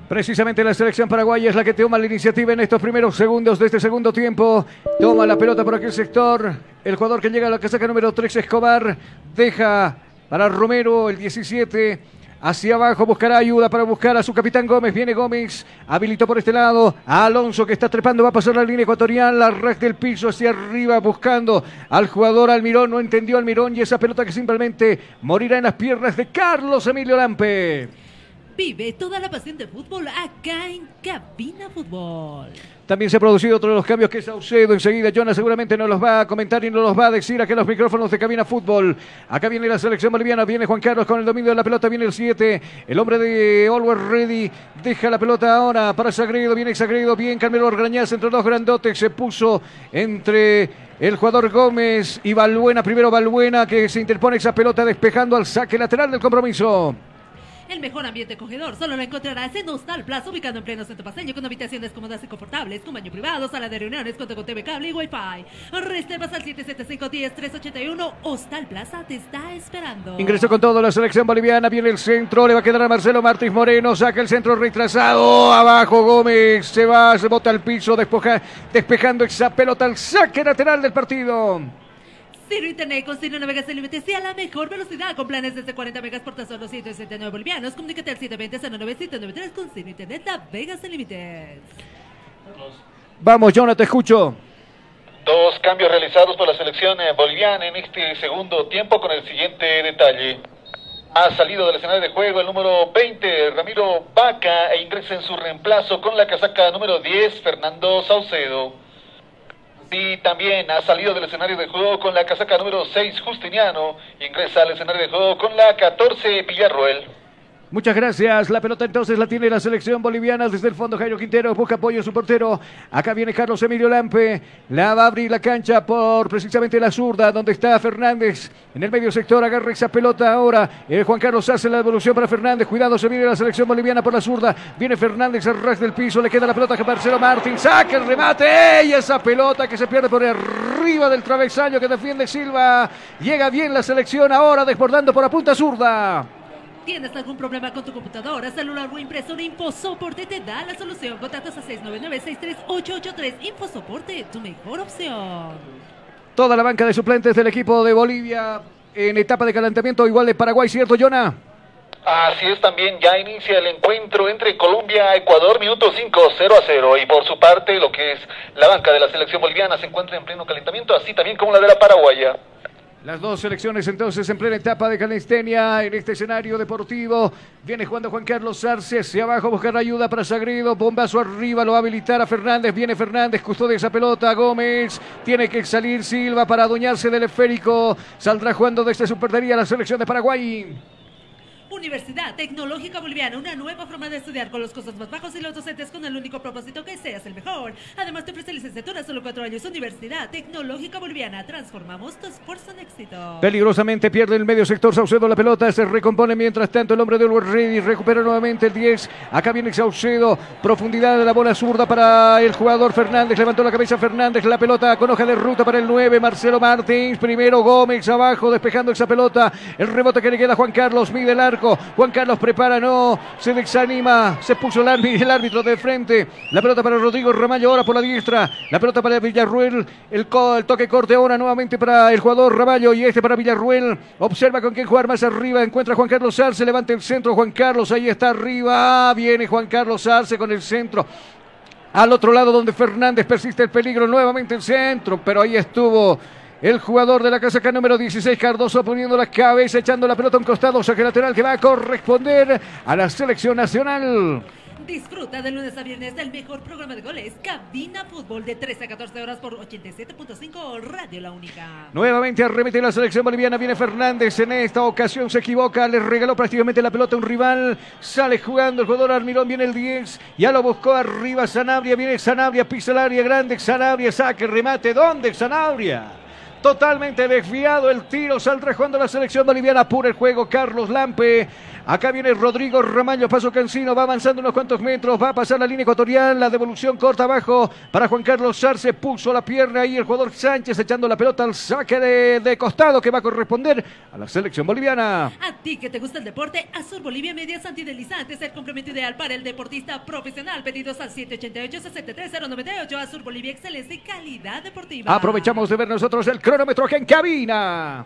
Precisamente la selección paraguaya es la que toma la iniciativa en estos primeros segundos de este segundo tiempo. Toma la pelota por aquel sector. El jugador que llega a la casaca número 3, Escobar, deja para Romero el 17. Hacia abajo buscará ayuda para buscar a su capitán Gómez. Viene Gómez, habilitó por este lado. A Alonso que está trepando, va a pasar la línea ecuatorial. La red del piso hacia arriba buscando al jugador Almirón. No entendió Almirón y esa pelota que simplemente morirá en las piernas de Carlos Emilio Lampe. Vive toda la pasión de fútbol acá en Cabina Fútbol. También se ha producido otro de los cambios que es Saucedo. Enseguida Jonas seguramente nos los va a comentar y nos los va a decir aquí en los micrófonos de Cabina Fútbol. Acá viene la selección boliviana, viene Juan Carlos con el dominio de la pelota, viene el 7. El hombre de Always Ready deja la pelota ahora para Sagredo, viene Sagredo, bien Carmelo Orgañaz entre dos grandotes, se puso entre el jugador Gómez y Balbuena, primero Balbuena que se interpone esa pelota despejando al saque lateral del compromiso. El mejor ambiente acogedor solo lo encontrarás en Hostal Plaza, ubicado en pleno centro paseño, con habitaciones cómodas y confortables, con baño privado, sala de reuniones, cuenta con TV cable y Wi-Fi. Reservas al 775-10-381. Hostal Plaza te está esperando. Ingresó con todo la selección boliviana, viene el centro, le va a quedar a Marcelo Martínez Moreno, saca el centro retrasado, abajo Gómez, se va, se bota al piso, despoja, despejando esa pelota al saque lateral del partido. Ciro Internet con Ciro Navegas sin límites y a la mejor velocidad con planes desde 40 megas por tan solo 169 bolivianos. Comunícate al 720-09793 con Ciro Internet Navegas sin límites. Vamos, Jonah, te escucho. Dos cambios realizados por la selección eh, boliviana en este segundo tiempo con el siguiente detalle. Ha salido del escenario de juego el número 20, Ramiro Vaca, e ingresa en su reemplazo con la casaca número 10, Fernando Saucedo. Y también ha salido del escenario de juego con la casaca número 6, Justiniano. Ingresa al escenario de juego con la 14, Villarroel. Muchas gracias. La pelota entonces la tiene la selección boliviana desde el fondo. Jairo Quintero busca apoyo su portero. Acá viene Carlos Emilio Lampe. La va a abrir la cancha por precisamente la zurda, donde está Fernández. En el medio sector agarra esa pelota ahora. El Juan Carlos hace la devolución para Fernández. Cuidado, se viene la selección boliviana por la zurda. Viene Fernández al ras del piso. Le queda la pelota a Marcelo Martín. Saca el remate. Y esa pelota que se pierde por arriba del travesaño que defiende Silva. Llega bien la selección ahora desbordando por la punta zurda. ¿Tienes algún problema con tu computadora, celular o impresora? InfoSoporte te da la solución. Contactos a 699-63883. InfoSoporte, tu mejor opción. Toda la banca de suplentes del equipo de Bolivia en etapa de calentamiento igual de Paraguay, ¿cierto, Jonah? Así es también, ya inicia el encuentro entre Colombia y Ecuador, minuto 5, 0 a 0. Y por su parte, lo que es la banca de la selección boliviana se encuentra en pleno calentamiento, así también como la de la paraguaya. Las dos selecciones entonces en plena etapa de calistenia en este escenario deportivo. Viene jugando Juan Carlos Arce hacia abajo, buscar ayuda para Sagredo. Bombazo arriba, lo va a habilitar a Fernández. Viene Fernández, custodia esa pelota. Gómez tiene que salir Silva para adueñarse del esférico. Saldrá jugando desde su perdería la selección de Paraguay. Universidad Tecnológica Boliviana, una nueva forma de estudiar con los costos más bajos y los docentes con el único propósito que seas el mejor. Además te ofrece licenciatura solo cuatro años. Universidad Tecnológica Boliviana, transformamos tu esfuerzo en éxito. Peligrosamente pierde el medio sector Saucedo la pelota, se recompone mientras tanto el hombre de Ulver Ready recupera nuevamente el 10. Acá viene Saucedo, profundidad de la bola zurda para el jugador Fernández, levantó la cabeza Fernández, la pelota con hoja de ruta para el 9, Marcelo Martins, primero Gómez abajo despejando esa pelota, el rebote que le queda a Juan Carlos, mide el arco. Juan Carlos prepara, no, se desanima, se puso el árbitro, el árbitro de frente. La pelota para Rodrigo Ramallo ahora por la diestra. La pelota para Villarruel, el, toque corte ahora nuevamente para el jugador Ramallo y este para Villarruel. Observa con quién jugar más arriba. Encuentra Juan Carlos Arce, levanta el centro. Juan Carlos ahí está arriba. Viene Juan Carlos Arce con el centro. Al otro lado donde Fernández persiste el peligro, nuevamente el centro, pero ahí estuvo el jugador de la casaca número 16, Cardoso, poniendo la cabeza, echando la pelota a un costado, saque lateral que va a corresponder a la selección nacional. Disfruta de lunes a viernes del mejor programa de goles, Cabina Fútbol, de 13 a 14 horas por 87.5 Radio La Única. Nuevamente arremete la selección boliviana, viene Fernández, en esta ocasión se equivoca, le regaló prácticamente la pelota a un rival, sale jugando el jugador Armirón, viene el 10, ya lo buscó arriba Sanabria, viene Sanabria, pisa el área grande, Sanabria, saque, remate, ¿dónde Sanabria? Totalmente desviado el tiro. Saldrá jugando la selección boliviana. Pura el juego. Carlos Lampe. Acá viene Rodrigo Ramallo. Paso Cancino. Va avanzando unos cuantos metros. Va a pasar la línea ecuatorial. La devolución corta abajo para Juan Carlos Sarce. Puso la pierna ahí el jugador Sánchez echando la pelota al saque de, de costado que va a corresponder a la selección boliviana. A ti que te gusta el deporte, Azul Bolivia Medias Antideslizantes, el complemento ideal para el deportista profesional. Pedidos al 788-63098. Azul Bolivia, excelencia y calidad deportiva. Aprovechamos de ver nosotros el cronómetro aquí en cabina.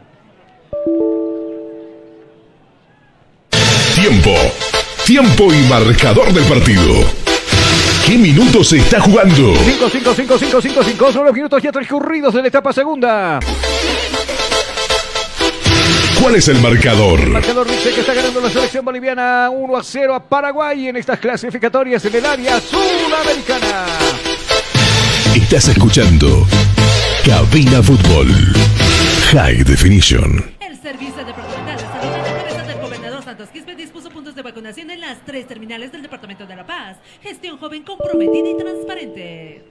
Tiempo. Tiempo y marcador del partido. ¿Qué minutos se está jugando? 5, 5, 5, 5, 5, 5. Son los minutos ya transcurridos de la etapa segunda. ¿Cuál es el marcador? El marcador dice que está ganando la selección boliviana 1 a 0 a Paraguay en estas clasificatorias en el área sudamericana. Estás escuchando Cabina Fútbol High Definition. El Servicio de en las tres terminales del Departamento de La Paz. Gestión joven comprometida y transparente.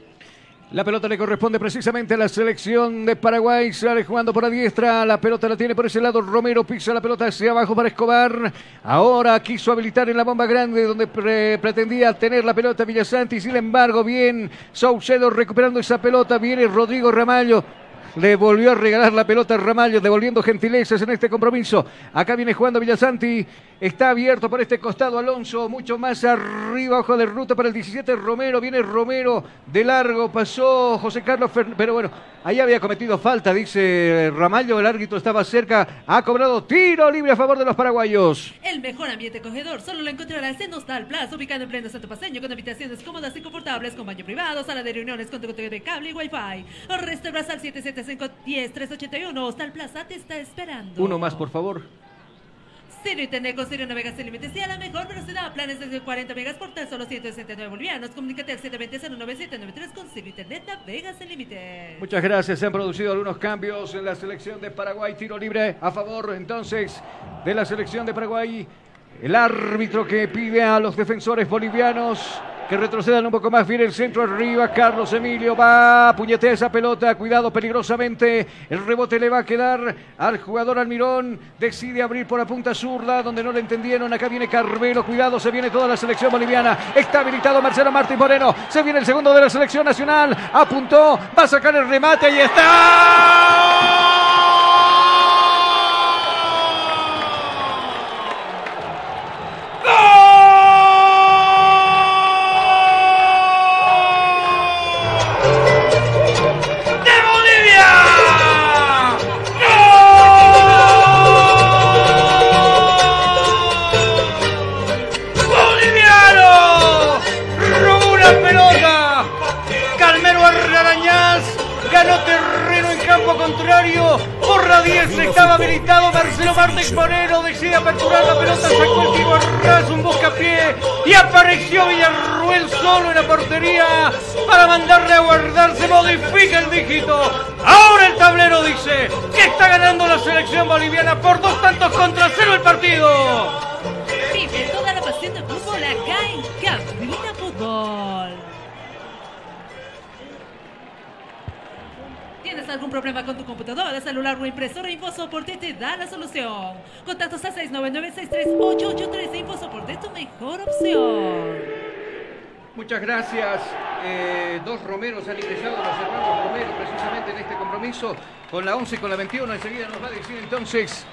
La pelota le corresponde precisamente a la selección de Paraguay. Sale jugando por la diestra. La pelota la tiene por ese lado. Romero pisa la pelota hacia abajo para Escobar. Ahora quiso habilitar en la bomba grande donde pre- pretendía tener la pelota Villasanti. Sin embargo, bien Saucedo recuperando esa pelota. Viene Rodrigo Ramallo. Le volvió a regalar la pelota a Ramallo, devolviendo gentilezas en este compromiso. Acá viene jugando Villasanti. Está abierto por este costado Alonso. Mucho más arriba, ojo de ruta para el 17 Romero. Viene Romero de largo. Pasó José Carlos Fer- Pero bueno, ahí había cometido falta, dice Ramallo. El árbitro estaba cerca. Ha cobrado tiro libre a favor de los paraguayos. El mejor ambiente acogedor solo lo encontrarás en Hostal Plaza, ubicado en pleno Santo Paseño, con habitaciones cómodas y confortables, con baño privado, sala de reuniones con TV, cable y wifi. O Reservas al 775-10381. Hostal Plaza te está esperando. Uno más, por favor. Ciro Internet con Ciro Navegas sin límites y a la mejor velocidad. Planes desde 40 megas por tan solo 169 bolivianos. Comunícate al 720-09793 con Ciro Internet Navegas sin límites. Muchas gracias. Se han producido algunos cambios en la selección de Paraguay. Tiro libre a favor entonces de la selección de Paraguay. El árbitro que pide a los defensores bolivianos que retrocedan un poco más. Viene el centro arriba. Carlos Emilio va a puñetear esa pelota. Cuidado peligrosamente. El rebote le va a quedar al jugador Almirón. Decide abrir por la punta zurda donde no le entendieron. Acá viene Carmelo. Cuidado, se viene toda la selección boliviana. Está habilitado Marcelo Martín Moreno. Se viene el segundo de la selección nacional. Apuntó. Va a sacar el remate. Y está. Contrario. Por la 10 estaba habilitado Marcelo Martínez Moreno. Decide aperturar la pelota, sacó el tiro a ras, un buscapié. Y apareció Villarruel solo en la portería para mandarle a guardar. Se modifica el dígito. Ahora el tablero dice que está ganando la selección boliviana por dos tantos contra cero el partido. Vive toda la pasión del fútbol acá en Cabina Fútbol. ¿Tienes algún problema con tu computadora, celular o impresora? InfoSoporte te da la solución. Contactos a 699-63883. InfoSoporte es tu mejor opción. Muchas gracias. Eh, dos Romeros han ingresado, los hermanos Romero, precisamente en este compromiso, con la 11 y con la 21. Enseguida nos va a decir entonces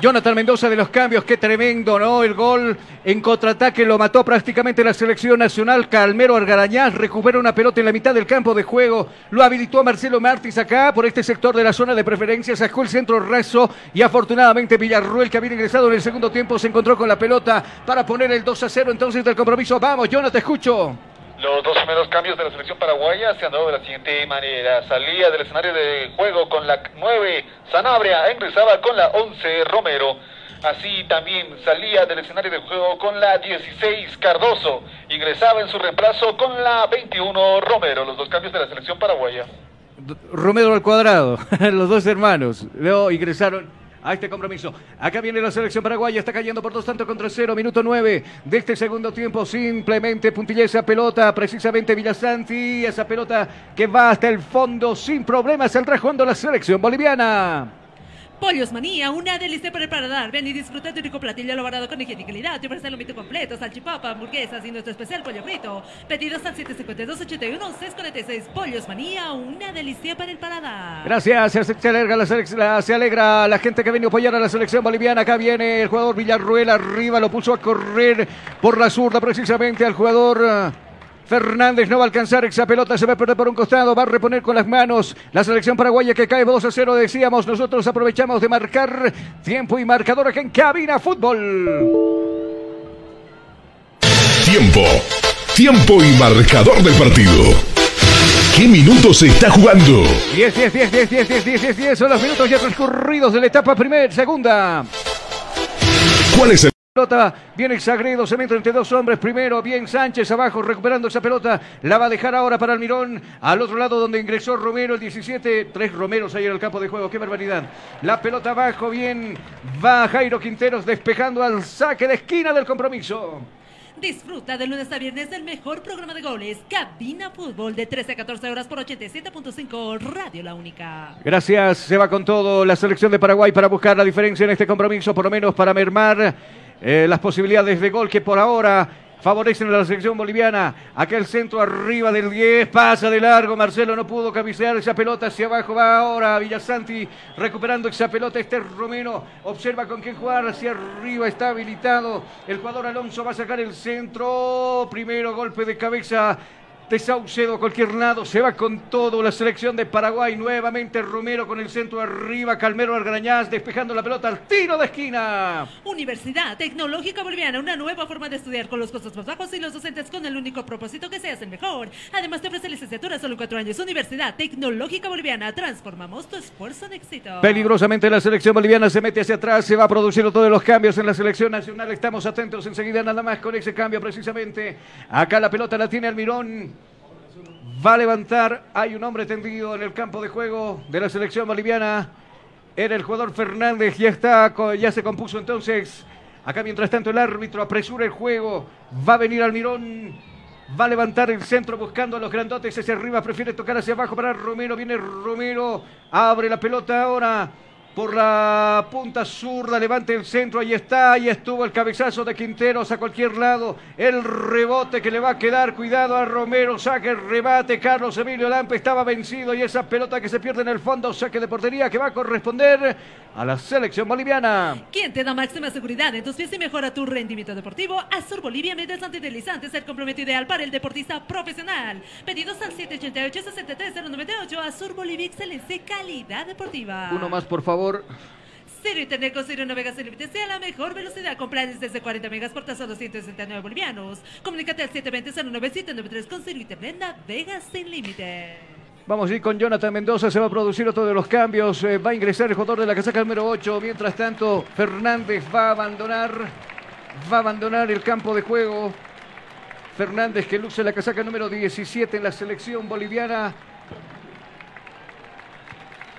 Jonathan Mendoza de los cambios. Qué tremendo, ¿no? El gol en contraataque lo mató prácticamente la selección nacional. Calmero Argarañaz recupera una pelota en la mitad del campo de juego. Lo habilitó a Marcelo Martins acá por este sector de la zona de preferencia. Sacó el centro raso y afortunadamente Villarruel, que había ingresado en el segundo tiempo, se encontró con la pelota para poner el 2 a 0 entonces del compromiso. Vamos, Jonathan, escucho. Los dos primeros cambios de la selección paraguaya se han dado de la siguiente manera. Salía del escenario de juego con la 9 Sanabria, ingresaba con la 11 Romero. Así también salía del escenario de juego con la 16 Cardoso. Ingresaba en su reemplazo con la 21 Romero. Los dos cambios de la selección paraguaya. Romero al cuadrado, los dos hermanos, luego ingresaron a este compromiso. Acá viene la selección paraguaya, está cayendo por dos tantos contra cero, minuto nueve de este segundo tiempo. Simplemente puntilla esa pelota, precisamente Villasanti, esa pelota que va hasta el fondo sin problemas, el jugando la selección boliviana. Pollos Manía, una delicia para el paladar. Ven y disfruta de un rico platillo elaborado con higiene y calidad. Te ofrece el lomito completo, salchipapa, hamburguesas y nuestro especial pollo frito. Pedidos al 752-81-646. Pollos Manía, una delicia para el paladar. Gracias, se, alegra la- se alegra la gente que viene a apoyar a la selección boliviana. Acá viene el jugador Villarruel arriba, lo puso a correr por la zurda precisamente al jugador. Fernández no va a alcanzar esa pelota, se va a perder por un costado, va a reponer con las manos la selección paraguaya que cae 2 a 0, decíamos, nosotros aprovechamos de marcar tiempo y marcador aquí en Cabina Fútbol. Tiempo. Tiempo y marcador del partido. ¿Qué minutos se está jugando? 10, 10, 10, 10, 10, 10, 10, 10, 10 son los minutos ya transcurridos de la etapa primera, segunda. ¿Cuál es el pelota, viene Sagredo, se mete entre dos hombres, primero, bien Sánchez abajo, recuperando esa pelota, la va a dejar ahora para Almirón, al otro lado donde ingresó Romero, el 17, tres Romeros ahí en el campo de juego, qué barbaridad. La pelota abajo, bien, va Jairo Quinteros despejando al saque de esquina del compromiso. Disfruta de lunes a viernes del mejor programa de goles, Cabina Fútbol, de 13 a 14 horas por 87.5 Radio La Única. Gracias, se va con todo. La selección de Paraguay para buscar la diferencia en este compromiso, por lo menos para mermar eh, las posibilidades de gol que por ahora favorecen a la selección boliviana. Aquel centro arriba del 10, pasa de largo. Marcelo no pudo cabecear esa pelota hacia abajo. Va ahora Villasanti recuperando esa pelota. Este Romero observa con qué jugar hacia arriba. Está habilitado. El jugador Alonso va a sacar el centro. Primero golpe de cabeza de Saucedo a cualquier lado, se va con todo la selección de Paraguay, nuevamente Romero con el centro arriba, Calmero Argrañaz despejando la pelota al tiro de esquina. Universidad Tecnológica Boliviana, una nueva forma de estudiar con los costos más bajos y los docentes con el único propósito que seas el mejor. Además te ofrece licenciatura solo cuatro años. Universidad Tecnológica Boliviana, transformamos tu esfuerzo en éxito. Peligrosamente la selección boliviana se mete hacia atrás, se va produciendo todos los cambios en la selección nacional. Estamos atentos enseguida nada más con ese cambio precisamente. Acá la pelota la tiene Almirón va a levantar. Hay un hombre tendido en el campo de juego de la selección boliviana. Era el jugador Fernández, ya está, ya se compuso entonces. Acá mientras tanto el árbitro apresura el juego. Va a venir Almirón. Va a levantar el centro buscando a los grandotes hacia arriba. Prefiere tocar hacia abajo para Romero. Viene Romero. Abre la pelota ahora por la punta zurda, levante el centro, ahí está, ahí estuvo el cabezazo de Quinteros a cualquier lado, el rebote que le va a quedar, cuidado a Romero, saque el rebate, Carlos Emilio Lampe estaba vencido y esa pelota que se pierde en el fondo, saque de portería que va a corresponder a la selección boliviana. ¿Quién te da máxima seguridad en tus pies y mejora tu rendimiento deportivo? Azur Bolivia Medias Antideslizantes, el complemento ideal para el deportista profesional. Pedidos al 788-63098, Azur Bolivia, excelencia calidad deportiva. Uno más, por favor. Cero Internet con cero navegación límite sea la mejor velocidad con planes desde 40 megas por tasa 269 bolivianos. Comunícate al 720-09793 con cero Internet navegas sin límite. Vamos a ir con Jonathan Mendoza, se va a producir otro de los cambios, eh, va a ingresar el jugador de la casaca número 8, mientras tanto Fernández va a abandonar, va a abandonar el campo de juego. Fernández que luce la casaca número 17 en la selección boliviana.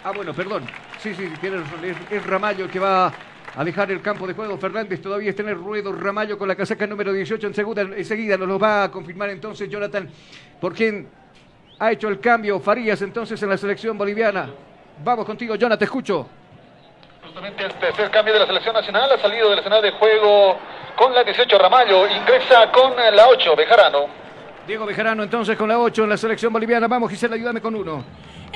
Ah, bueno, perdón. Sí, sí, tiene razón. Es, Ramallo el que va a dejar el campo de juego. Fernández todavía está en el ruedo. Ramallo con la casaca número 18 en segunda, enseguida nos lo va a confirmar entonces Jonathan, por quien ha hecho el cambio. Farías entonces en la selección boliviana. Vamos contigo, Jonathan, te escucho. Justamente el tercer cambio de la selección nacional ha salido del escenario de juego con la 18 Ramallo, ingresa con la 8 Bejarano. Diego Bejarano entonces con la 8 en la selección boliviana. Vamos Gisela, ayúdame con uno.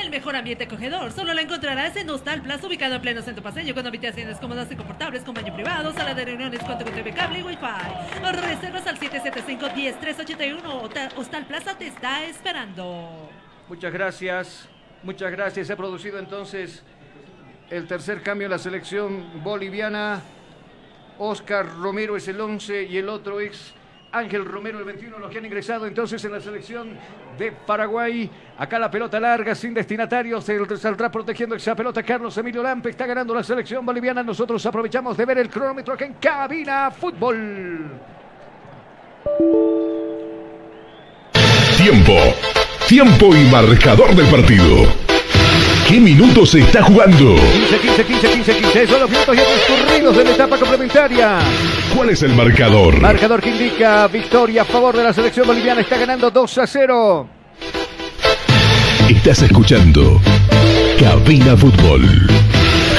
El mejor ambiente acogedor solo lo encontrarás en Hostal Plaza, ubicado en pleno centro paseño, con habitaciones cómodas y confortables, con baño privado, sala de reuniones, cuenta con TV cable y Wi-Fi. Reservas al 775-10381. Hostal Plaza te está esperando. Muchas gracias. Muchas gracias. Se ha producido entonces el tercer cambio en la selección boliviana. Oscar Romero es el 11 y el otro es Ángel Romero, el 21, los que han ingresado entonces en la selección de Paraguay. Acá la pelota larga, sin destinatarios. Se saldrá protegiendo esa pelota Carlos Emilio Lampe. Está ganando la selección boliviana. Nosotros aprovechamos de ver el cronómetro aquí en Cabina Fútbol. Tiempo. Tiempo y marcador del partido. ¿Qué minutos se está jugando? 15, 15, 15, 15, 15. Son los minutos ya transcurridos de la etapa complementaria. ¿Cuál es el marcador? Marcador que indica victoria a favor de la selección boliviana. Está ganando 2 a 0. Estás escuchando Cabina Fútbol.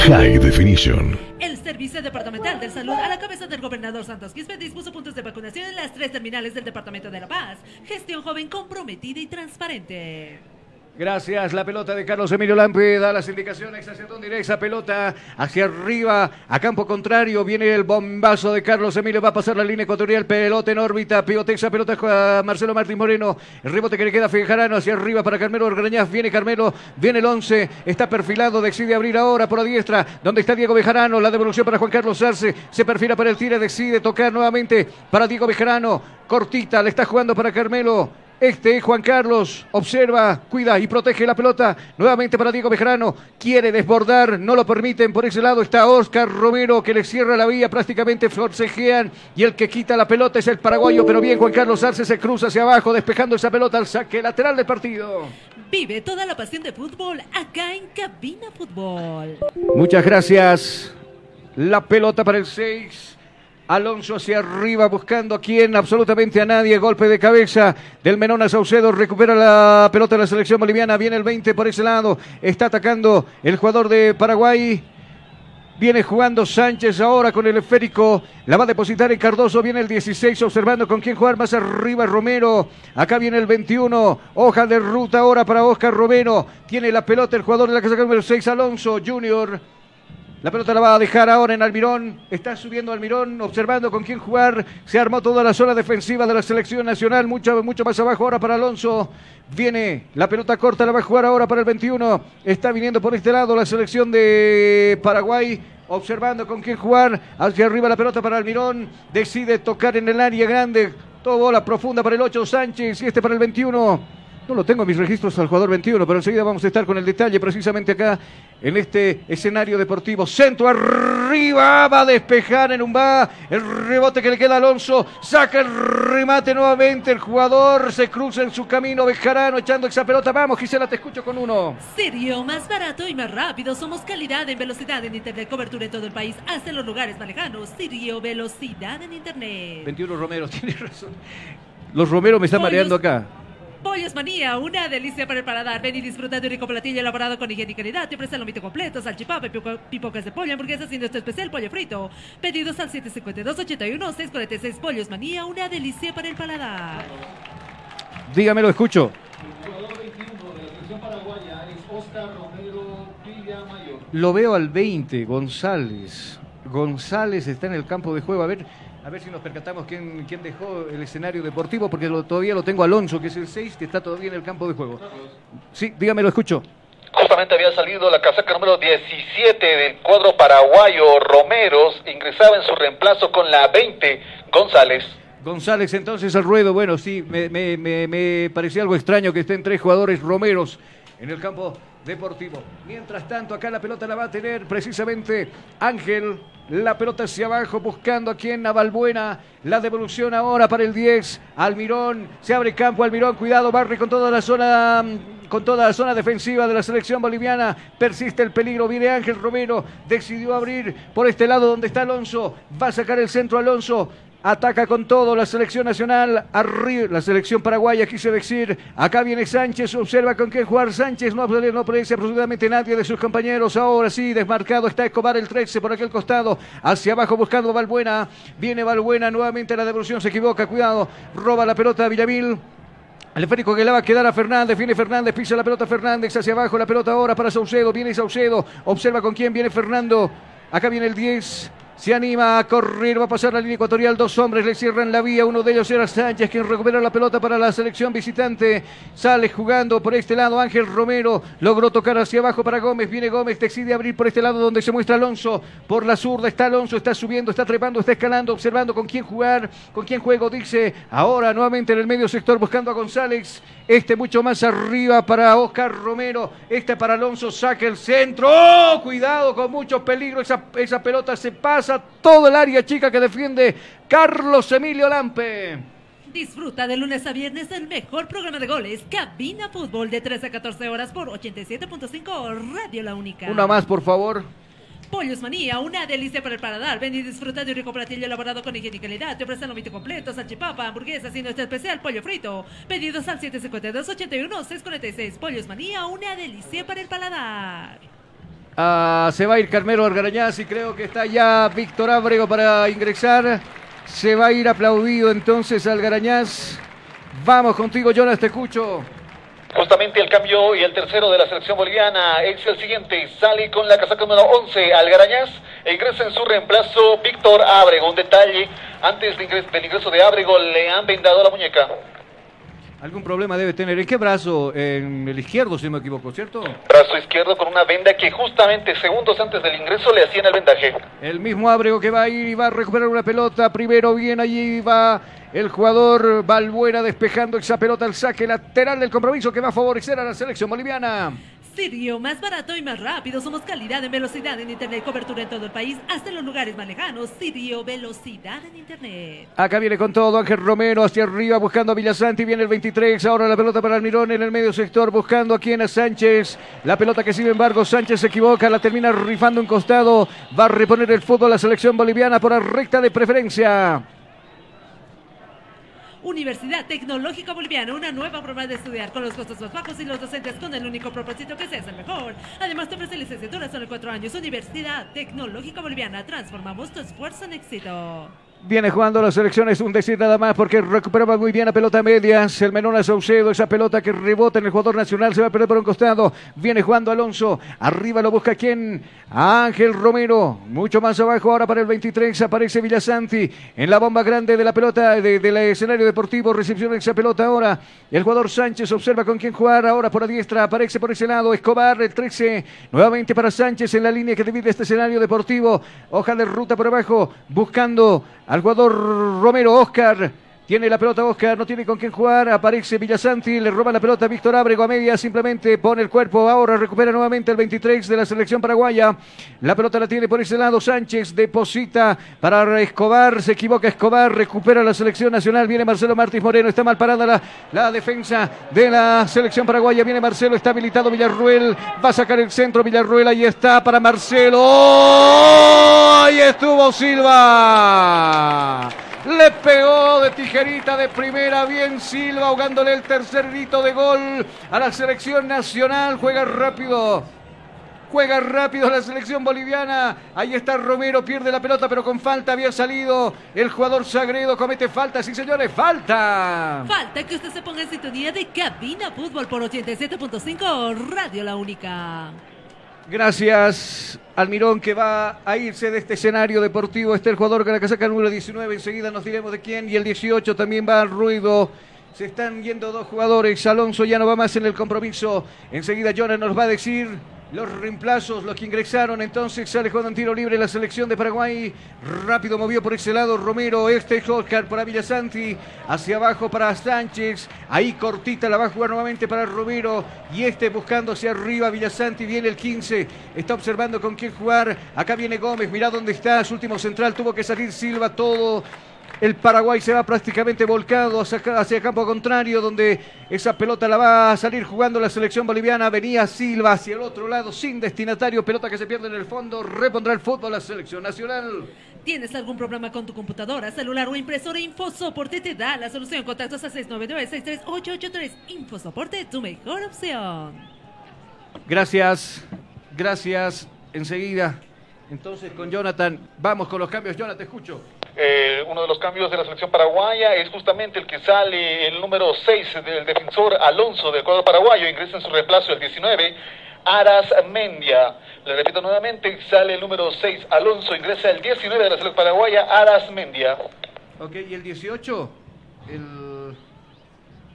High Definition. El Servicio Departamental de Salud a la cabeza del gobernador Santos Quispe dispuso puntos de vacunación en las tres terminales del Departamento de La Paz. Gestión joven comprometida y transparente. Gracias. La pelota de Carlos Emilio Lampe da las indicaciones hacia donde irá esa pelota. Hacia arriba, a campo contrario. Viene el bombazo de Carlos Emilio. Va a pasar la línea ecuatorial. Pelota en órbita. Pivotexa, pelota a Marcelo Martín Moreno. El rebote que le queda a Fijarano hacia arriba para Carmelo Orgrañaz. Viene Carmelo. Viene el 11. Está perfilado. Decide abrir ahora por la diestra. Donde está Diego Bejarano. La devolución para Juan Carlos Arce. Se perfila para el tire. Decide tocar nuevamente para Diego Bejarano. Cortita. Le está jugando para Carmelo. Este Juan Carlos observa, cuida y protege la pelota. Nuevamente para Diego Bejarano. Quiere desbordar, no lo permiten. Por ese lado está Oscar Romero que le cierra la vía. Prácticamente forcejean. Y el que quita la pelota es el paraguayo. Pero bien, Juan Carlos Arce se cruza hacia abajo, despejando esa pelota al saque lateral del partido. Vive toda la pasión de fútbol acá en Cabina Fútbol. Muchas gracias. La pelota para el 6. Alonso hacia arriba buscando a quien, absolutamente a nadie. Golpe de cabeza del Menón a Saucedo. Recupera la pelota de la selección boliviana. Viene el 20 por ese lado. Está atacando el jugador de Paraguay. Viene jugando Sánchez ahora con el esférico. La va a depositar en Cardoso. Viene el 16 observando con quién jugar más arriba Romero. Acá viene el 21. Hoja de ruta ahora para Oscar Romero. Tiene la pelota el jugador de la casa número 6 Alonso Junior. La pelota la va a dejar ahora en Almirón. Está subiendo Almirón, observando con quién jugar. Se armó toda la zona defensiva de la selección nacional. Mucho, mucho más abajo ahora para Alonso. Viene la pelota corta, la va a jugar ahora para el 21. Está viniendo por este lado la selección de Paraguay. Observando con quién jugar. Hacia arriba la pelota para Almirón. Decide tocar en el área grande. Todo bola profunda para el 8 Sánchez y este para el 21. No lo tengo en mis registros al jugador 21, pero enseguida vamos a estar con el detalle precisamente acá en este escenario deportivo. Centro arriba, va a despejar en un va. El rebote que le queda a Alonso. Saca el remate nuevamente. El jugador se cruza en su camino. Bejarano echando esa pelota. Vamos, Gisela, te escucho con uno. Sirio, más barato y más rápido. Somos calidad en velocidad en internet. Cobertura en todo el país, hasta en los lugares más lejanos. Sirio, velocidad en internet. 21 Romero, tienes razón. Los Romero me están mareando acá. Pollos Manía, una delicia para el paladar. Ven y disfruta de un rico platillo elaborado con higiene y calidad. Te ofrece el lomito completo, salchipapa, pipo- pipocas de pollo, hamburguesas y nuestro especial pollo frito. Pedidos al 752-81-646. Pollos Manía, una delicia para el paladar. Dígame, lo escucho. Lo veo al 20, González. González está en el campo de juego. A ver, a ver si nos percatamos quién, quién dejó el escenario deportivo, porque lo- todavía lo tengo Alonso, que es el 6, que está todavía en el campo de juego. Sí, dígame, lo escucho. Justamente había salido la casaca número 17 del cuadro paraguayo Romeros, ingresaba en su reemplazo con la 20 González. González entonces al ruedo. Bueno, sí, me, me- me- me parecía algo extraño que estén tres jugadores romeros en el campo deportivo. Mientras tanto, acá la pelota la va a tener precisamente Ángel. La pelota hacia abajo buscando aquí en Navalbuena. La devolución ahora para el 10. Almirón. Se abre campo Almirón. Cuidado, Barry con toda la zona con toda la zona defensiva de la selección boliviana. Persiste el peligro. Viene Ángel Romero. Decidió abrir por este lado donde está Alonso. Va a sacar el centro Alonso. Ataca con todo la selección nacional, arriba, la selección paraguaya, quise decir. Acá viene Sánchez, observa con qué jugar Sánchez, no, no aparece absolutamente nadie de sus compañeros. Ahora sí, desmarcado está Escobar el 13 por aquel costado, hacia abajo buscando Valbuena. Viene Valbuena, nuevamente la devolución. Se equivoca, cuidado, roba la pelota a Villamil. El que le va a quedar a Fernández, viene Fernández, pisa la pelota Fernández. Hacia abajo, la pelota ahora para Saucedo, viene Saucedo, observa con quién viene Fernando, acá viene el 10, se anima a correr, va a pasar la línea ecuatorial, dos hombres le cierran la vía, uno de ellos era Sánchez, quien recupera la pelota para la selección visitante, sale jugando por este lado Ángel Romero, logró tocar hacia abajo para Gómez, viene Gómez, decide abrir por este lado donde se muestra Alonso, por la zurda está Alonso, está subiendo, está trepando, está escalando, observando con quién jugar, con quién juego, dice, ahora nuevamente en el medio sector buscando a González, este mucho más arriba para Oscar Romero, este para Alonso, saca el centro, ¡oh! cuidado con mucho peligro, esa, esa pelota se pasa todo el área chica que defiende Carlos Emilio Lampe. Disfruta de lunes a viernes el mejor programa de goles, Cabina Fútbol, de 13 a 14 horas por 87.5 Radio La Única. Una más, por favor. Pollos Manía, una delicia para el paladar. Ven y disfruta de un rico platillo elaborado con higiene y calidad. Te ofrecen lomito completo, salchipapa, hamburguesas y nuestro especial pollo frito. Pedidos al 752-81-646. Pollos Manía, una delicia para el paladar. Ah, se va a ir Carmelo Argarañaz y creo que está ya Víctor Ábrego para ingresar. Se va a ir aplaudido entonces Algarañaz. Vamos contigo, Jonas, te escucho. Justamente el cambio y el tercero de la selección boliviana es el siguiente. Sale con la casaca número 11 Algarañaz e ingresa en su reemplazo Víctor Ábrego. Un detalle, antes del ingreso de Ábrego le han vendado la muñeca. Algún problema debe tener. ¿En qué brazo? En el izquierdo, si no me equivoco, ¿cierto? Brazo izquierdo con una venda que justamente segundos antes del ingreso le hacían el vendaje. El mismo Ábrego que va a ir y va a recuperar una pelota. Primero bien allí va el jugador Balbuena despejando esa pelota al saque lateral del compromiso que va a favorecer a la selección boliviana. Sirio, más barato y más rápido. Somos calidad en velocidad en Internet, cobertura en todo el país, hasta en los lugares más lejanos. Sirio, velocidad en Internet. Acá viene con todo Ángel Romero hacia arriba buscando a Villasanti. Viene el 23. Ahora la pelota para Almirón en el medio sector buscando aquí en Sánchez. La pelota que sin embargo Sánchez se equivoca. La termina rifando un costado. Va a reponer el fútbol a la selección boliviana por la recta de preferencia. Universidad Tecnológica Boliviana, una nueva forma de estudiar con los costos más bajos y los docentes con el único propósito que seas el mejor. Además, te ofrece licenciatura solo cuatro años. Universidad Tecnológica Boliviana, transformamos tu esfuerzo en éxito. Viene jugando las selecciones, un decir nada más, porque recuperaba muy bien la pelota medias. El Menona Saucedo, esa pelota que rebota en el jugador nacional, se va a perder por un costado. Viene jugando Alonso, arriba lo busca quién? Ángel Romero, mucho más abajo ahora para el 23. Aparece Villasanti en la bomba grande de la pelota del escenario deportivo. Recepción esa pelota ahora. El jugador Sánchez observa con quién jugar ahora por la diestra. Aparece por ese lado Escobar, el 13. Nuevamente para Sánchez en la línea que divide este escenario deportivo. Hoja de ruta por abajo, buscando al jugador Romero Oscar. Tiene la pelota Oscar, no tiene con quién jugar. Aparece Villasanti, le roba la pelota a Víctor Ábrego a media. Simplemente pone el cuerpo. Ahora recupera nuevamente el 23 de la selección paraguaya. La pelota la tiene por ese lado Sánchez. Deposita para Escobar. Se equivoca Escobar. Recupera la selección nacional. Viene Marcelo Martins Moreno. Está mal parada la, la defensa de la selección paraguaya. Viene Marcelo. Está habilitado Villarruel. Va a sacar el centro Villarruel. Ahí está para Marcelo. ¡Oh! Ahí estuvo Silva. Le pegó de tijerita de primera, bien Silva, ahogándole el tercer grito de gol a la selección nacional. Juega rápido. Juega rápido la selección boliviana. Ahí está Romero, pierde la pelota, pero con falta había salido. El jugador Sagredo comete falta. Sí, señores, falta. Falta que usted se ponga en sintonía de Cabina Fútbol por 87.5 Radio La Única. Gracias, Almirón, que va a irse de este escenario deportivo. Está el jugador que la casaca número 19. Enseguida nos diremos de quién. Y el 18 también va al ruido. Se están yendo dos jugadores. Alonso ya no va más en el compromiso. Enseguida Jonah nos va a decir los reemplazos, los que ingresaron. Entonces sale jugando en tiro libre la selección de Paraguay. Rápido movió por ese lado Romero. Este es Oscar para Villasanti. Hacia abajo para Sánchez. Ahí cortita la va a jugar nuevamente para Romero. Y este buscando hacia arriba Villasanti. Viene el 15. Está observando con quién jugar. Acá viene Gómez. Mirá dónde está. Su último central. Tuvo que salir Silva. Todo el Paraguay se va prácticamente volcado hacia, hacia, campo contrario, donde esa pelota la va a salir jugando la selección boliviana. Venía Silva hacia el otro lado, sin destinatario. Pelota que se pierde en el fondo. Repondrá el fútbol la selección nacional. ¿Tienes algún problema con tu computadora, celular o impresora? InfoSoporte te da la solución. Contactos a 699-63883. InfoSoporte, tu mejor opción. Gracias, gracias. Enseguida. Entonces con Jonathan, vamos con los cambios. Jonathan, te escucho. Eh, uno de los cambios de la selección paraguaya es justamente el que sale el número 6 del defensor Alonso del cuadro paraguayo, ingresa en su reemplazo el 19, Aras Mendia. Le repito nuevamente, sale el número 6 Alonso, ingresa el 19 de la selección paraguaya, Aras Mendia. Ok, ¿y el 18? El...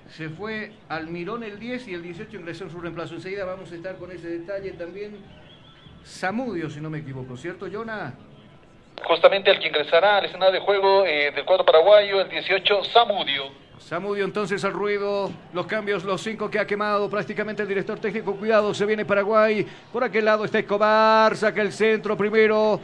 Se fue Almirón el 10 y el 18 ingresó en su reemplazo. Enseguida vamos a estar con ese detalle también. Samudio, si no me equivoco, ¿cierto, Jonah? Justamente el que ingresará al escenario de juego eh, del cuadro paraguayo, el 18, Samudio. Samudio entonces al ruido, los cambios, los cinco que ha quemado prácticamente el director técnico. Cuidado, se viene Paraguay. Por aquel lado está Escobar, saca el centro primero.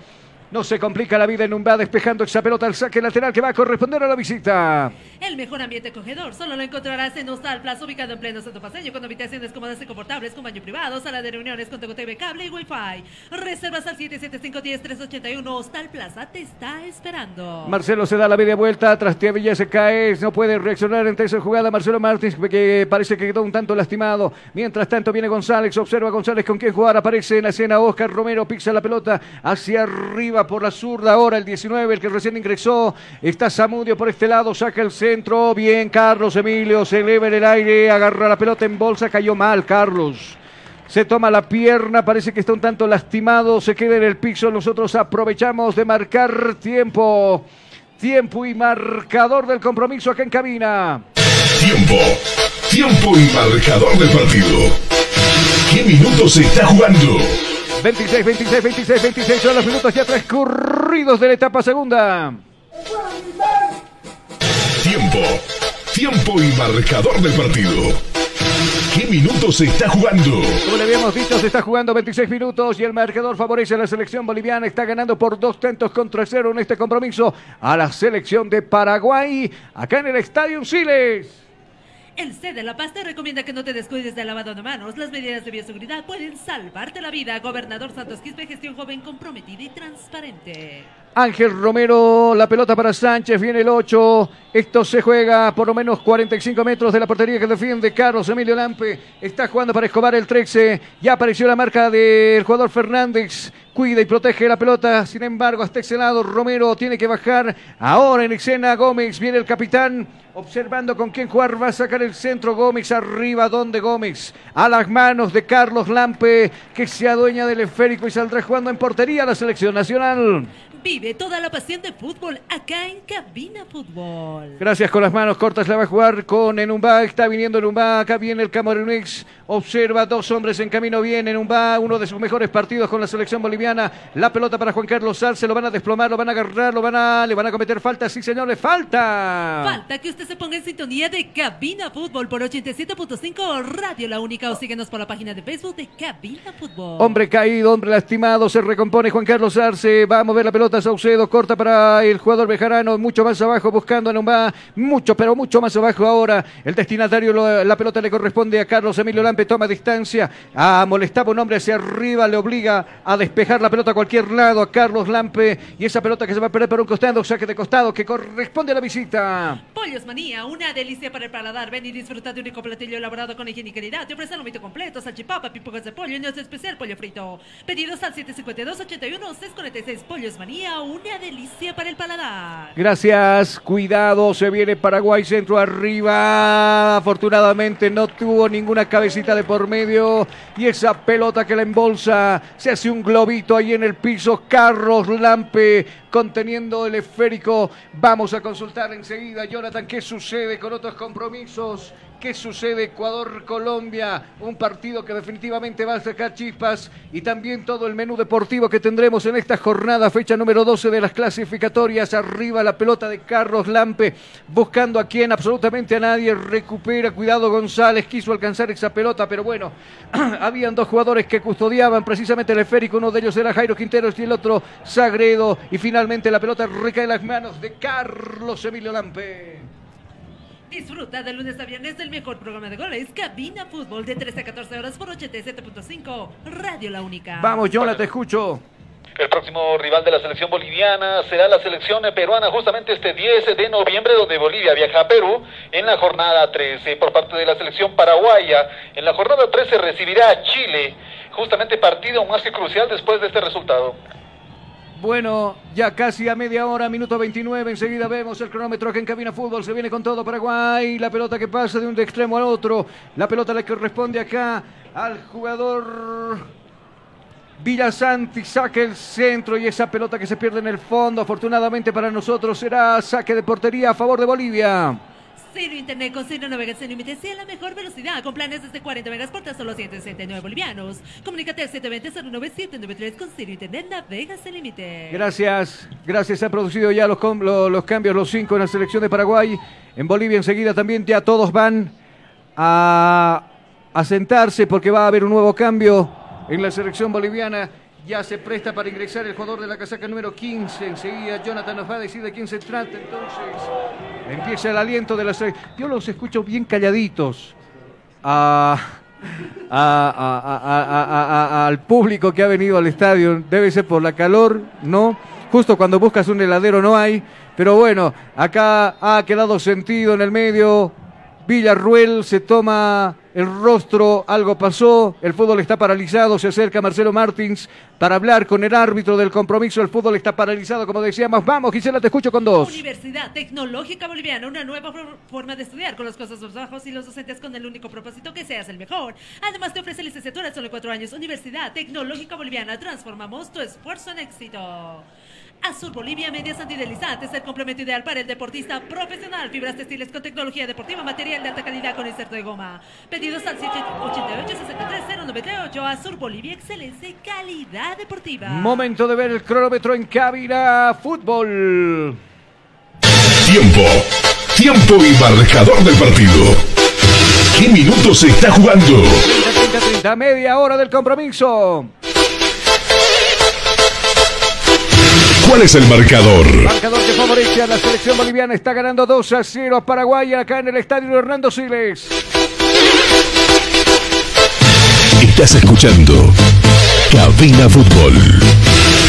No se complica la vida en un va despejando esa pelota al saque lateral que va a corresponder a la visita. El mejor ambiente acogedor solo lo encontrarás en Hostal Plaza, ubicado en pleno Santo Paseño, con habitaciones cómodas y confortables, con baño privado, sala de reuniones con TV, cable y wifi. Reservas al 775-10-381. Hostal Plaza te está esperando. Marcelo se da la media vuelta, Villa se cae, no puede reaccionar ante esa jugada. Marcelo Martins, que parece que quedó un tanto lastimado. Mientras tanto viene González, observa a González con quién jugar, aparece en la escena Oscar Romero, pisa la pelota hacia arriba por la zurda, ahora el 19, el que recién ingresó. Está Samudio por este lado, saca el centro. Bien, Carlos Emilio se eleva en el aire, agarra la pelota en bolsa, cayó mal, Carlos. Se toma la pierna, parece que está un tanto lastimado, se queda en el piso. Nosotros aprovechamos de marcar tiempo. Tiempo y marcador del compromiso acá en cabina. Tiempo. Tiempo y marcador del partido. ¿Qué minutos se está jugando? 26, 26, 26, 26 son los minutos ya transcurridos de la etapa segunda. Tiempo. Tiempo y marcador del partido. ¿Qué minutos se está jugando? Como le habíamos dicho, se está jugando 26 minutos y el marcador favorece a la selección boliviana. Está ganando por dos tantos contra cero en este compromiso a la selección de Paraguay, acá en el Estadio Siles. El C de La Paz te recomienda que no te descuides del lavado de manos. Las medidas de bioseguridad pueden salvarte la vida. Gobernador Santos Quispe, gestión joven comprometida y transparente. Ángel Romero, la pelota para Sánchez, viene el 8. Esto se juega por lo menos 45 metros de la portería que defiende Carlos Emilio Lampe. Está jugando para Escobar el 13. Ya apareció la marca del jugador Fernández. Cuida y protege la pelota. Sin embargo, hasta ese lado Romero tiene que bajar. Ahora en escena Gómez. Viene el capitán. Observando con quién jugar, va a sacar el centro Gómez arriba, donde Gómez, a las manos de Carlos Lampe, que se adueña del esférico y saldrá jugando en portería la selección nacional. Vive toda la pasión de fútbol acá en Cabina Fútbol. Gracias con las manos cortas, la va a jugar con Enumba, está viniendo Enumba, acá viene el Camoronix, observa dos hombres en camino, viene Enumba, uno de sus mejores partidos con la selección boliviana, la pelota para Juan Carlos Arce, lo van a desplomar, lo van a agarrar, lo van a, le van a cometer falta, sí señores, falta. Falta que usted se ponga en sintonía de Cabina Fútbol por 87.5 Radio La Única o síguenos por la página de Facebook de Cabina Fútbol. Hombre caído, hombre lastimado, se recompone Juan Carlos Arce, va a mover la pelota Saucedo, corta para el jugador bejarano, mucho más abajo buscando a Numba, mucho, pero mucho más abajo ahora. El destinatario, lo- la pelota le corresponde a Carlos Emilio Lampe, toma distancia, a molestaba un hombre hacia arriba, le obliga a despejar la pelota a cualquier lado a Carlos Lampe y esa pelota que se va a perder por un costado, saque de costado que corresponde a la visita. Pollos Manía, una delicia para el paladar. Ven y disfruta de un único platillo elaborado con higiene y calidad. Te ofrecen un mito completo, salchipapa, pipogas de pollo y especial pollo frito. Pedidos al 752-81-646. Pollos Manía, una delicia para el paladar. Gracias, cuidado, se viene Paraguay centro arriba. Afortunadamente no tuvo ninguna cabecita de por medio. Y esa pelota que la embolsa se hace un globito ahí en el piso. Carlos Lampe conteniendo el esférico. Vamos a consultar enseguida, Jonathan, qué sucede con otros compromisos. ¿Qué sucede Ecuador-Colombia? Un partido que definitivamente va a sacar chispas y también todo el menú deportivo que tendremos en esta jornada, fecha número 12 de las clasificatorias. Arriba la pelota de Carlos Lampe, buscando a quien, absolutamente a nadie. Recupera, cuidado González, quiso alcanzar esa pelota, pero bueno, habían dos jugadores que custodiaban precisamente el esférico. Uno de ellos era Jairo Quinteros y el otro Sagredo. Y finalmente la pelota recae en las manos de Carlos Emilio Lampe. Disfruta de lunes a viernes del mejor programa de goles, Cabina Fútbol, de 13 a 14 horas por 87.5, Radio La Única. Vamos, Jonathan, te escucho. El próximo rival de la selección boliviana será la selección peruana justamente este 10 de noviembre donde Bolivia viaja a Perú en la jornada 13 por parte de la selección paraguaya. En la jornada 13 recibirá a Chile, justamente partido más que crucial después de este resultado. Bueno, ya casi a media hora, minuto 29. Enseguida vemos el cronómetro que en cabina fútbol se viene con todo Paraguay. La pelota que pasa de un extremo al otro. La pelota le corresponde acá al jugador Villasanti. Saca el centro y esa pelota que se pierde en el fondo. Afortunadamente para nosotros será saque de portería a favor de Bolivia. Cero Internet con cero navegación límites y a la mejor velocidad con planes desde 40 megas por tan solo 169 bolivianos. Comunícate al 720-09793 con Cero Internet navegas sin límite. Gracias, gracias. Se han producido ya los, com- lo- los cambios, los cinco en la selección de Paraguay. En Bolivia enseguida también ya todos van a, a sentarse porque va a haber un nuevo cambio en la selección boliviana. Ya se presta para ingresar el jugador de la casaca número 15. Enseguida Jonathan nos va a decir de quién se trata. Entonces empieza el aliento de la selección. Yo los escucho bien calladitos. a- al público que ha venido al estadio. Debe ser por la calor, ¿no? Justo cuando buscas un heladero no hay. Pero bueno, acá ha quedado sentido en el medio. Villarruel se toma el rostro, algo pasó, el fútbol está paralizado, se acerca Marcelo Martins para hablar con el árbitro del compromiso, el fútbol está paralizado, como decíamos, vamos Gisela, te escucho con dos. Universidad Tecnológica Boliviana, una nueva forma de estudiar con los costos bajos y los docentes con el único propósito que seas el mejor. Además te ofrece licenciatura solo cuatro años. Universidad Tecnológica Boliviana, transformamos tu esfuerzo en éxito. Azul Bolivia Medias Antideslizantes, el complemento ideal para el deportista profesional. Fibras textiles con tecnología deportiva, material de alta calidad con inserto de goma. Pedidos al 788-63098. Azul Bolivia, excelencia y calidad deportiva. Momento de ver el cronómetro en cabina fútbol. Tiempo. Tiempo y marcador del partido. ¿Qué minutos se está jugando? 30, 30, media hora del compromiso. ¿Cuál es el marcador? Marcador que favorece a la selección boliviana. Está ganando 2 a 0 a Paraguay acá en el estadio Hernando Siles. Estás escuchando Cabina Fútbol.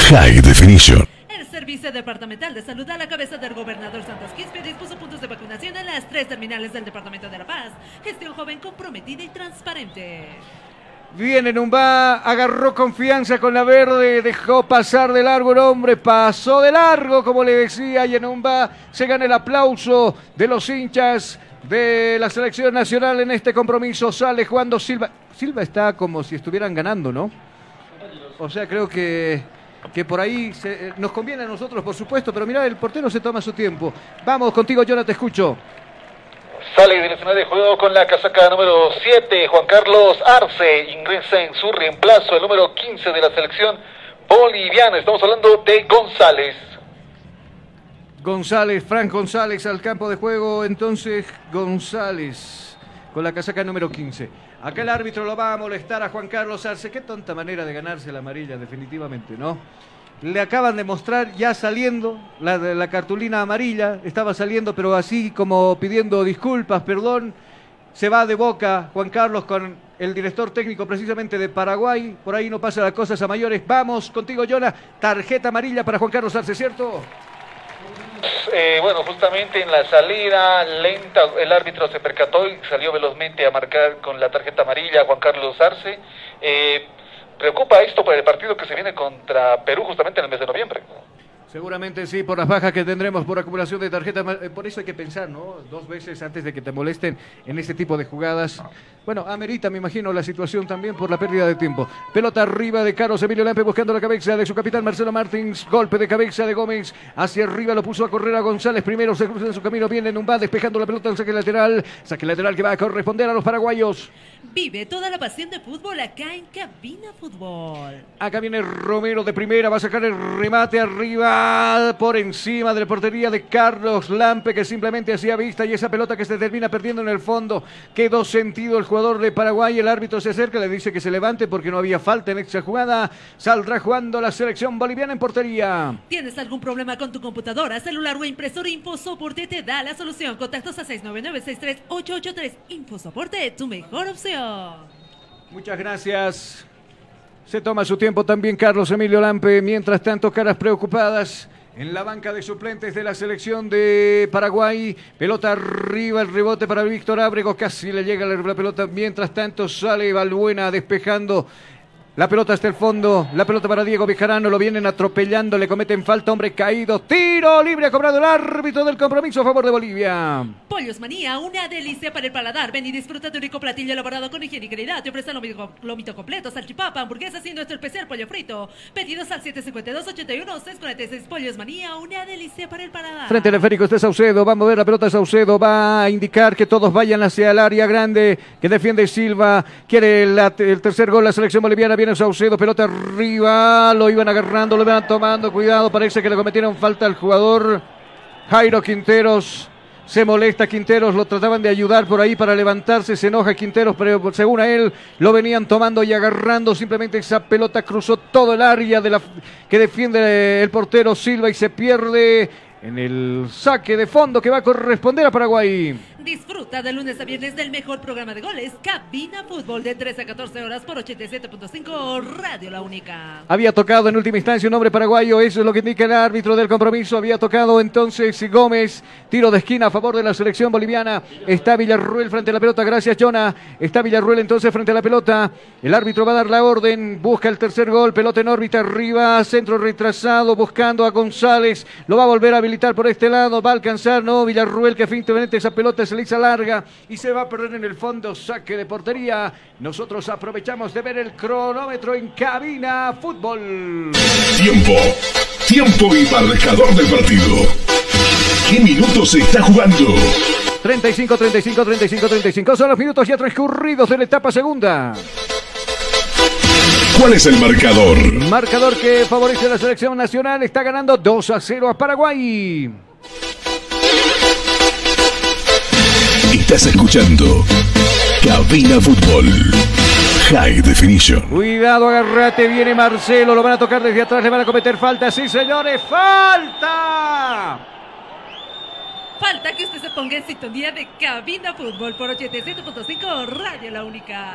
High Definition. El Servicio Departamental de Salud a la cabeza del gobernador Santos Quispe dispuso puntos de vacunación en las tres terminales del Departamento de La Paz. Gestión joven comprometida y transparente. Viene Numba, agarró confianza con la verde, dejó pasar de largo el hombre, pasó de largo, como le decía, y Numba se gana el aplauso de los hinchas de la selección nacional en este compromiso. Sale jugando Silva. Silva está como si estuvieran ganando, ¿no? O sea, creo que, que por ahí se- nos conviene a nosotros, por supuesto, pero mira, el portero se toma su tiempo. Vamos contigo, Jonathan, te escucho. Sale escenario de juego con la casaca número 7, Juan Carlos Arce. Ingresa en su reemplazo el número 15 de la selección boliviana. Estamos hablando de González. González, Frank González al campo de juego, entonces González con la casaca número 15. Acá el árbitro lo va a molestar a Juan Carlos Arce. Qué tonta manera de ganarse la amarilla, definitivamente, ¿no? Le acaban de mostrar ya saliendo la, la cartulina amarilla, estaba saliendo, pero así como pidiendo disculpas, perdón. Se va de boca Juan Carlos con el director técnico precisamente de Paraguay. Por ahí no pasa las cosas a mayores. Vamos contigo, Jonah. Tarjeta amarilla para Juan Carlos Arce, ¿cierto? Eh, bueno, justamente en la salida lenta, el árbitro se percató y salió velozmente a marcar con la tarjeta amarilla a Juan Carlos Arce. Eh, preocupa esto por el partido que se viene contra Perú justamente en el mes de noviembre. Seguramente sí, por las bajas que tendremos por acumulación de tarjetas. eh, Por eso hay que pensar, ¿no? Dos veces antes de que te molesten en este tipo de jugadas. Bueno, amerita, me imagino, la situación también por la pérdida de tiempo. Pelota arriba de Carlos Emilio Lampe buscando la cabeza de su capitán Marcelo Martins. Golpe de cabeza de Gómez. Hacia arriba lo puso a correr a González. Primero se cruza en su camino. Viene Numba despejando la pelota al saque lateral. Saque lateral que va a corresponder a los paraguayos. Vive toda la pasión de fútbol acá en Cabina Fútbol. Acá viene Romero de primera, va a sacar el remate arriba por encima de la portería de Carlos Lampe que simplemente hacía vista y esa pelota que se termina perdiendo en el fondo. Quedó sentido el jugador de Paraguay, el árbitro se acerca, le dice que se levante porque no había falta en esa jugada. Saldrá jugando la selección boliviana en portería. ¿Tienes algún problema con tu computadora, celular o impresora? InfoSoporte te da la solución. Contactos a 699-63883. InfoSoporte, tu mejor opción. Muchas gracias. Se toma su tiempo también Carlos Emilio Lampe. Mientras tanto, caras preocupadas en la banca de suplentes de la selección de Paraguay. Pelota arriba, el rebote para Víctor Ábrego. Casi le llega la pelota. Mientras tanto, sale Balbuena despejando. La pelota hasta el fondo. La pelota para Diego Bejarano. Lo vienen atropellando. Le cometen falta. Hombre caído. Tiro libre. Ha cobrado el árbitro del compromiso a favor de Bolivia. Pollos Manía, una delicia para el paladar. Ven y disfruta de un rico platillo elaborado con higiene y calidad. Te ofrecen lomito, lomito completo, salchipapa, hamburguesas y nuestro especial pollo frito. Pedidos al 752-81-646. Pollos Manía, una delicia para el paladar. Frente al esférico está Saucedo. Vamos a ver la pelota Saucedo. Va a indicar que todos vayan hacia el área grande que defiende Silva. Quiere la- el tercer gol la selección boliviana. Viene Saucedo. Pelota arriba. Lo iban agarrando, lo iban tomando. Cuidado. Parece que le cometieron falta al jugador Jairo Quinteros. Se molesta Quinteros, lo trataban de ayudar por ahí para levantarse, se enoja Quinteros, pero según a él lo venían tomando y agarrando, simplemente esa pelota cruzó todo el área de la que defiende el portero Silva y se pierde en el saque de fondo que va a corresponder a Paraguay. Disfruta de lunes a viernes del mejor programa de goles, Cabina Fútbol, de 13 a 14 horas por 87.5 Radio La Única. Había tocado en última instancia un hombre paraguayo, eso es lo que indica el árbitro del compromiso. Había tocado entonces Gómez, tiro de esquina a favor de la selección boliviana. Está Villarruel frente a la pelota, gracias Jonah. Está Villarruel entonces frente a la pelota. El árbitro va a dar la orden, busca el tercer gol, pelota en órbita arriba, centro retrasado, buscando a González. Lo va a volver a habilitar por este lado, va a alcanzar, no, Villarruel que finalmente esa pelota se hizo larga y se va a perder en el fondo, saque de portería. Nosotros aprovechamos de ver el cronómetro en cabina fútbol. Tiempo. Tiempo y marcador del partido. ¿Qué minutos se está jugando? 35, 35, 35, 35 son los minutos ya transcurridos de la etapa segunda. ¿Cuál es el marcador? Marcador que favorece a la selección nacional. Está ganando 2 a 0 a Paraguay. Estás escuchando Cabina Fútbol. High Definition. Cuidado, agarrate, viene Marcelo, lo van a tocar desde atrás, le van a cometer falta, sí señores, falta. Falta que usted se ponga en sintonía de Cabina Fútbol por 87.5 Radio La Única.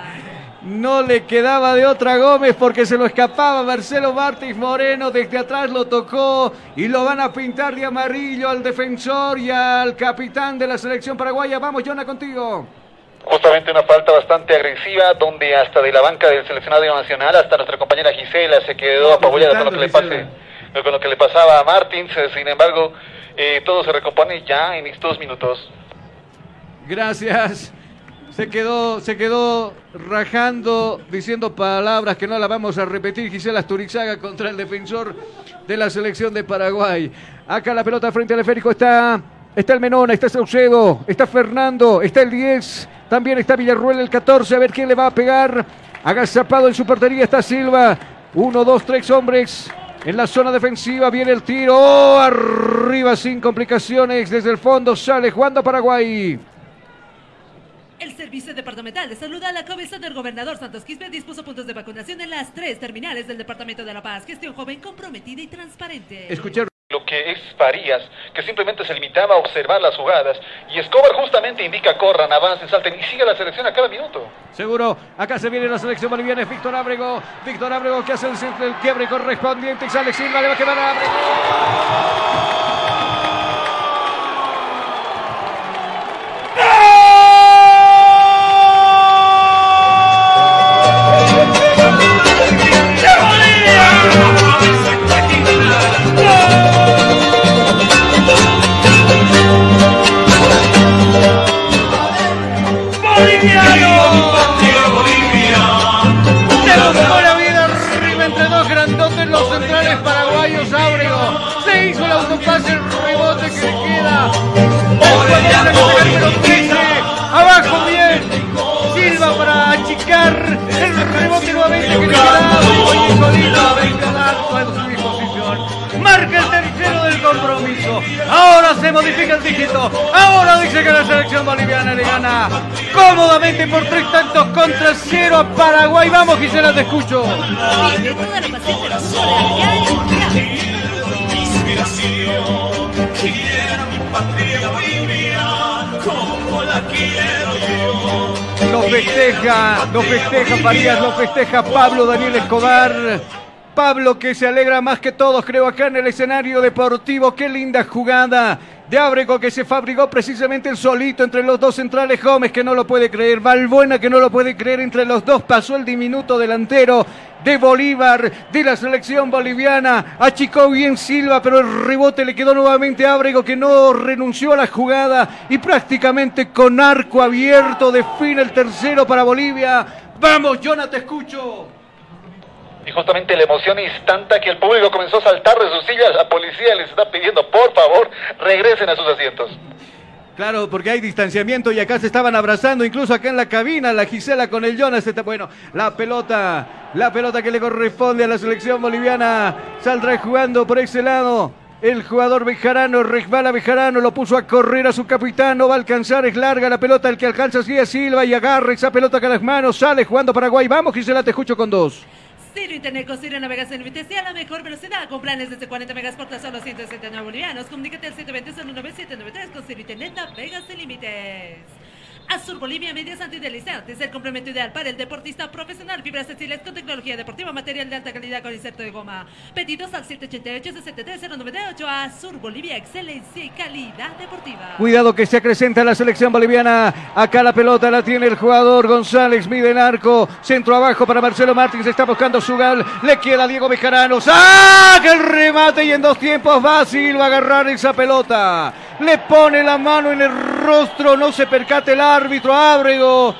No le quedaba de otra Gómez porque se lo escapaba Marcelo Martins Moreno. Desde atrás lo tocó y lo van a pintar de amarillo al defensor y al capitán de la selección paraguaya. Vamos, Jonah, contigo. Justamente una falta bastante agresiva donde hasta de la banca del seleccionado nacional hasta nuestra compañera Gisela se quedó apabullada con lo que le pase, con lo que le pasaba a Martins. Sin embargo, eh, todo se recompone ya en estos minutos. Gracias. Se quedó, se quedó rajando, diciendo palabras que no las vamos a repetir. Gisela Asturizaga contra el defensor de la selección de Paraguay. Acá la pelota frente al esférico está, está el Menona, está Saucedo, está Fernando, está el 10, también está Villarruel el 14. A ver quién le va a pegar. Agazapado en su portería está Silva. Uno, dos, tres hombres. En la zona defensiva viene el tiro. Oh, arriba sin complicaciones. Desde el fondo sale jugando Paraguay. El Servicio Departamental de Salud a la cabeza del gobernador Santos Quispe dispuso puntos de vacunación en las tres terminales del Departamento de La Paz. Gestión joven, comprometida y transparente. Escuchar lo que es Farías, que simplemente se limitaba a observar las jugadas. Y Escobar justamente indica corran, avancen, salten y sigue la selección a cada minuto. Seguro, acá se viene la selección boliviana, es Víctor Ábrego. Víctor Ábrego que hace el, el quiebre correspondiente sale Silva, le va a quedar a Ábrego. diario se modifica el dígito. Ahora dice que la selección boliviana le gana cómodamente por tres tantos contra cero a Paraguay. Vamos, Gisela, te escucho. Lo festeja, lo festeja Farías, lo festeja Pablo Daniel Escobar. Pablo que se alegra más que todos, creo, acá en el escenario deportivo. Qué linda jugada de Ábrego que se fabricó precisamente el solito entre los dos centrales. Gómez que no lo puede creer. Valbuena que no lo puede creer entre los dos. Pasó el diminuto delantero de Bolívar, de la selección boliviana. Achicó bien Silva, pero el rebote le quedó nuevamente a Ábrego que no renunció a la jugada y prácticamente con arco abierto define el tercero para Bolivia. Vamos, Jonathan, te escucho. Y justamente la emoción es que el público comenzó a saltar de sus sillas. La policía les está pidiendo, por favor, regresen a sus asientos. Claro, porque hay distanciamiento y acá se estaban abrazando, incluso acá en la cabina, la Gisela con el Jonas. Bueno, la pelota, la pelota que le corresponde a la selección boliviana, saldrá jugando por ese lado. El jugador Bejarano, resbala Bejarano, lo puso a correr a su capitán, no va a alcanzar, es larga la pelota, el que alcanza sigue Silva y agarra esa pelota con las manos, sale jugando Paraguay. Vamos, Gisela, te escucho con dos. Sirio Internet con Sirio Navegación Límites y a la mejor velocidad con planes desde 40 megas por tan solo 169 bolivianos. Comunícate al 720-09793 con Sirio Internet Navegas sin límites. Azur Bolivia Medias Antideslizantes, el complemento ideal para el deportista profesional. Fibras textiles con tecnología deportiva, material de alta calidad con inserto de goma. Pedidos al 788-63098. Azur Bolivia, excelencia y calidad deportiva. Cuidado que se acrecenta la selección boliviana. Acá la pelota la tiene el jugador González. Mide el arco. Centro abajo para Marcelo Martins. Está buscando su gal. Le queda Diego Bejarano. ¡Saca el remate! Y en dos tiempos va a agarrar esa pelota. Le pone la mano en el rostro. No se percate el árbitro Ábrego.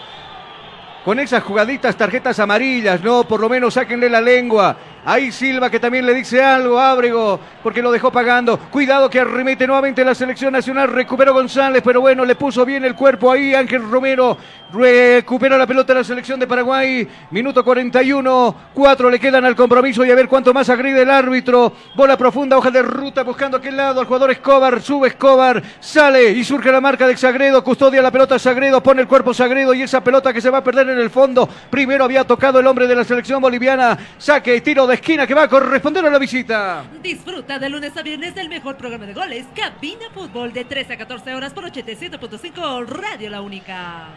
Con esas jugaditas, tarjetas amarillas, ¿no? Por lo menos sáquenle la lengua. Ahí Silva que también le dice algo a Ábrego porque lo dejó pagando. Cuidado que arremete nuevamente la selección nacional. Recuperó González, pero bueno, le puso bien el cuerpo ahí. Ángel Romero recupera la pelota de la selección de Paraguay. Minuto 41. Cuatro le quedan al compromiso y a ver cuánto más agride el árbitro. Bola profunda, hoja de ruta buscando aquel lado al jugador Escobar. Sube Escobar, sale y surge la marca de Sagredo. Custodia la pelota Sagredo, pone el cuerpo Sagredo y esa pelota que se va a perder en el fondo. Primero había tocado el hombre de la selección boliviana. Saque y tiro de esquina que va a corresponder a la visita. Disfruta de lunes a viernes del mejor programa de goles, Cabina Fútbol, de 13 a 14 horas por 87.5 Radio La Única.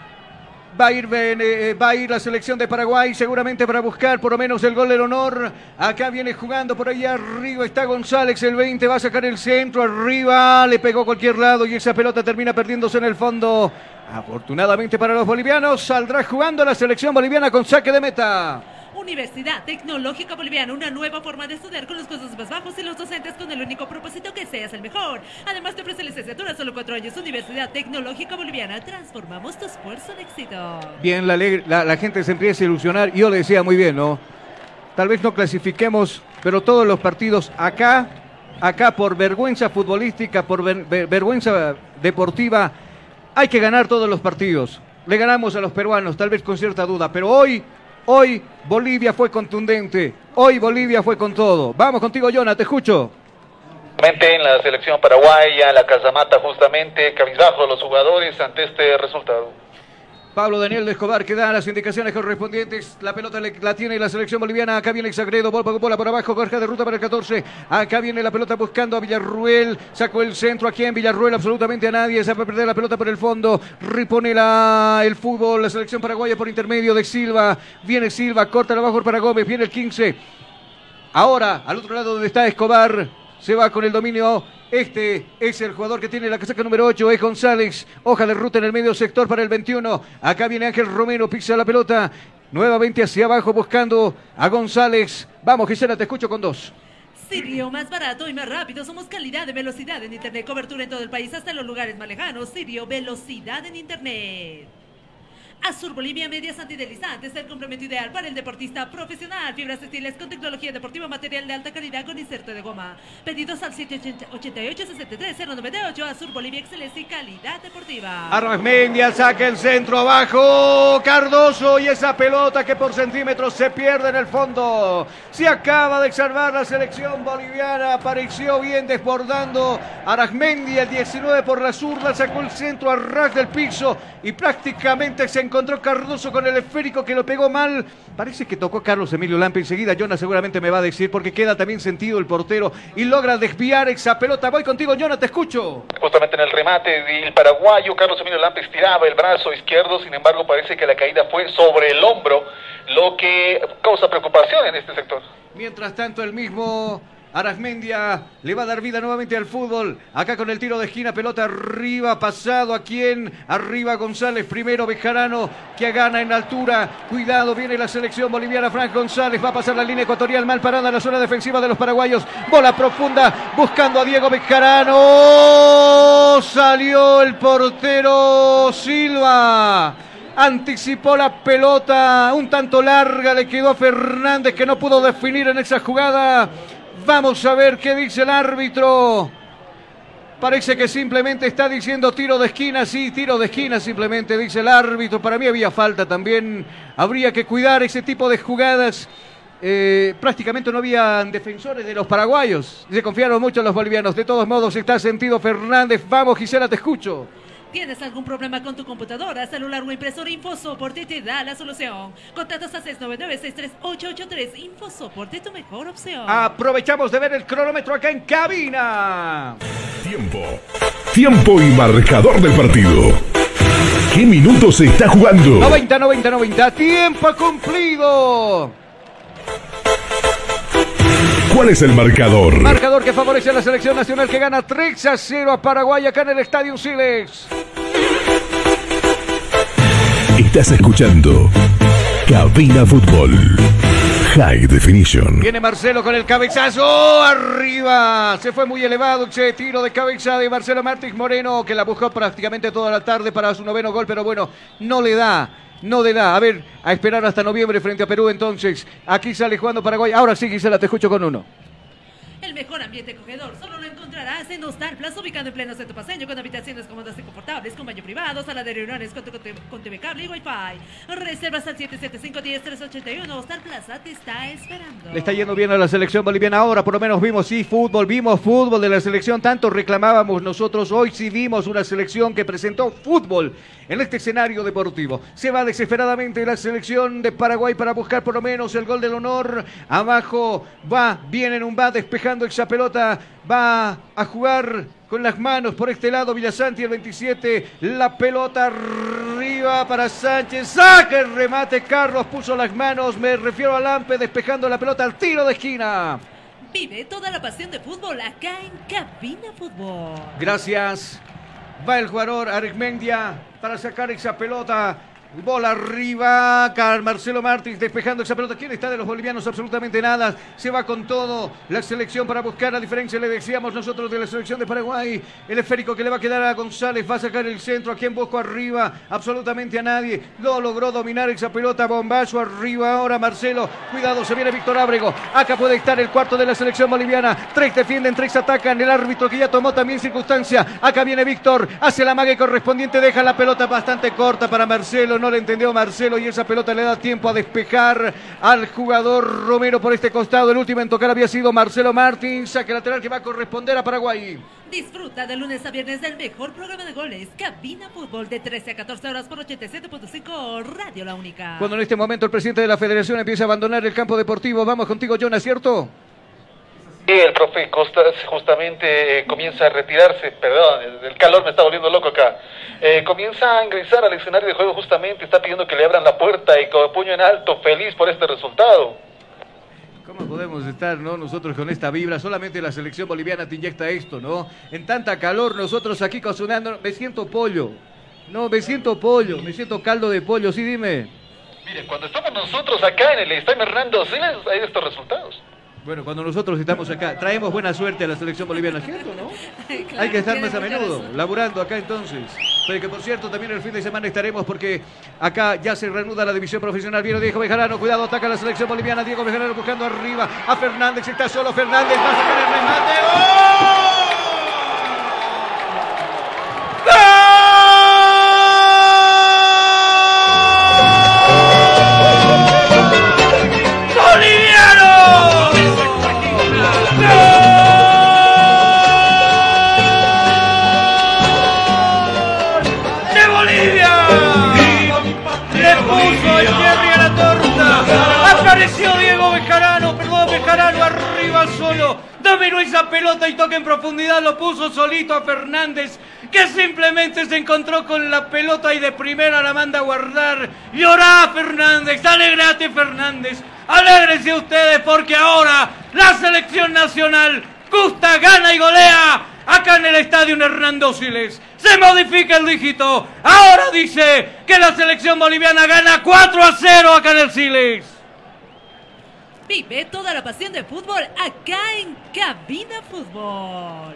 Va a, ir, eh, va a ir la selección de Paraguay seguramente para buscar por lo menos el gol del honor. Acá viene jugando por ahí arriba. Está González, el 20. Va a sacar el centro arriba. Le pegó cualquier lado y esa pelota termina perdiéndose en el fondo. Afortunadamente para los bolivianos, saldrá jugando la selección boliviana con saque de meta. Universidad Tecnológica Boliviana, una nueva forma de estudiar con los costos más bajos y los docentes con el único propósito que seas el mejor. Además te ofrece licenciatura solo cuatro años. Universidad Tecnológica Boliviana, transformamos tu esfuerzo en éxito. Bien, la, gente se empieza a ilusionar. Yo le decía muy bien, ¿no? Tal vez no clasifiquemos, pero todos los partidos acá, acá por vergüenza futbolística, por ver, ver, vergüenza deportiva, hay que ganar todos los partidos. Le ganamos a los peruanos, tal vez con cierta duda, pero hoy Hoy Bolivia fue contundente. Hoy Bolivia fue con todo. Vamos contigo, Jonah, te escucho. En la selección paraguaya, la casamata justamente, cabizbajo los jugadores ante este resultado. Pablo Daniel Escobar que da las indicaciones correspondientes. La pelota la tiene la selección boliviana. Acá viene Exagredo. Bola, bola por abajo. Corja de ruta para el 14. Acá viene la pelota buscando a Villarruel. Sacó el centro aquí en Villarruel. Absolutamente a nadie. Se va a perder la pelota por el fondo. Ripone la, el fútbol. La selección paraguaya por intermedio de Silva. Viene Silva. Corta abajo para Gómez. Viene el 15. Ahora, al otro lado donde está Escobar. Se va con el dominio este es el jugador que tiene la casaca número 8, es González. Hoja de ruta en el medio sector para el 21. Acá viene Ángel Romero, pisa la pelota. Nuevamente hacia abajo buscando a González. Vamos, Gisela, te escucho con dos. Sirio, más barato y más rápido. Somos calidad de velocidad en Internet. Cobertura en todo el país, hasta los lugares más lejanos. Sirio, velocidad en Internet. Azur Bolivia Medias Antideslizantes, el complemento ideal para el deportista profesional. Fibras textiles con tecnología deportiva, material de alta calidad con inserto de goma. Pedidos al 788-63-098. Azur Bolivia, excelencia y calidad deportiva. Arrasmendia saca el centro abajo. Cardoso y esa pelota que por centímetros se pierde en el fondo. Se acaba de salvar la selección boliviana. Apareció bien desbordando. Arasmendia, el 19 por la zurda, sacó el centro a ras del piso y prácticamente se encontró Cardoso con el esférico que lo pegó mal. Parece que tocó Carlos Emilio Lampe. Enseguida Jonah seguramente me va a decir porque queda también sentido el portero y logra desviar esa pelota. Voy contigo, Jonah, te escucho. Justamente en el remate del paraguayo, Carlos Emilio Lampe estiraba el brazo izquierdo. Sin embargo, parece que la caída fue sobre el hombro, lo que causa preocupación en este sector. Mientras tanto, el mismo Arasmendia le va a dar vida nuevamente al fútbol. Acá con el tiro de esquina, pelota arriba, pasado a quién? Arriba González, primero Bejarano que gana en altura. Cuidado, viene la selección boliviana. Frank González va a pasar la línea ecuatorial, mal parada en la zona defensiva de los paraguayos. Bola profunda, buscando a Diego Bejarano. Salió el portero Silva anticipó la pelota, un tanto larga, le quedó a Fernández que no pudo definir en esa jugada. Vamos a ver qué dice el árbitro. Parece que simplemente está diciendo tiro de esquina, sí, tiro de esquina simplemente, dice el árbitro. Para mí había falta también. Habría que cuidar ese tipo de jugadas. Eh, prácticamente no había defensores de los paraguayos. Se confiaron mucho los bolivianos. De todos modos está sentido Fernández. Vamos, Gisela, te escucho. ¿Tienes algún problema con tu computadora, celular o impresora? InfoSoporte te da la solución. Contactos a 699-63883. InfoSoporte, tu mejor opción. Aprovechamos de ver el cronómetro acá en cabina. Tiempo. Tiempo y marcador del partido. ¿Qué minutos se está jugando? 90, 90, 90. Tiempo cumplido. ¿Cuál es el marcador? Marcador que favorece a la selección nacional que gana 3 a 0 a Paraguay acá en el Estadio Silex. Estás escuchando Cabina Fútbol. High Definition. Viene Marcelo con el cabezazo arriba. Se fue muy elevado ese tiro de cabeza de Marcelo Martins Moreno que la buscó prácticamente toda la tarde para su noveno gol, pero bueno, no le da. No le da. A ver, a esperar hasta noviembre frente a Perú entonces. Aquí sale jugando Paraguay. Ahora sí, Gisela, te escucho con uno. El mejor ambiente acogedor solo lo encontrarás en Hostal Plaza, ubicado en pleno centro paseño, con habitaciones cómodas y confortables, con baño privado, sala de reuniones con, con, TV cable y Wi-Fi. Reservas al 775-10-381. Hostal Plaza te está esperando. Le está yendo bien a la selección boliviana ahora, por lo menos vimos, sí, fútbol, vimos fútbol de la selección, tanto reclamábamos nosotros, hoy sí vimos una selección que presentó fútbol en este escenario deportivo. Se va desesperadamente la selección de Paraguay para buscar por lo menos el gol del honor. Abajo va, viene en un va despejando esa pelota, va a jugar con las manos por este lado Villasanti el 27, la pelota arriba para Sánchez, saca el remate, Carlos puso las manos, me refiero a Lampe despejando la pelota al tiro de esquina. Vive toda la pasión de fútbol acá en Cabina Fútbol. Gracias. Va el jugador Aregmendia para sacar esa pelota. Bola arriba, Car Marcelo Martins despejando esa pelota. ¿Quién está de los bolivianos? Absolutamente nada. Se va con todo la selección para buscar la diferencia. Le decíamos nosotros de la selección de Paraguay. El esférico que le va a quedar a González. Va a sacar el centro. ¿A quien busco arriba? Absolutamente a nadie. Lo logró dominar esa pelota. Bombazo arriba ahora Marcelo. Cuidado, se viene Víctor Ábrego. Acá puede estar el cuarto de la selección boliviana. Tres defienden, tres atacan. El árbitro que ya tomó también circunstancia. Acá viene Víctor. Hace la mague correspondiente. Deja la pelota bastante corta para Marcelo no le entendió Marcelo y esa pelota le da tiempo a despejar al jugador Romero por este costado. El último en tocar había sido Marcelo Martín, saque lateral que va a corresponder a Paraguay. Disfruta de lunes a viernes del mejor programa de goles, Cabina Fútbol de 13 a 14 horas por 87.5 Radio La Única. Cuando en este momento el presidente de la federación empieza a abandonar el campo deportivo, vamos contigo, Jonas, ¿cierto? Y el profe Costas justamente eh, comienza a retirarse, perdón, el calor me está volviendo loco acá. Eh, comienza a ingresar al escenario de juego justamente, está pidiendo que le abran la puerta y con puño en alto, feliz por este resultado. ¿Cómo podemos estar, no? Nosotros con esta vibra, solamente la selección boliviana te inyecta esto, ¿no? En tanta calor, nosotros aquí cocinando, me siento pollo. No, me siento pollo, me siento caldo de pollo, sí, dime. Mire, cuando estamos nosotros acá en el Estadio Hernando Siles, hay estos resultados. Bueno, cuando nosotros estamos acá, traemos buena suerte a la selección boliviana, ¿cierto, no? Hay que estar más a menudo, laburando acá entonces. Pero que por cierto, también el fin de semana estaremos porque acá ya se reanuda la división profesional. Viene Diego Bejarano, cuidado, ataca la selección boliviana. Diego Bejarano buscando arriba a Fernández, está solo Fernández, va a sacar el remate. ¡De Bejarano arriba solo. Dominó esa pelota y toca en profundidad. Lo puso solito a Fernández, que simplemente se encontró con la pelota y de primera la manda a guardar. Llorá Fernández, alegrate Fernández. Alégrense ustedes porque ahora la selección nacional gusta, gana y golea acá en el estadio Hernando Siles. Se modifica el dígito. Ahora dice que la selección boliviana gana 4 a 0 acá en el Siles. Vive toda la pasión de fútbol acá en Cabina Fútbol.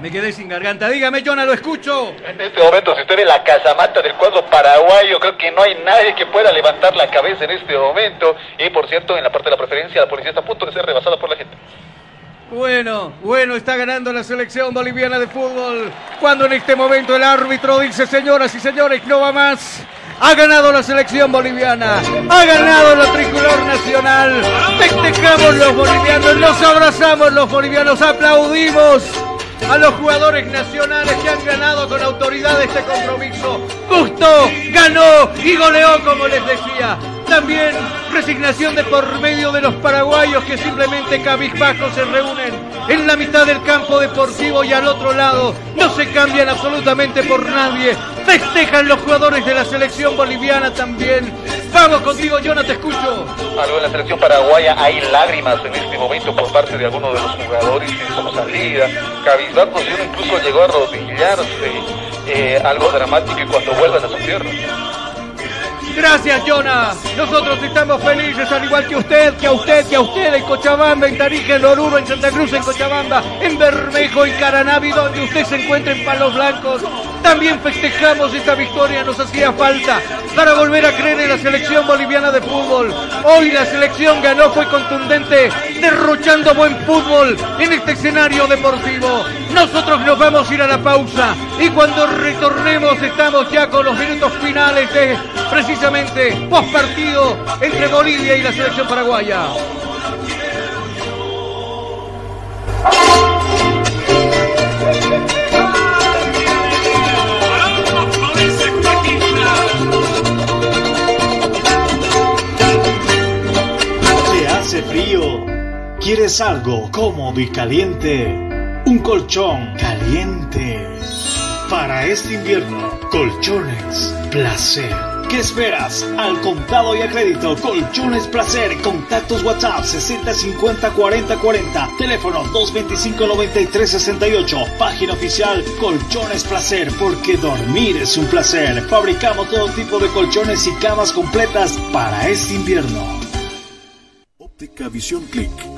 Me quedé sin garganta. Dígame, Jonah, lo escucho. En este momento, si usted ve la casamata del cuadro paraguayo, creo que no hay nadie que pueda levantar la cabeza en este momento. Y por cierto, en la parte de la preferencia, la policía está a punto de ser rebasada por la gente. Bueno, bueno, está ganando la selección boliviana de fútbol. Cuando en este momento el árbitro dice, señoras y señores, no va más. Ha ganado la selección boliviana. Ha ganado la tricolor nacional. Festejamos los bolivianos, nos abrazamos los bolivianos, aplaudimos. a los jugadores nacionales que han ganado con autoridad este compromiso. Gustó, ganó y goleó como les decía. También resignación de por medio de los paraguayos que simplemente cabizbajos se reúnen en la mitad del campo deportivo y al otro lado. No se cambian absolutamente por nadie. Festejan los jugadores de la selección boliviana también. Vamos contigo, no te escucho. Algo en la selección paraguaya hay lágrimas en este momento por parte de algunos de los jugadores su salida. Cabizbajo incluso llegó a arrodillarse. Eh, algo dramático y cuando vuelvan a su tierra. Gracias, Jonah. Nosotros estamos felices, al igual que usted, que a usted, que a usted en Cochabamba, en Tarija, en Oruro, en Santa Cruz, en Cochabamba, en Bermejo, en Caranavi, donde usted se encuentra en Palos Blancos. También festejamos esta victoria, nos hacía falta para volver a creer en la selección boliviana de fútbol. Hoy la selección ganó, fue contundente, derrochando buen fútbol en este escenario deportivo. Nosotros nos vamos a ir a la pausa y cuando retornemos estamos ya con los minutos finales de precisamente post partido entre Bolivia y la selección paraguaya. Frío? ¿Quieres algo cómodo y caliente? Un colchón caliente. Para este invierno, colchones placer. ¿Qué esperas? Al contado y a crédito, Colchones Placer. Contactos WhatsApp 60 50 40 40. Teléfono 225 93 68. Página oficial Colchones Placer, porque dormir es un placer. Fabricamos todo tipo de colchones y camas completas para este invierno. Óptica Visión Click.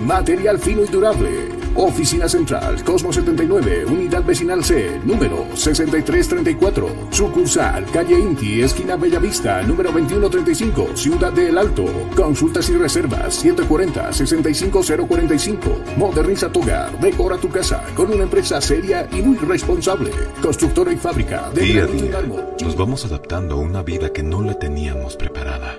material fino y durable. Oficina Central, Cosmo 79, Unidad Vecinal C, número 6334. Sucursal, calle Inti, esquina Bellavista, número 2135, Ciudad de El Alto. Consultas y reservas 740-65045. Moderniza tu hogar, decora tu casa con una empresa seria y muy responsable. Constructora y fábrica de Día a día nos vamos adaptando a una vida que no la teníamos preparada.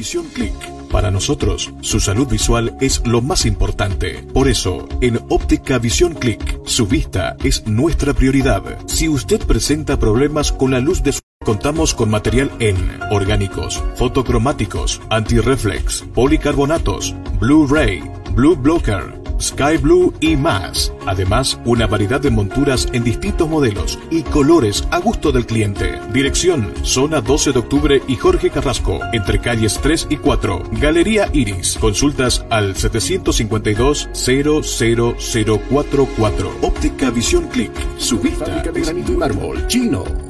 Visión Click. Para nosotros, su salud visual es lo más importante. Por eso, en Óptica Visión Click, su vista es nuestra prioridad. Si usted presenta problemas con la luz de su Contamos con material en orgánicos, fotocromáticos, antirreflex, policarbonatos, Blu-ray, Blue Blocker, Sky Blue y más. Además, una variedad de monturas en distintos modelos y colores a gusto del cliente. Dirección, zona 12 de octubre y Jorge Carrasco, entre calles 3 y 4. Galería Iris. Consultas al 752-00044. Óptica Visión Click. Su vista Fábrica de granito y mármol, chino.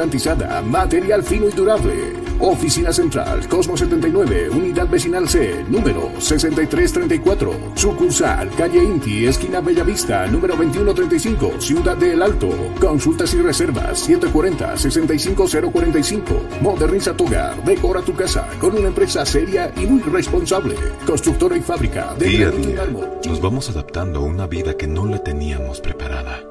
material fino y durable. Oficina Central, Cosmo 79, Unidad Vecinal C, número 6334. Sucursal, Calle Inti, esquina Bellavista, número 2135, Ciudad de El Alto. Consultas y reservas 740-65045. Moderniza tu hogar, decora tu casa con una empresa seria y muy responsable. Constructora y fábrica de Día a día nos vamos adaptando a una vida que no la teníamos preparada.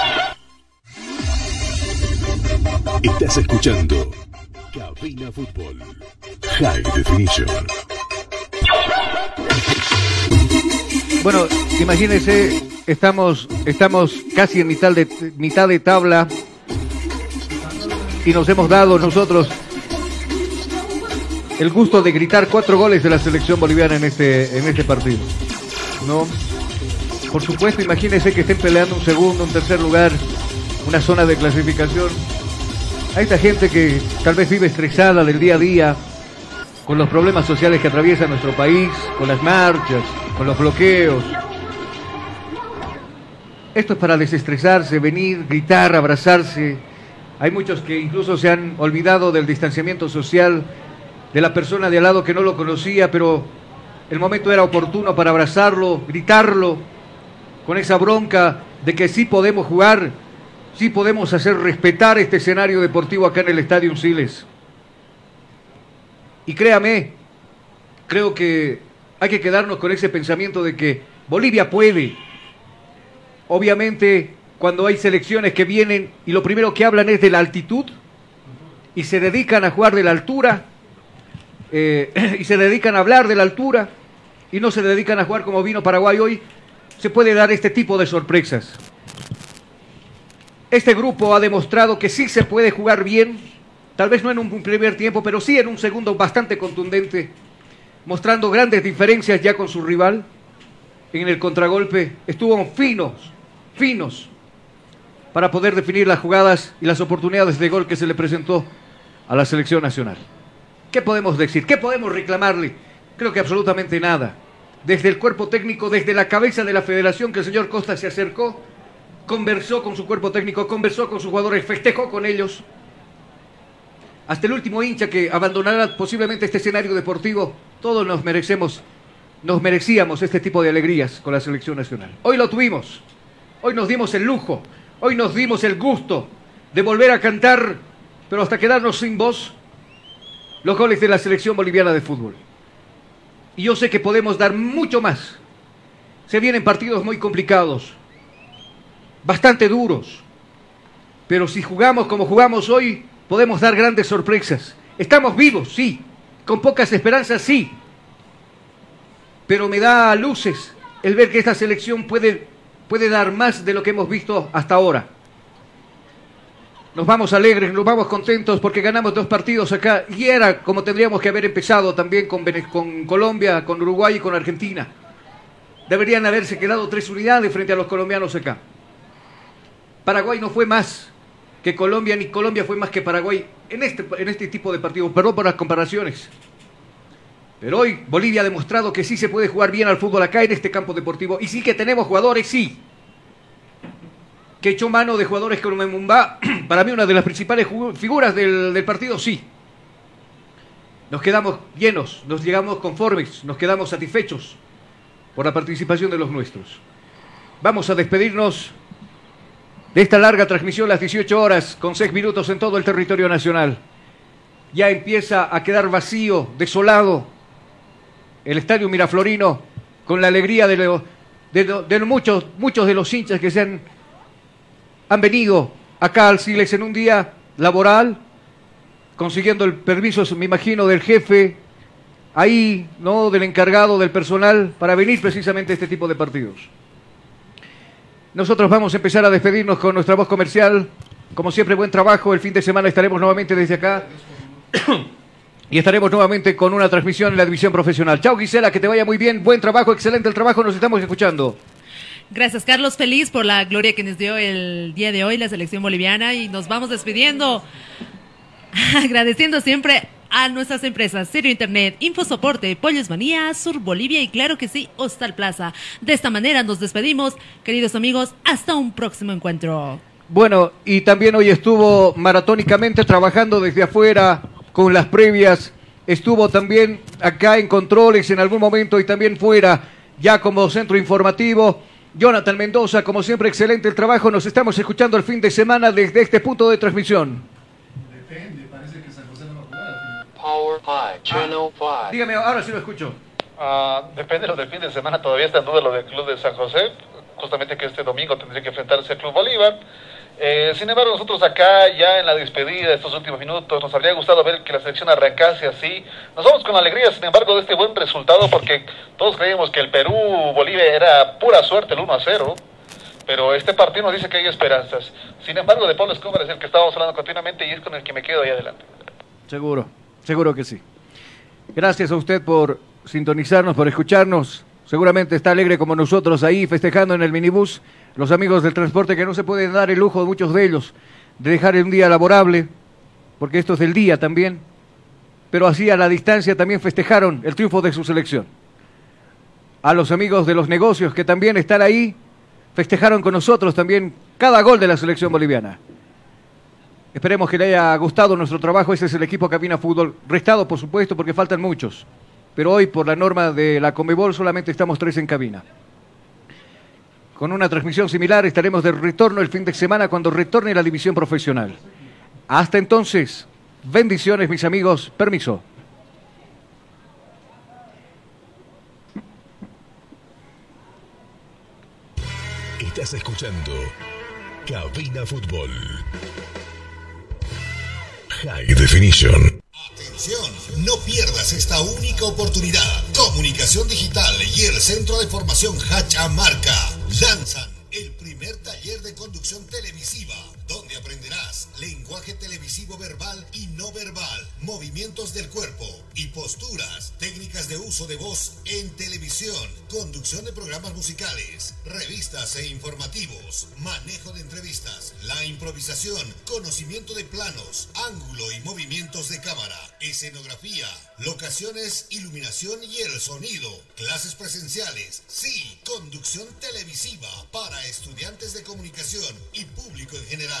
Estás escuchando Cabina Fútbol. High Definition. Bueno, imagínense, estamos, estamos casi en mitad de, mitad de tabla y nos hemos dado nosotros el gusto de gritar cuatro goles de la selección boliviana en este, en este partido. ¿No? Por supuesto, imagínense que estén peleando un segundo, un tercer lugar, una zona de clasificación. A esta gente que tal vez vive estresada del día a día, con los problemas sociales que atraviesa nuestro país, con las marchas, con los bloqueos. Esto es para desestresarse, venir, gritar, abrazarse. Hay muchos que incluso se han olvidado del distanciamiento social, de la persona de al lado que no lo conocía, pero el momento era oportuno para abrazarlo, gritarlo, con esa bronca de que sí podemos jugar, sí podemos hacer respetar este escenario deportivo acá en el Estadio Siles. Y créame, creo que hay que quedarnos con ese pensamiento de que Bolivia puede. Obviamente, cuando hay selecciones que vienen y lo primero que hablan es de la altitud y se dedican a jugar de la altura eh, y se dedican a hablar de la altura, y no se dedican a jugar como vino Paraguay hoy, se puede dar este tipo de sorpresas. Este grupo ha demostrado que sí se puede jugar bien, tal vez no en un primer tiempo, pero sí en un segundo bastante contundente, mostrando grandes diferencias ya con su rival. En el contragolpe estuvo finos, finos, para poder definir las jugadas y las oportunidades de gol que se le presentó a la selección nacional. ¿Qué podemos decir? ¿Qué podemos reclamarle? Creo que absolutamente nada. Desde el cuerpo técnico, desde la cabeza de la federación que el señor Costa se acercó, conversó con su cuerpo técnico, conversó con sus jugadores, festejó con ellos. Hasta el último hincha que abandonará posiblemente este escenario deportivo, todos nos merecemos, nos merecíamos este tipo de alegrías con la selección nacional. Hoy lo tuvimos, hoy nos dimos el lujo, hoy nos dimos el gusto de volver a cantar, pero hasta quedarnos sin voz, los goles de la selección boliviana de fútbol. Y yo sé que podemos dar mucho más. Se vienen partidos muy complicados, bastante duros. Pero si jugamos como jugamos hoy, podemos dar grandes sorpresas. Estamos vivos, sí. Con pocas esperanzas, sí. Pero me da luces el ver que esta selección puede, puede dar más de lo que hemos visto hasta ahora. Nos vamos alegres, nos vamos contentos porque ganamos dos partidos acá y era como tendríamos que haber empezado también con, con Colombia, con Uruguay y con Argentina. Deberían haberse quedado tres unidades frente a los colombianos acá. Paraguay no fue más que Colombia, ni Colombia fue más que Paraguay en este, en este tipo de partidos. Perdón por las comparaciones. Pero hoy Bolivia ha demostrado que sí se puede jugar bien al fútbol acá en este campo deportivo. Y sí que tenemos jugadores, sí que echó mano de jugadores como Memumba, para mí una de las principales figuras del, partido, sí. Nos quedamos llenos, nos llegamos conformes, nos quedamos satisfechos por la participación de los nuestros. Vamos a despedirnos de esta larga transmisión, las 18 horas, con 6 minutos en todo el territorio nacional. Ya empieza a quedar vacío, desolado, el estadio Miraflorino, con la alegría de, de muchos, muchos de los hinchas que se han han venido acá al Silex en un día laboral, consiguiendo el permiso, me imagino, del jefe, ahí, ¿no? Del encargado, del personal, para venir precisamente a este tipo de partidos. Nosotros vamos a empezar a despedirnos con nuestra voz comercial. Como siempre, buen trabajo. El fin de semana estaremos nuevamente desde acá. y estaremos nuevamente con una transmisión en la división profesional. Chao Gisela, que te vaya muy bien. Buen trabajo, excelente el trabajo. Nos estamos escuchando. Gracias, Carlos. Feliz por la gloria que nos dio el día de hoy la selección boliviana y nos vamos despidiendo. Agradeciendo siempre a nuestras empresas Serio Internet, Infosoporte, Pollos Manía, Sur Bolivia y claro que sí, Hostal Plaza. De esta manera nos despedimos, queridos amigos, hasta un próximo encuentro. Bueno, y también hoy estuvo maratónicamente trabajando desde afuera con las previas, estuvo también acá en controles en algún momento y también fuera ya como centro informativo Jonathan Mendoza, como siempre, excelente el trabajo. Nos estamos escuchando el fin de semana desde este punto de transmisión. Power Channel 5. Dígame, ahora sí lo escucho. Uh, depende de lo del fin de semana, todavía está en duda lo del Club de San José. Justamente que este domingo tendría que enfrentarse al Club Bolívar. Eh, sin embargo, nosotros acá, ya en la despedida de estos últimos minutos, nos habría gustado ver que la selección arrancase así. Nos vamos con alegría, sin embargo, de este buen resultado, porque todos creíamos que el Perú-Bolivia era pura suerte, el 1 a 0. Pero este partido nos dice que hay esperanzas. Sin embargo, de Pablo Escobar es el que estábamos hablando continuamente y es con el que me quedo ahí adelante. Seguro, seguro que sí. Gracias a usted por sintonizarnos, por escucharnos. Seguramente está alegre como nosotros ahí festejando en el minibús los amigos del transporte que no se pueden dar el lujo, muchos de ellos, de dejar un día laborable, porque esto es del día también, pero así a la distancia también festejaron el triunfo de su selección. A los amigos de los negocios que también están ahí, festejaron con nosotros también cada gol de la selección boliviana. Esperemos que le haya gustado nuestro trabajo. Ese es el equipo Cabina Fútbol. Restado, por supuesto, porque faltan muchos. Pero hoy, por la norma de la Comebol, solamente estamos tres en cabina con una transmisión similar. Estaremos de retorno el fin de semana cuando retorne la división profesional. Hasta entonces, bendiciones mis amigos. Permiso. Estás escuchando Cabina Fútbol. High Definition. Atención, no pierdas esta única oportunidad Comunicación Digital y el Centro de Formación Hachamarca lanzan el primer taller de conducción televisiva donde aprenderás lenguaje televisivo verbal y no verbal, movimientos del cuerpo y posturas, técnicas de uso de voz en televisión, conducción de programas musicales, revistas e informativos, manejo de entrevistas, la improvisación, conocimiento de planos, ángulo y movimientos de cámara, escenografía, locaciones, iluminación y el sonido, clases presenciales, sí, conducción televisiva para estudiantes de comunicación y público en general.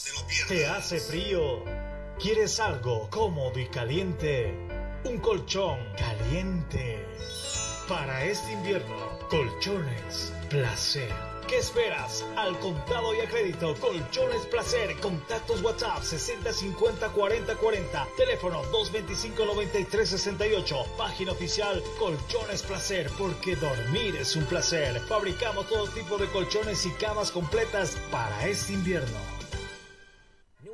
te lo pierdas. ¿Te hace frío? ¿Quieres algo cómodo y caliente? Un colchón caliente. Para este invierno, colchones placer. ¿Qué esperas? Al contado y a crédito, Colchones Placer. Contactos WhatsApp 6050 40 40. Teléfono 225 93 68. Página oficial Colchones Placer, porque dormir es un placer. Fabricamos todo tipo de colchones y camas completas para este invierno.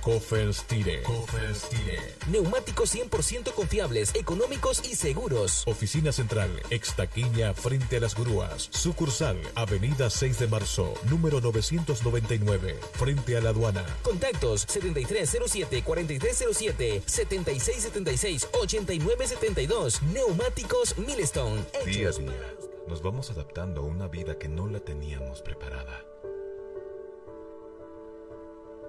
Coffers Tire, Coffers Tire. Neumáticos 100% confiables, económicos y seguros. Oficina Central, Extaquiña, frente a las grúas. Sucursal, Avenida 6 de Marzo, número 999, frente a la aduana. Contactos 7307-4307, 7676-8972. Neumáticos Milestone. Día a día, nos vamos adaptando a una vida que no la teníamos preparada.